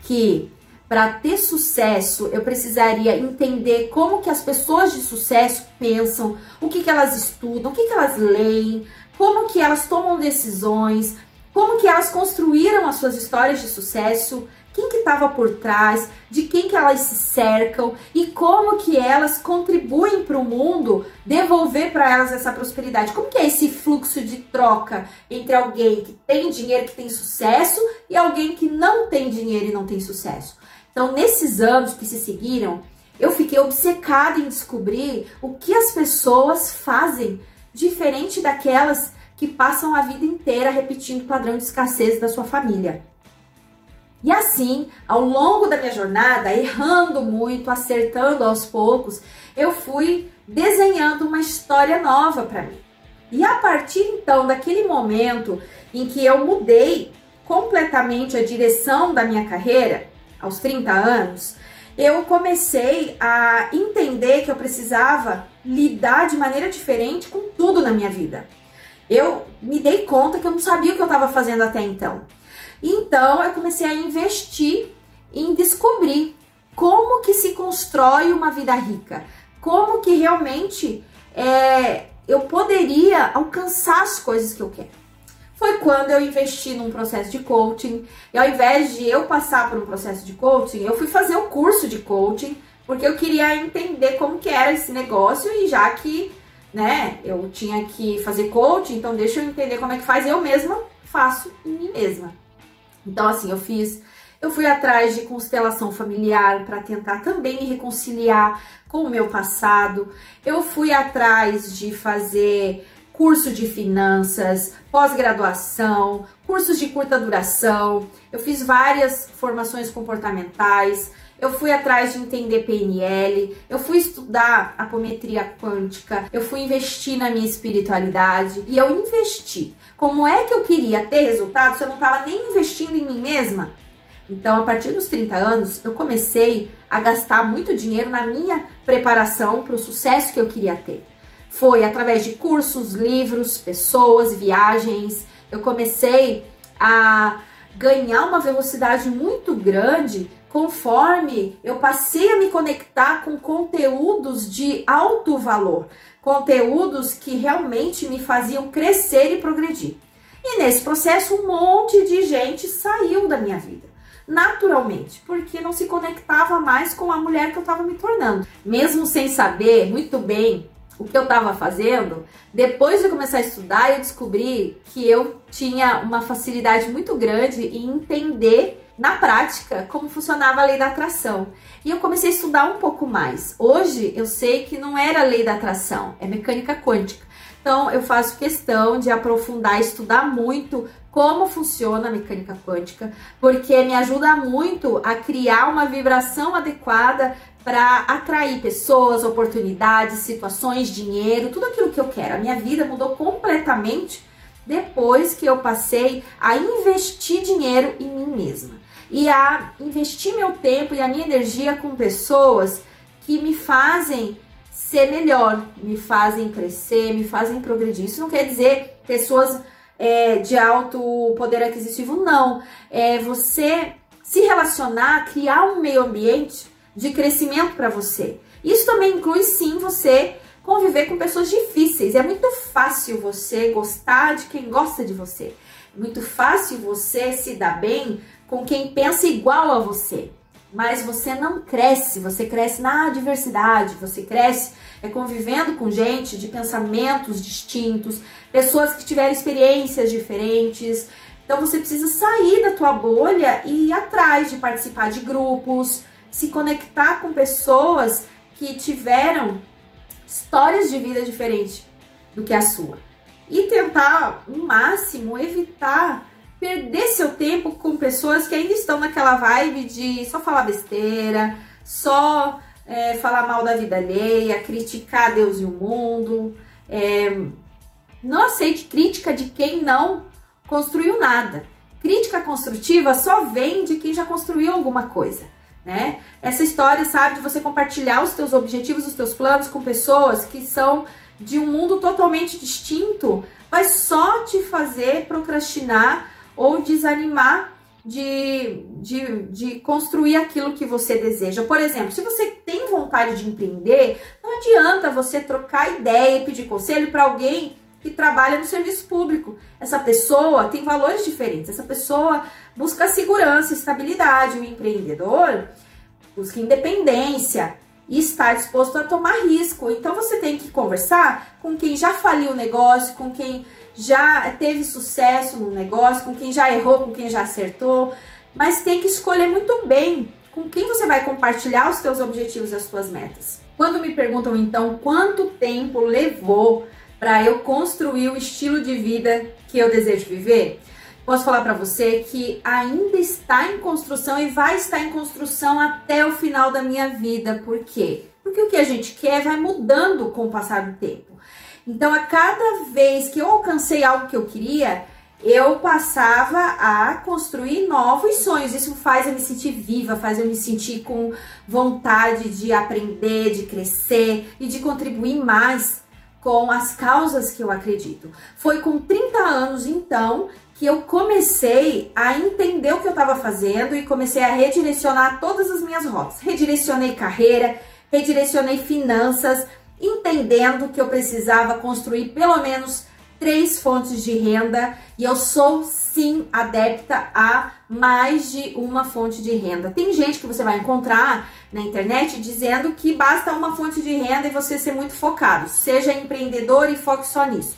que para ter sucesso, eu precisaria entender como que as pessoas de sucesso pensam, o que, que elas estudam, o que, que elas leem, como que elas tomam decisões, como que elas construíram as suas histórias de sucesso, quem que estava por trás, de quem que elas se cercam e como que elas contribuem para o mundo devolver para elas essa prosperidade. Como que é esse fluxo de troca entre alguém que tem dinheiro, que tem sucesso e alguém que não tem dinheiro e não tem sucesso? Então, nesses anos que se seguiram, eu fiquei obcecada em descobrir o que as pessoas fazem diferente daquelas que passam a vida inteira repetindo o padrão de escassez da sua família. E assim, ao longo da minha jornada, errando muito, acertando aos poucos, eu fui desenhando uma história nova para mim. E a partir então daquele momento em que eu mudei completamente a direção da minha carreira, aos 30 anos, eu comecei a entender que eu precisava lidar de maneira diferente com tudo na minha vida. Eu me dei conta que eu não sabia o que eu estava fazendo até então. Então eu comecei a investir em descobrir como que se constrói uma vida rica, como que realmente é, eu poderia alcançar as coisas que eu quero foi quando eu investi num processo de coaching. E ao invés de eu passar por um processo de coaching, eu fui fazer o curso de coaching, porque eu queria entender como que era esse negócio e já que, né, eu tinha que fazer coaching, então deixa eu entender como é que faz, eu mesma faço em mim mesma. Então assim, eu fiz eu fui atrás de constelação familiar para tentar também me reconciliar com o meu passado. Eu fui atrás de fazer curso de finanças, pós-graduação, cursos de curta duração. Eu fiz várias formações comportamentais. Eu fui atrás de entender PNL, eu fui estudar apometria quântica, eu fui investir na minha espiritualidade e eu investi. Como é que eu queria ter resultado se eu não estava nem investindo em mim mesma? Então, a partir dos 30 anos, eu comecei a gastar muito dinheiro na minha preparação para o sucesso que eu queria ter. Foi através de cursos, livros, pessoas, viagens. Eu comecei a ganhar uma velocidade muito grande conforme eu passei a me conectar com conteúdos de alto valor, conteúdos que realmente me faziam crescer e progredir. E nesse processo, um monte de gente saiu da minha vida. Naturalmente, porque não se conectava mais com a mulher que eu estava me tornando. Mesmo sem saber muito bem o que eu estava fazendo, depois de começar a estudar, eu descobri que eu tinha uma facilidade muito grande em entender na prática como funcionava a lei da atração. E eu comecei a estudar um pouco mais. Hoje eu sei que não era a lei da atração, é mecânica quântica. Então eu faço questão de aprofundar, estudar muito como funciona a mecânica quântica, porque me ajuda muito a criar uma vibração adequada para atrair pessoas, oportunidades, situações, dinheiro, tudo aquilo que eu quero. A minha vida mudou completamente depois que eu passei a investir dinheiro em mim mesma e a investir meu tempo e a minha energia com pessoas que me fazem ser melhor, me fazem crescer, me fazem progredir. Isso não quer dizer pessoas é, de alto poder aquisitivo, não. É você se relacionar, criar um meio ambiente de crescimento para você. Isso também inclui sim você conviver com pessoas difíceis. É muito fácil você gostar de quem gosta de você. É muito fácil você se dar bem com quem pensa igual a você. Mas você não cresce, você cresce na diversidade, você cresce é convivendo com gente de pensamentos distintos, pessoas que tiveram experiências diferentes. Então você precisa sair da tua bolha e ir atrás de participar de grupos, se conectar com pessoas que tiveram histórias de vida diferentes do que a sua. E tentar, no máximo, evitar perder seu tempo com pessoas que ainda estão naquela vibe de só falar besteira, só é, falar mal da vida alheia, criticar Deus e o mundo. É, não aceite crítica de quem não construiu nada. Crítica construtiva só vem de quem já construiu alguma coisa né? Essa história, sabe, de você compartilhar os teus objetivos, os teus planos com pessoas que são de um mundo totalmente distinto, vai só te fazer procrastinar ou desanimar de, de, de construir aquilo que você deseja. Por exemplo, se você tem vontade de empreender, não adianta você trocar ideia e pedir conselho para alguém que trabalha no serviço público. Essa pessoa tem valores diferentes, essa pessoa busca segurança, estabilidade. O empreendedor busca independência e está disposto a tomar risco. Então você tem que conversar com quem já faliu o negócio, com quem já teve sucesso no negócio, com quem já errou, com quem já acertou, mas tem que escolher muito bem com quem você vai compartilhar os seus objetivos e as suas metas. Quando me perguntam então quanto tempo levou para eu construir o estilo de vida que eu desejo viver, posso falar para você que ainda está em construção e vai estar em construção até o final da minha vida. Por quê? Porque o que a gente quer vai mudando com o passar do tempo. Então, a cada vez que eu alcancei algo que eu queria, eu passava a construir novos sonhos. Isso faz eu me sentir viva, faz eu me sentir com vontade de aprender, de crescer e de contribuir mais com as causas que eu acredito. Foi com 30 anos, então, que eu comecei a entender o que eu estava fazendo e comecei a redirecionar todas as minhas rotas. Redirecionei carreira, redirecionei finanças, entendendo que eu precisava construir pelo menos três fontes de renda e eu sou sim adepta a mais de uma fonte de renda. Tem gente que você vai encontrar na internet dizendo que basta uma fonte de renda e você ser muito focado. Seja empreendedor e foque só nisso.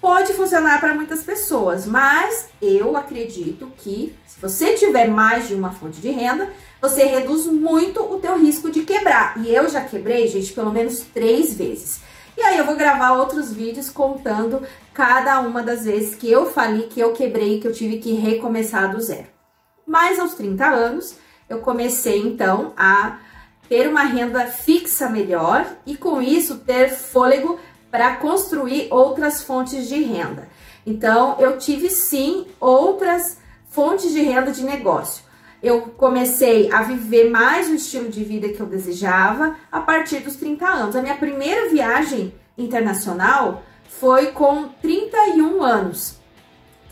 Pode funcionar para muitas pessoas, mas eu acredito que se você tiver mais de uma fonte de renda, você reduz muito o teu risco de quebrar. E eu já quebrei, gente, pelo menos três vezes. E aí eu vou gravar outros vídeos contando cada uma das vezes que eu falei que eu quebrei, que eu tive que recomeçar do zero. Mas aos 30 anos, eu comecei então a ter uma renda fixa melhor e com isso ter fôlego para construir outras fontes de renda. Então, eu tive sim outras fontes de renda de negócio. Eu comecei a viver mais o estilo de vida que eu desejava a partir dos 30 anos. A minha primeira viagem internacional foi com 31 anos.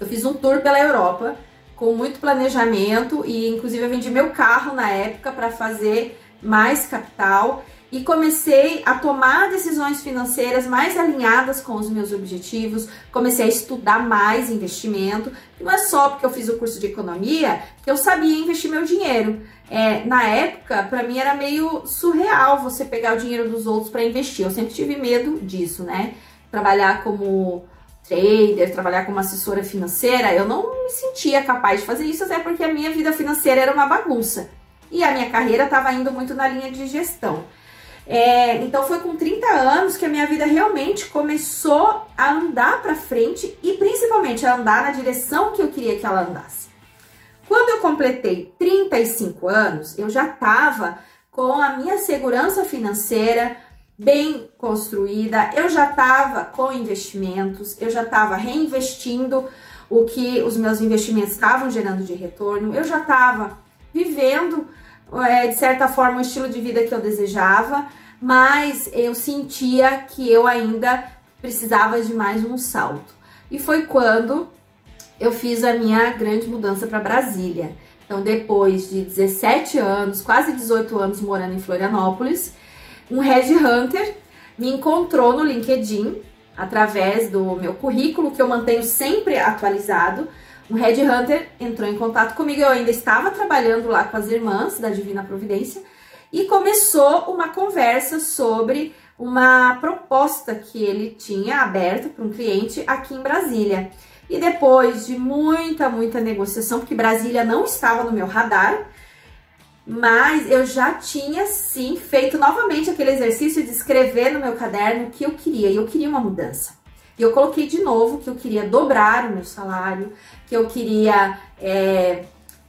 Eu fiz um tour pela Europa com muito planejamento e inclusive eu vendi meu carro na época para fazer mais capital e comecei a tomar decisões financeiras mais alinhadas com os meus objetivos, comecei a estudar mais investimento. Não é só porque eu fiz o curso de economia que eu sabia investir meu dinheiro. É, na época, para mim era meio surreal você pegar o dinheiro dos outros para investir. Eu sempre tive medo disso, né? Trabalhar como trader, trabalhar como assessora financeira, eu não me sentia capaz de fazer isso, até porque a minha vida financeira era uma bagunça. E a minha carreira estava indo muito na linha de gestão. É, então foi com 30 anos que a minha vida realmente começou a andar para frente e principalmente a andar na direção que eu queria que ela andasse. Quando eu completei 35 anos, eu já estava com a minha segurança financeira bem construída, eu já estava com investimentos, eu já estava reinvestindo o que os meus investimentos estavam gerando de retorno, eu já estava vivendo é, de certa forma o estilo de vida que eu desejava, mas eu sentia que eu ainda precisava de mais um salto. E foi quando eu fiz a minha grande mudança para Brasília. Então, depois de 17 anos, quase 18 anos morando em Florianópolis, um headhunter me encontrou no LinkedIn através do meu currículo que eu mantenho sempre atualizado. Um headhunter entrou em contato comigo, eu ainda estava trabalhando lá com as irmãs da Divina Providência e começou uma conversa sobre uma proposta que ele tinha aberta para um cliente aqui em Brasília. E depois de muita, muita negociação, porque Brasília não estava no meu radar, mas eu já tinha sim feito novamente aquele exercício de escrever no meu caderno o que eu queria, e eu queria uma mudança. E eu coloquei de novo que eu queria dobrar o meu salário, que eu queria é,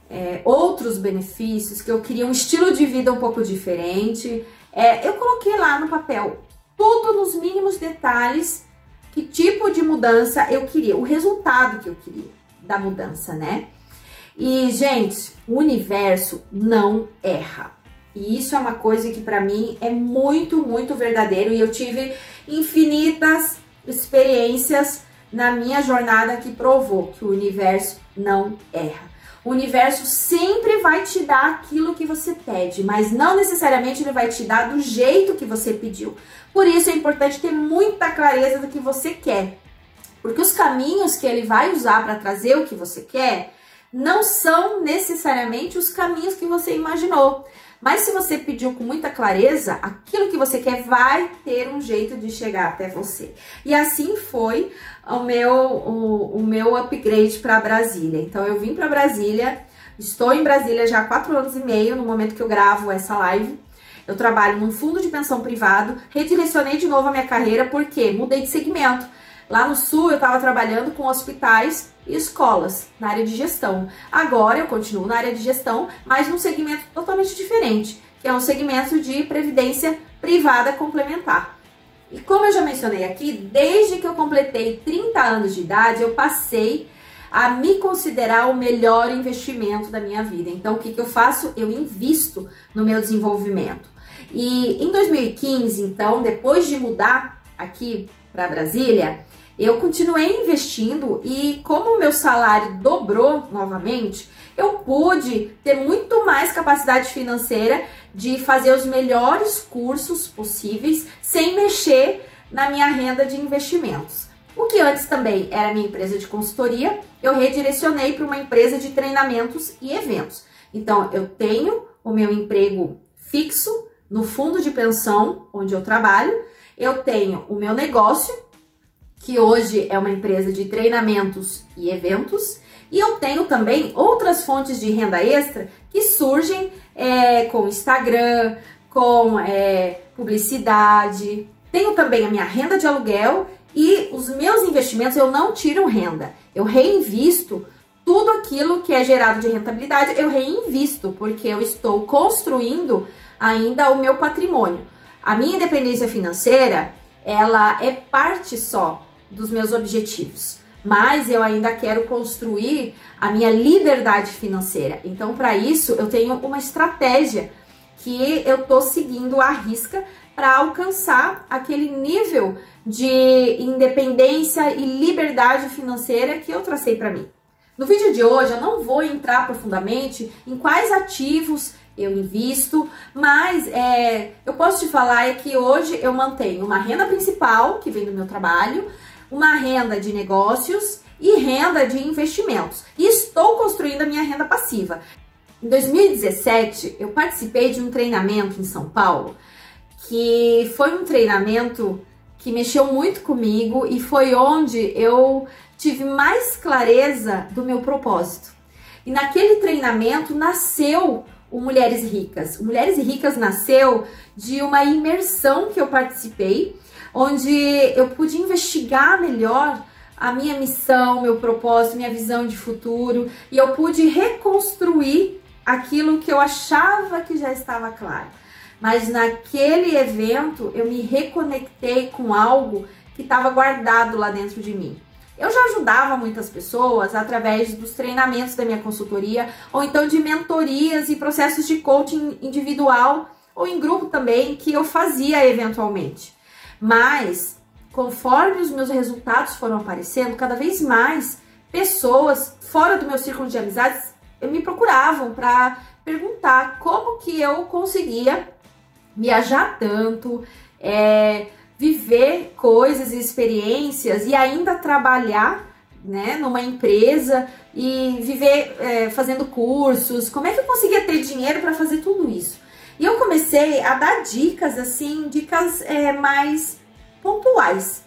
é, outros benefícios, que eu queria um estilo de vida um pouco diferente. É, eu coloquei lá no papel tudo nos mínimos detalhes, que tipo de mudança eu queria, o resultado que eu queria da mudança, né? E, gente, o universo não erra. E isso é uma coisa que para mim é muito, muito verdadeiro e eu tive infinitas experiências na minha jornada que provou que o universo não erra. O universo sempre vai te dar aquilo que você pede, mas não necessariamente ele vai te dar do jeito que você pediu. Por isso é importante ter muita clareza do que você quer. Porque os caminhos que ele vai usar para trazer o que você quer não são necessariamente os caminhos que você imaginou. Mas se você pediu com muita clareza, aquilo que você quer vai ter um jeito de chegar até você. E assim foi o meu, o, o meu upgrade para Brasília. Então eu vim para Brasília, estou em Brasília já há quatro anos e meio no momento que eu gravo essa live. Eu trabalho num fundo de pensão privado, redirecionei de novo a minha carreira porque mudei de segmento. Lá no sul eu estava trabalhando com hospitais e escolas na área de gestão. Agora eu continuo na área de gestão, mas num segmento totalmente diferente, que é um segmento de previdência privada complementar. E como eu já mencionei aqui, desde que eu completei 30 anos de idade, eu passei a me considerar o melhor investimento da minha vida. Então, o que, que eu faço? Eu invisto no meu desenvolvimento. E em 2015, então, depois de mudar aqui para Brasília, eu continuei investindo e como o meu salário dobrou novamente, eu pude ter muito mais capacidade financeira de fazer os melhores cursos possíveis sem mexer na minha renda de investimentos. O que antes também era minha empresa de consultoria, eu redirecionei para uma empresa de treinamentos e eventos. Então, eu tenho o meu emprego fixo no fundo de pensão onde eu trabalho, eu tenho o meu negócio que hoje é uma empresa de treinamentos e eventos. E eu tenho também outras fontes de renda extra que surgem é, com Instagram, com é, publicidade. Tenho também a minha renda de aluguel e os meus investimentos eu não tiro renda. Eu reinvisto tudo aquilo que é gerado de rentabilidade, eu reinvisto, porque eu estou construindo ainda o meu patrimônio. A minha independência financeira, ela é parte só dos meus objetivos. Mas eu ainda quero construir a minha liberdade financeira. Então, para isso, eu tenho uma estratégia que eu tô seguindo à risca para alcançar aquele nível de independência e liberdade financeira que eu tracei para mim. No vídeo de hoje eu não vou entrar profundamente em quais ativos eu invisto, mas é, eu posso te falar é que hoje eu mantenho uma renda principal, que vem do meu trabalho, uma renda de negócios e renda de investimentos. E estou construindo a minha renda passiva. Em 2017, eu participei de um treinamento em São Paulo, que foi um treinamento que mexeu muito comigo e foi onde eu tive mais clareza do meu propósito. E naquele treinamento nasceu o Mulheres Ricas. O Mulheres Ricas nasceu de uma imersão que eu participei, onde eu pude investigar melhor a minha missão, meu propósito, minha visão de futuro e eu pude reconstruir aquilo que eu achava que já estava claro. Mas naquele evento eu me reconectei com algo que estava guardado lá dentro de mim. Eu já ajudava muitas pessoas através dos treinamentos da minha consultoria, ou então de mentorias e processos de coaching individual ou em grupo também, que eu fazia eventualmente. Mas, conforme os meus resultados foram aparecendo, cada vez mais pessoas fora do meu círculo de amizades me procuravam para perguntar como que eu conseguia viajar tanto, é, viver coisas e experiências e ainda trabalhar né, numa empresa e viver é, fazendo cursos. Como é que eu conseguia ter dinheiro para fazer tudo isso? E eu comecei a dar dicas assim, dicas é, mais pontuais.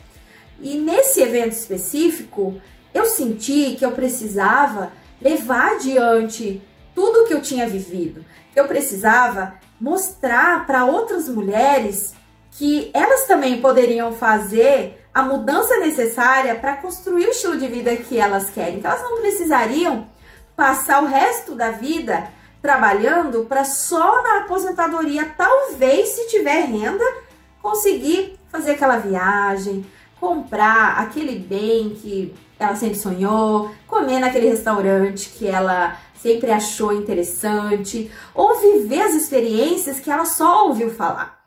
E nesse evento específico, eu senti que eu precisava levar adiante tudo que eu tinha vivido. Eu precisava mostrar para outras mulheres que elas também poderiam fazer a mudança necessária para construir o estilo de vida que elas querem. Que elas não precisariam passar o resto da vida trabalhando para só na aposentadoria, talvez se tiver renda, conseguir fazer aquela viagem, comprar aquele bem que ela sempre sonhou, comer naquele restaurante que ela sempre achou interessante, ou viver as experiências que ela só ouviu falar.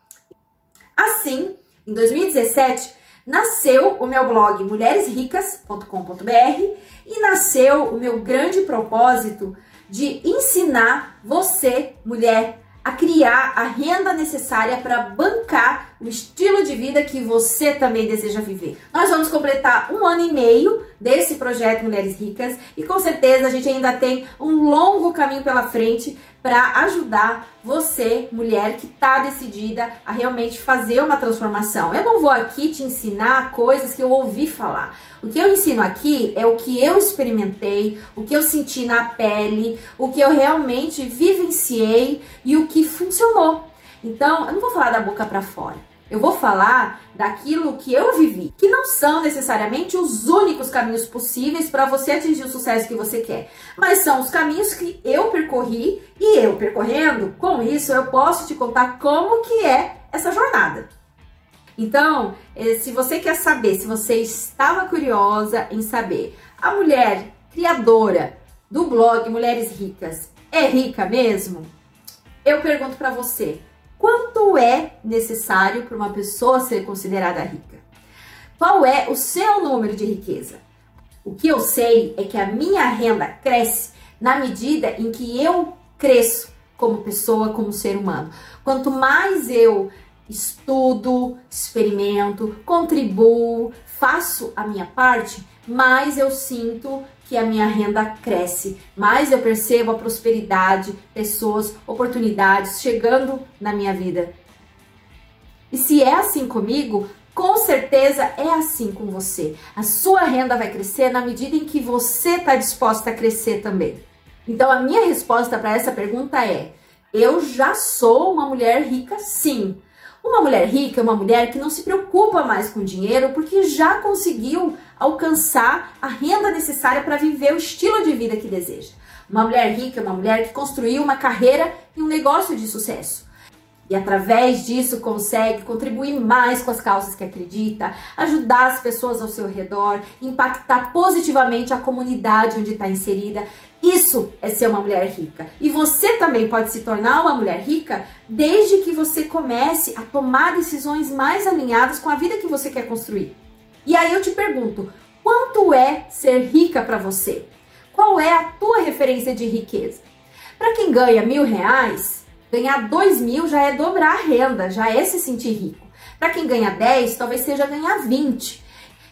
Assim, em 2017, nasceu o meu blog mulheresricas.com.br e nasceu o meu grande propósito de ensinar você, mulher, a criar a renda necessária para bancar o estilo de vida que você também deseja viver. Nós vamos completar um ano e meio desse projeto Mulheres Ricas e com certeza a gente ainda tem um longo caminho pela frente para ajudar você, mulher que está decidida a realmente fazer uma transformação. Eu não vou aqui te ensinar coisas que eu ouvi falar. O que eu ensino aqui é o que eu experimentei, o que eu senti na pele, o que eu realmente vivenciei e o que funcionou. Então, eu não vou falar da boca para fora. Eu vou falar daquilo que eu vivi, que não são necessariamente os únicos caminhos possíveis para você atingir o sucesso que você quer, mas são os caminhos que eu percorri e eu percorrendo, com isso eu posso te contar como que é essa jornada. Então, eh, se você quer saber, se você estava curiosa em saber, a mulher criadora do blog Mulheres Ricas é rica mesmo? Eu pergunto para você, Quanto é necessário para uma pessoa ser considerada rica? Qual é o seu número de riqueza? O que eu sei é que a minha renda cresce na medida em que eu cresço como pessoa, como ser humano. Quanto mais eu estudo, experimento, contribuo, faço a minha parte, mais eu sinto que a minha renda cresce, mais eu percebo a prosperidade, pessoas, oportunidades chegando na minha vida. E se é assim comigo, com certeza é assim com você. A sua renda vai crescer na medida em que você está disposta a crescer também. Então a minha resposta para essa pergunta é: eu já sou uma mulher rica, sim. Uma mulher rica é uma mulher que não se preocupa mais com dinheiro porque já conseguiu alcançar a renda necessária para viver o estilo de vida que deseja. Uma mulher rica é uma mulher que construiu uma carreira e um negócio de sucesso. E através disso consegue contribuir mais com as causas que acredita, ajudar as pessoas ao seu redor, impactar positivamente a comunidade onde está inserida. Isso é ser uma mulher rica. E você também pode se tornar uma mulher rica desde que você comece a tomar decisões mais alinhadas com a vida que você quer construir. E aí eu te pergunto, quanto é ser rica para você? Qual é a tua referência de riqueza? Para quem ganha mil reais, Ganhar 2 mil já é dobrar a renda, já é se sentir rico. Para quem ganha 10, talvez seja ganhar 20.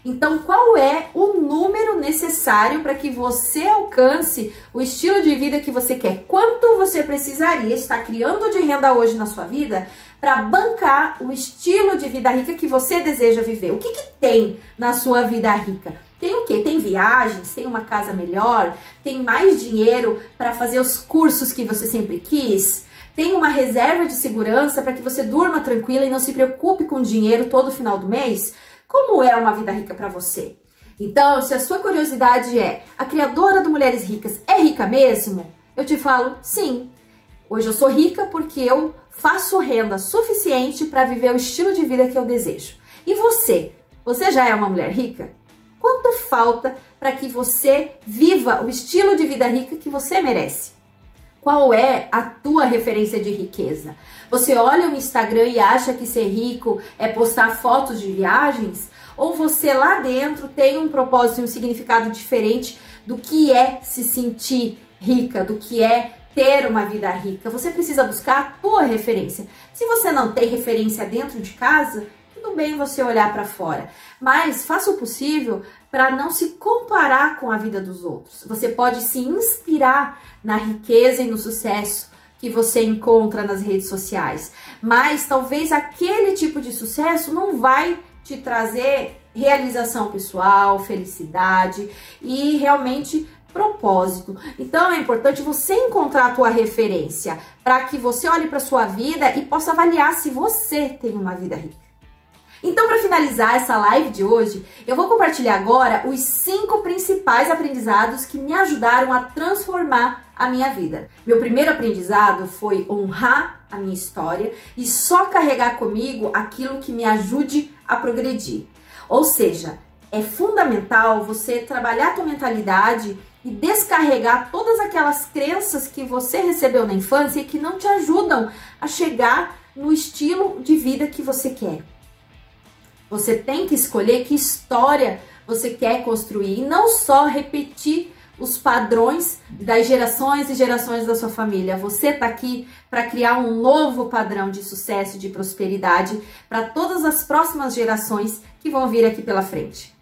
Então, qual é o número necessário para que você alcance o estilo de vida que você quer? Quanto você precisaria estar criando de renda hoje na sua vida para bancar o estilo de vida rica que você deseja viver? O que, que tem na sua vida rica? Tem o quê? Tem viagens, tem uma casa melhor, tem mais dinheiro para fazer os cursos que você sempre quis, tem uma reserva de segurança para que você durma tranquila e não se preocupe com dinheiro todo final do mês? Como é uma vida rica para você? Então, se a sua curiosidade é a criadora do Mulheres Ricas é rica mesmo? Eu te falo sim. Hoje eu sou rica porque eu faço renda suficiente para viver o estilo de vida que eu desejo. E você? Você já é uma mulher rica? Quanto falta para que você viva o estilo de vida rica que você merece? Qual é a tua referência de riqueza? Você olha o Instagram e acha que ser rico é postar fotos de viagens? Ou você lá dentro tem um propósito e um significado diferente do que é se sentir rica, do que é ter uma vida rica? Você precisa buscar a tua referência. Se você não tem referência dentro de casa, tudo bem você olhar para fora, mas faça o possível para não se comparar com a vida dos outros. Você pode se inspirar na riqueza e no sucesso que você encontra nas redes sociais, mas talvez aquele tipo de sucesso não vai te trazer realização pessoal, felicidade e realmente propósito. Então é importante você encontrar a tua referência para que você olhe para sua vida e possa avaliar se você tem uma vida rica. Então, para finalizar essa live de hoje, eu vou compartilhar agora os cinco principais aprendizados que me ajudaram a transformar a minha vida. Meu primeiro aprendizado foi honrar a minha história e só carregar comigo aquilo que me ajude a progredir. Ou seja, é fundamental você trabalhar a tua mentalidade e descarregar todas aquelas crenças que você recebeu na infância e que não te ajudam a chegar no estilo de vida que você quer. Você tem que escolher que história você quer construir e não só repetir os padrões das gerações e gerações da sua família. Você está aqui para criar um novo padrão de sucesso e de prosperidade para todas as próximas gerações que vão vir aqui pela frente.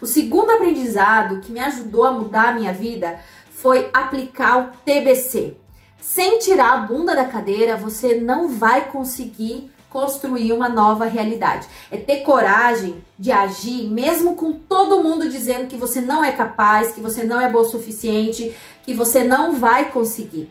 O segundo aprendizado que me ajudou a mudar a minha vida foi aplicar o TBC. Sem tirar a bunda da cadeira, você não vai conseguir construir uma nova realidade. É ter coragem de agir, mesmo com todo mundo dizendo que você não é capaz, que você não é bom o suficiente, que você não vai conseguir.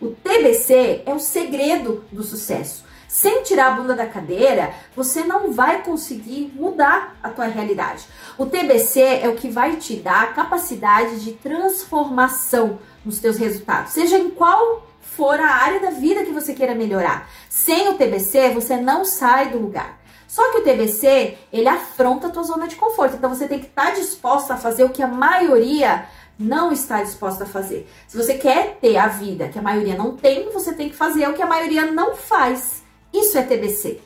O TBC é o segredo do sucesso. Sem tirar a bunda da cadeira, você não vai conseguir mudar a tua realidade. O TBC é o que vai te dar a capacidade de transformação nos teus resultados, seja em qual for a área da vida que você queira melhorar. Sem o TBC, você não sai do lugar. Só que o TBC, ele afronta a tua zona de conforto. Então você tem que estar tá disposta a fazer o que a maioria não está disposta a fazer. Se você quer ter a vida que a maioria não tem, você tem que fazer o que a maioria não faz. Isso é TBC.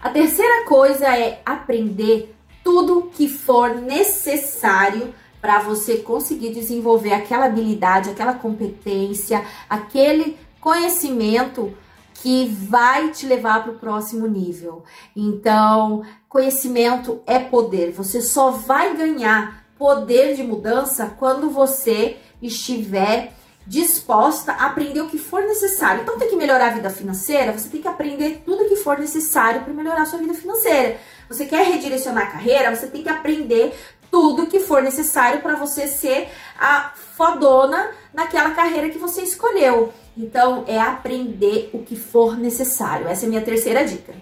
A terceira coisa é aprender tudo que for necessário para você conseguir desenvolver aquela habilidade, aquela competência, aquele conhecimento que vai te levar para o próximo nível. Então, conhecimento é poder. Você só vai ganhar poder de mudança quando você estiver disposta a aprender o que for necessário. Então, tem que melhorar a vida financeira, você tem que aprender tudo o que for necessário para melhorar a sua vida financeira. Você quer redirecionar a carreira, você tem que aprender tudo que for necessário para você ser a fodona naquela carreira que você escolheu. Então, é aprender o que for necessário. Essa é a minha terceira dica.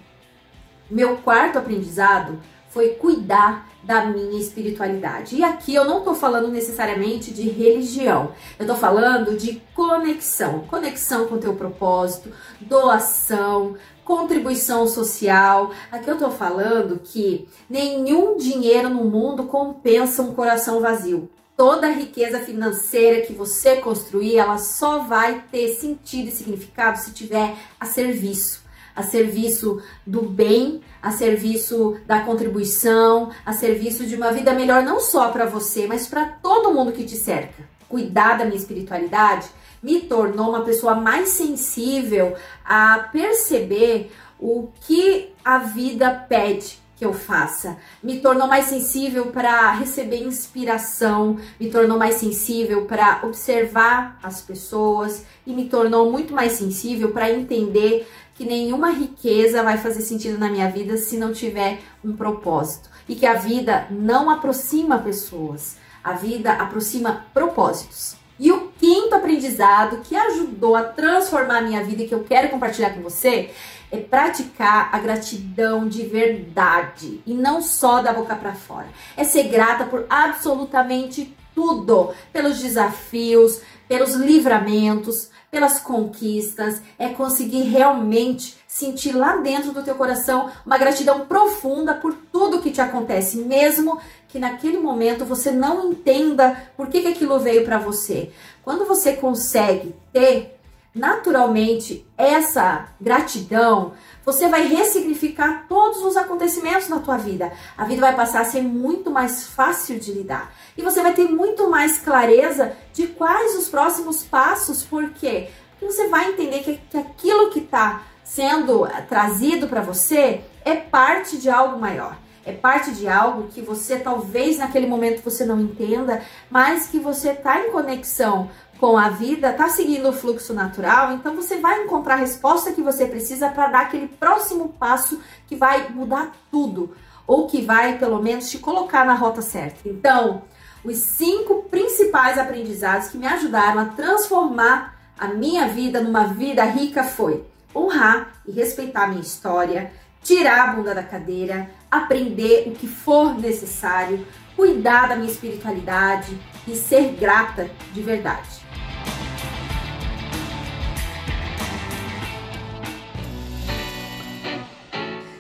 Meu quarto aprendizado foi cuidar da minha espiritualidade. E aqui eu não tô falando necessariamente de religião. Eu tô falando de conexão, conexão com o teu propósito, doação, contribuição social. Aqui eu tô falando que nenhum dinheiro no mundo compensa um coração vazio. Toda a riqueza financeira que você construir, ela só vai ter sentido e significado se tiver a serviço a serviço do bem, a serviço da contribuição, a serviço de uma vida melhor não só para você, mas para todo mundo que te cerca. Cuidar da minha espiritualidade me tornou uma pessoa mais sensível a perceber o que a vida pede que eu faça. Me tornou mais sensível para receber inspiração, me tornou mais sensível para observar as pessoas e me tornou muito mais sensível para entender que nenhuma riqueza vai fazer sentido na minha vida se não tiver um propósito e que a vida não aproxima pessoas, a vida aproxima propósitos. E o quinto aprendizado que ajudou a transformar a minha vida e que eu quero compartilhar com você é praticar a gratidão de verdade e não só da boca para fora. É ser grata por absolutamente tudo, pelos desafios, pelos livramentos, pelas conquistas, é conseguir realmente sentir lá dentro do teu coração uma gratidão profunda por tudo que te acontece, mesmo que naquele momento você não entenda por que, que aquilo veio para você. Quando você consegue ter naturalmente essa gratidão, você vai ressignificar todos os acontecimentos na tua vida. A vida vai passar a ser muito mais fácil de lidar. E você vai ter muito mais clareza de quais os próximos passos, por quê? Porque você vai entender que, que aquilo que está sendo trazido para você é parte de algo maior. É parte de algo que você talvez naquele momento você não entenda, mas que você está em conexão com a vida, tá seguindo o fluxo natural, então você vai encontrar a resposta que você precisa para dar aquele próximo passo que vai mudar tudo, ou que vai pelo menos te colocar na rota certa. Então, os cinco principais aprendizados que me ajudaram a transformar a minha vida numa vida rica foi honrar e respeitar a minha história, tirar a bunda da cadeira, aprender o que for necessário, cuidar da minha espiritualidade e ser grata de verdade.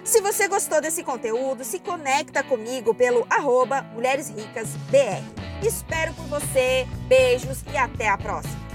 Se você gostou desse conteúdo, se conecta comigo pelo arroba Mulheres Ricas BR. Espero por você, beijos e até a próxima!